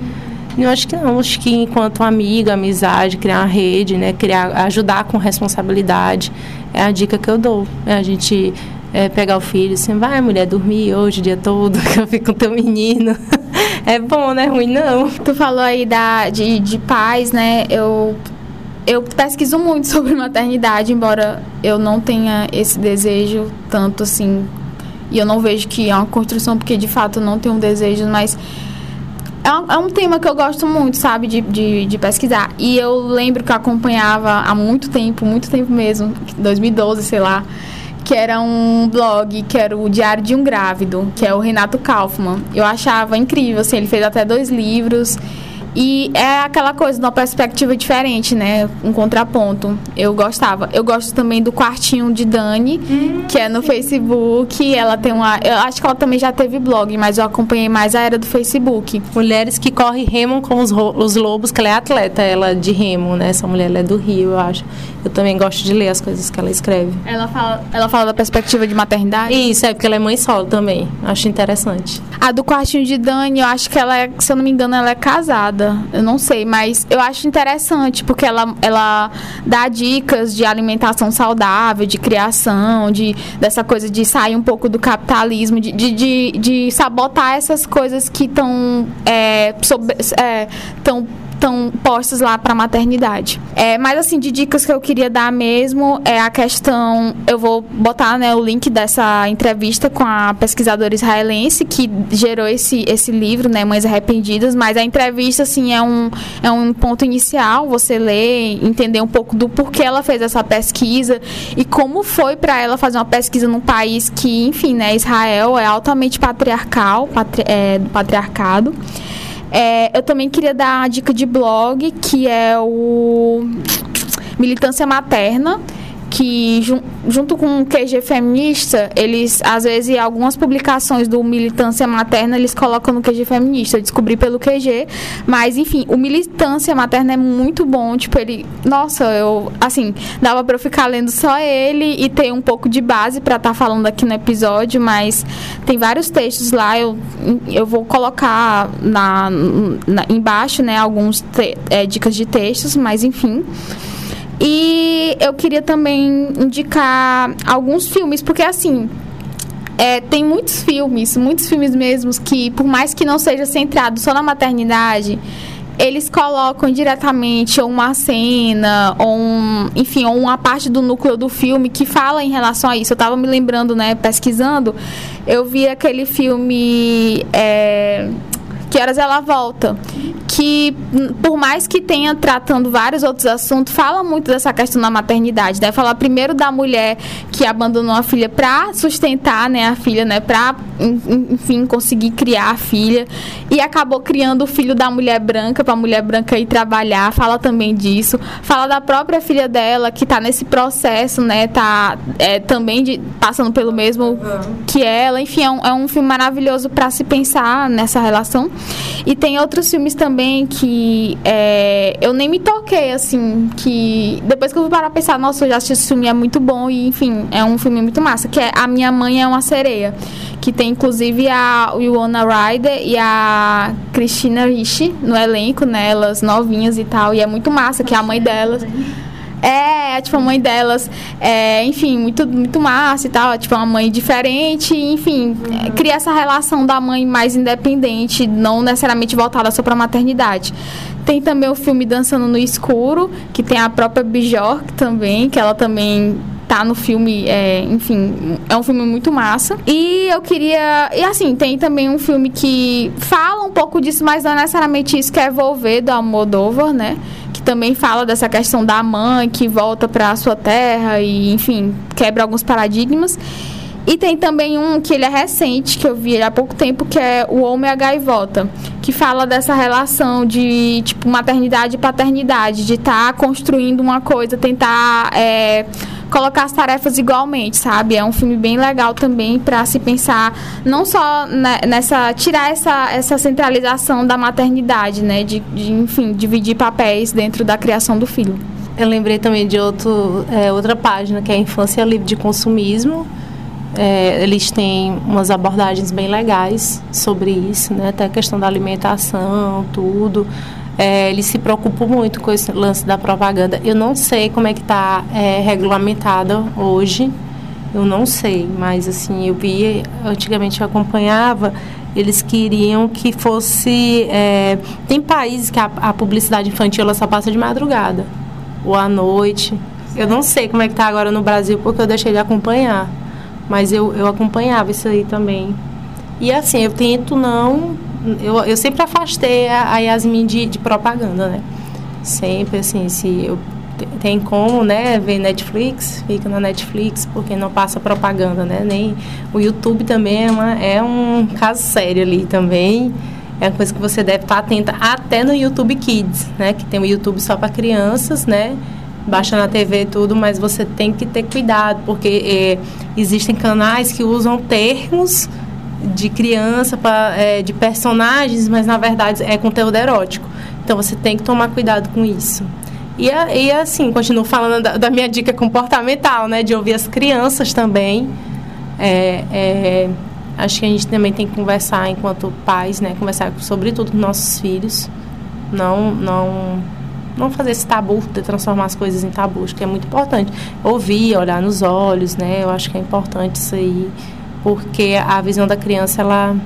Eu acho que não, acho que enquanto amiga, amizade, criar uma rede, né? Criar, ajudar com responsabilidade, é a dica que eu dou. É a gente é, pegar o filho assim, vai mulher dormir hoje o dia todo, que eu fico com teu menino. é bom, não é ruim não. Tu falou aí da, de, de pais, né? Eu eu pesquiso muito sobre maternidade, embora eu não tenha esse desejo tanto assim. E eu não vejo que é uma construção, porque de fato eu não tenho um desejo, mas é um, é um tema que eu gosto muito, sabe, de, de, de, pesquisar. E eu lembro que eu acompanhava há muito tempo, muito tempo mesmo, 2012, sei lá, que era um blog, que era o Diário de um Grávido, que é o Renato Kaufmann. Eu achava incrível, assim, ele fez até dois livros. E é aquela coisa, uma perspectiva diferente, né? Um contraponto. Eu gostava. Eu gosto também do quartinho de Dani, hum, que é no sim. Facebook. Ela tem uma. Eu acho que ela também já teve blog, mas eu acompanhei mais a era do Facebook. Mulheres que correm remam com os, os lobos, que ela é atleta, ela de remo, né? Essa mulher é do Rio, eu acho. Eu também gosto de ler as coisas que ela escreve. Ela fala, ela fala da perspectiva de maternidade? Isso, é porque ela é mãe solo também. Acho interessante. A do quartinho de Dani, eu acho que ela é, se eu não me engano, ela é casada eu não sei, mas eu acho interessante porque ela, ela dá dicas de alimentação saudável, de criação, de dessa coisa de sair um pouco do capitalismo, de, de, de, de sabotar essas coisas que estão é, é, estão postos lá para maternidade. É, mas assim, de dicas que eu queria dar mesmo é a questão, eu vou botar né, o link dessa entrevista com a pesquisadora israelense que gerou esse, esse livro, né, Mães Arrependidas, mas a entrevista assim é um, é um ponto inicial, você ler, entender um pouco do porquê ela fez essa pesquisa e como foi para ela fazer uma pesquisa num país que, enfim, né, Israel é altamente patriarcal, patri, é, patriarcado. É, eu também queria dar a dica de blog, que é o Militância Materna, que jun, junto com o QG feminista, eles às vezes algumas publicações do militância materna eles colocam no QG feminista. Eu descobri pelo QG, mas enfim, o militância materna é muito bom, tipo ele, nossa, eu assim, dava para eu ficar lendo só ele e ter um pouco de base para estar tá falando aqui no episódio, mas tem vários textos lá, eu, eu vou colocar na, na embaixo, né, alguns te, é, dicas de textos, mas enfim. E eu queria também indicar alguns filmes, porque assim, é, tem muitos filmes, muitos filmes mesmos, que por mais que não seja centrado só na maternidade, eles colocam diretamente ou uma cena, ou um, enfim, ou uma parte do núcleo do filme que fala em relação a isso. Eu estava me lembrando, né, pesquisando, eu vi aquele filme. É, que horas ela volta? Que, por mais que tenha tratando vários outros assuntos, fala muito dessa questão da maternidade. Né? falar primeiro da mulher que abandonou a filha para sustentar né, a filha, né, para, enfim, conseguir criar a filha. E acabou criando o filho da mulher branca, para a mulher branca ir trabalhar. Fala também disso. Fala da própria filha dela, que está nesse processo, né, tá é, também de, passando pelo mesmo que ela. Enfim, é um, é um filme maravilhoso para se pensar nessa relação. E tem outros filmes também que é, eu nem me toquei, assim, que depois que eu vou parar a pensar, nossa, eu já assisti esse filme, é muito bom e, enfim, é um filme muito massa, que é A Minha Mãe é uma Sereia, que tem inclusive a Winona Ryder e a Christina Ricci no elenco, né, elas novinhas e tal, e é muito massa, que é a mãe delas... É, é, tipo, a mãe delas, é, enfim, muito, muito massa e tal. É, tipo, uma mãe diferente, enfim, uhum. cria essa relação da mãe mais independente, não necessariamente voltada só pra maternidade. Tem também o filme Dançando no Escuro, que tem a própria Bjork também, que ela também tá no filme, é, enfim, é um filme muito massa. E eu queria. E assim, tem também um filme que fala um pouco disso, mas não é necessariamente isso que é Volver do Almodóvar, né? Também fala dessa questão da mãe que volta para a sua terra e, enfim, quebra alguns paradigmas. E tem também um que ele é recente, que eu vi há pouco tempo, que é O Homem a Gaivota, que fala dessa relação de, tipo, maternidade e paternidade, de estar tá construindo uma coisa, tentar é, colocar as tarefas igualmente, sabe? É um filme bem legal também para se pensar não só nessa tirar essa, essa centralização da maternidade, né? De, de enfim, dividir papéis dentro da criação do filho. Eu lembrei também de outro, é, outra página que é a Infância Livre de Consumismo. É, eles têm umas abordagens bem legais sobre isso, né? Até a questão da alimentação, tudo. É, eles se preocupam muito com esse lance da propaganda. Eu não sei como é que está é, regulamentada hoje, eu não sei, mas assim, eu vi, antigamente eu acompanhava, eles queriam que fosse. É, tem países que a, a, publicidade infantil ela só passa de madrugada ou à noite. Eu não sei como é que está agora no Brasil porque eu deixei de acompanhar, mas eu, eu acompanhava isso aí também. E assim, eu tento não eu, eu sempre afastei a, a Yasmin de, de propaganda, né? Sempre, assim, se eu tem como, né, ver Netflix, fica na Netflix, porque não passa propaganda, né? Nem o YouTube também é, uma, é um caso sério ali também. É uma coisa que você deve estar atenta até no YouTube Kids, né? Que tem o YouTube só para crianças, né? Baixa na TV tudo, mas você tem que ter cuidado, porque é, existem canais que usam termos de criança, pra, é, de personagens, mas na verdade é conteúdo erótico. Então você tem que tomar cuidado com isso. E, e assim, continuo falando da, da, minha dica comportamental, né? De ouvir as crianças também. É, é, acho que a gente também tem que conversar enquanto pais, né? Conversar sobre tudo com nossos filhos. Não, não, não fazer esse tabu, de transformar as coisas em tabus, que é muito importante. Ouvir, olhar nos olhos, né? Eu acho que é importante isso aí porque a visão da criança ela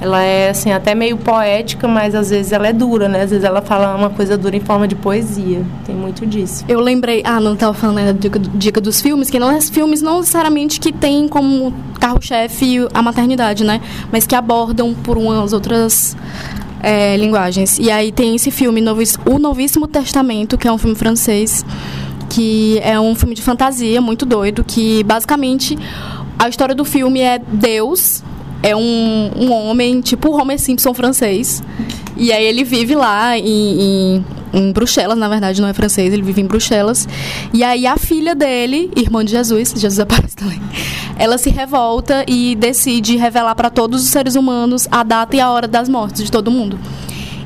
ela é assim até meio poética, mas às vezes ela é dura, né? Às vezes ela fala uma coisa dura em forma de poesia. Tem muito disso. Eu lembrei, ah, não estava falando né, da dica, dica, dos filmes, que não é filmes não necessariamente que tem como carro-chefe a maternidade, né? Mas que abordam por umas outras é, linguagens. E aí tem esse filme, O Novíssimo Testamento, que é um filme francês, que é um filme de fantasia muito doido, que basicamente a história do filme é Deus, é um, um homem, tipo Homer Simpson francês. E aí ele vive lá em, em em Bruxelas, na verdade não é francês, ele vive em Bruxelas. E aí a filha dele, irmã de Jesus, Jesus aparece também, ela se revolta e decide revelar para todos os seres humanos a data e a hora das mortes de todo mundo.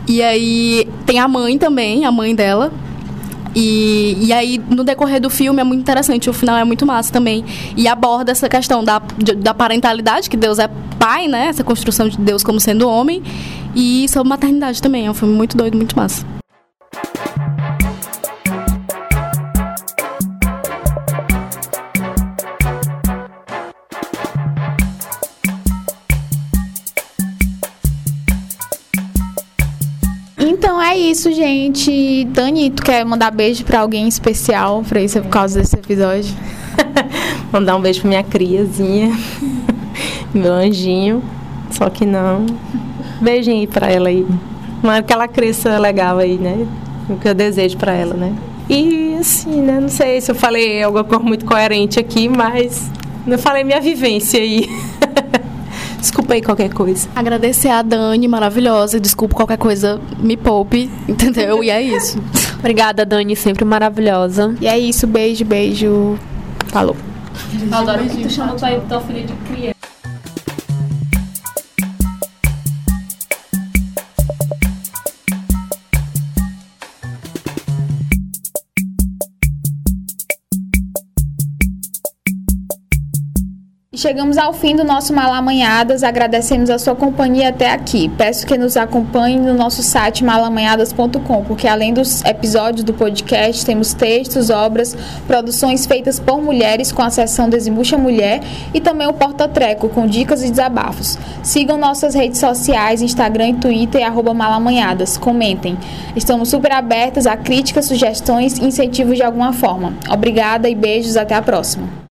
E aí tem a mãe também, a mãe dela, e, e aí, no decorrer do filme, é muito interessante. O final é muito massa também. E aborda essa questão da, da parentalidade, que Deus é pai, né? Essa construção de Deus como sendo homem. E sobre maternidade também. É um filme muito doido, muito massa. Isso, gente. Dani, tu quer mandar beijo pra alguém especial pra isso por causa desse episódio? mandar um beijo pra minha criazinha, meu anjinho. Só que não. Beijinho aí pra ela aí. Mas que ela cresça legal aí, né? O que eu desejo pra ela, né? E assim, né? Não sei se eu falei alguma coisa muito coerente aqui, mas não falei minha vivência aí. Desculpa aí qualquer coisa. Agradecer a Dani, maravilhosa. Desculpa qualquer coisa, me poupe, entendeu? E é isso. Obrigada, Dani, sempre maravilhosa. E é isso, beijo, beijo. Falou. Adoro que tu chama tua filha de criança. Chegamos ao fim do nosso Malamanhadas, agradecemos a sua companhia até aqui. Peço que nos acompanhe no nosso site malamanhadas.com, porque além dos episódios do podcast, temos textos, obras, produções feitas por mulheres com a seção Desembucha Mulher e também o Porta Treco, com dicas e desabafos. Sigam nossas redes sociais, Instagram e Twitter, arroba malamanhadas. Comentem. Estamos super abertas a críticas, sugestões e incentivos de alguma forma. Obrigada e beijos, até a próxima.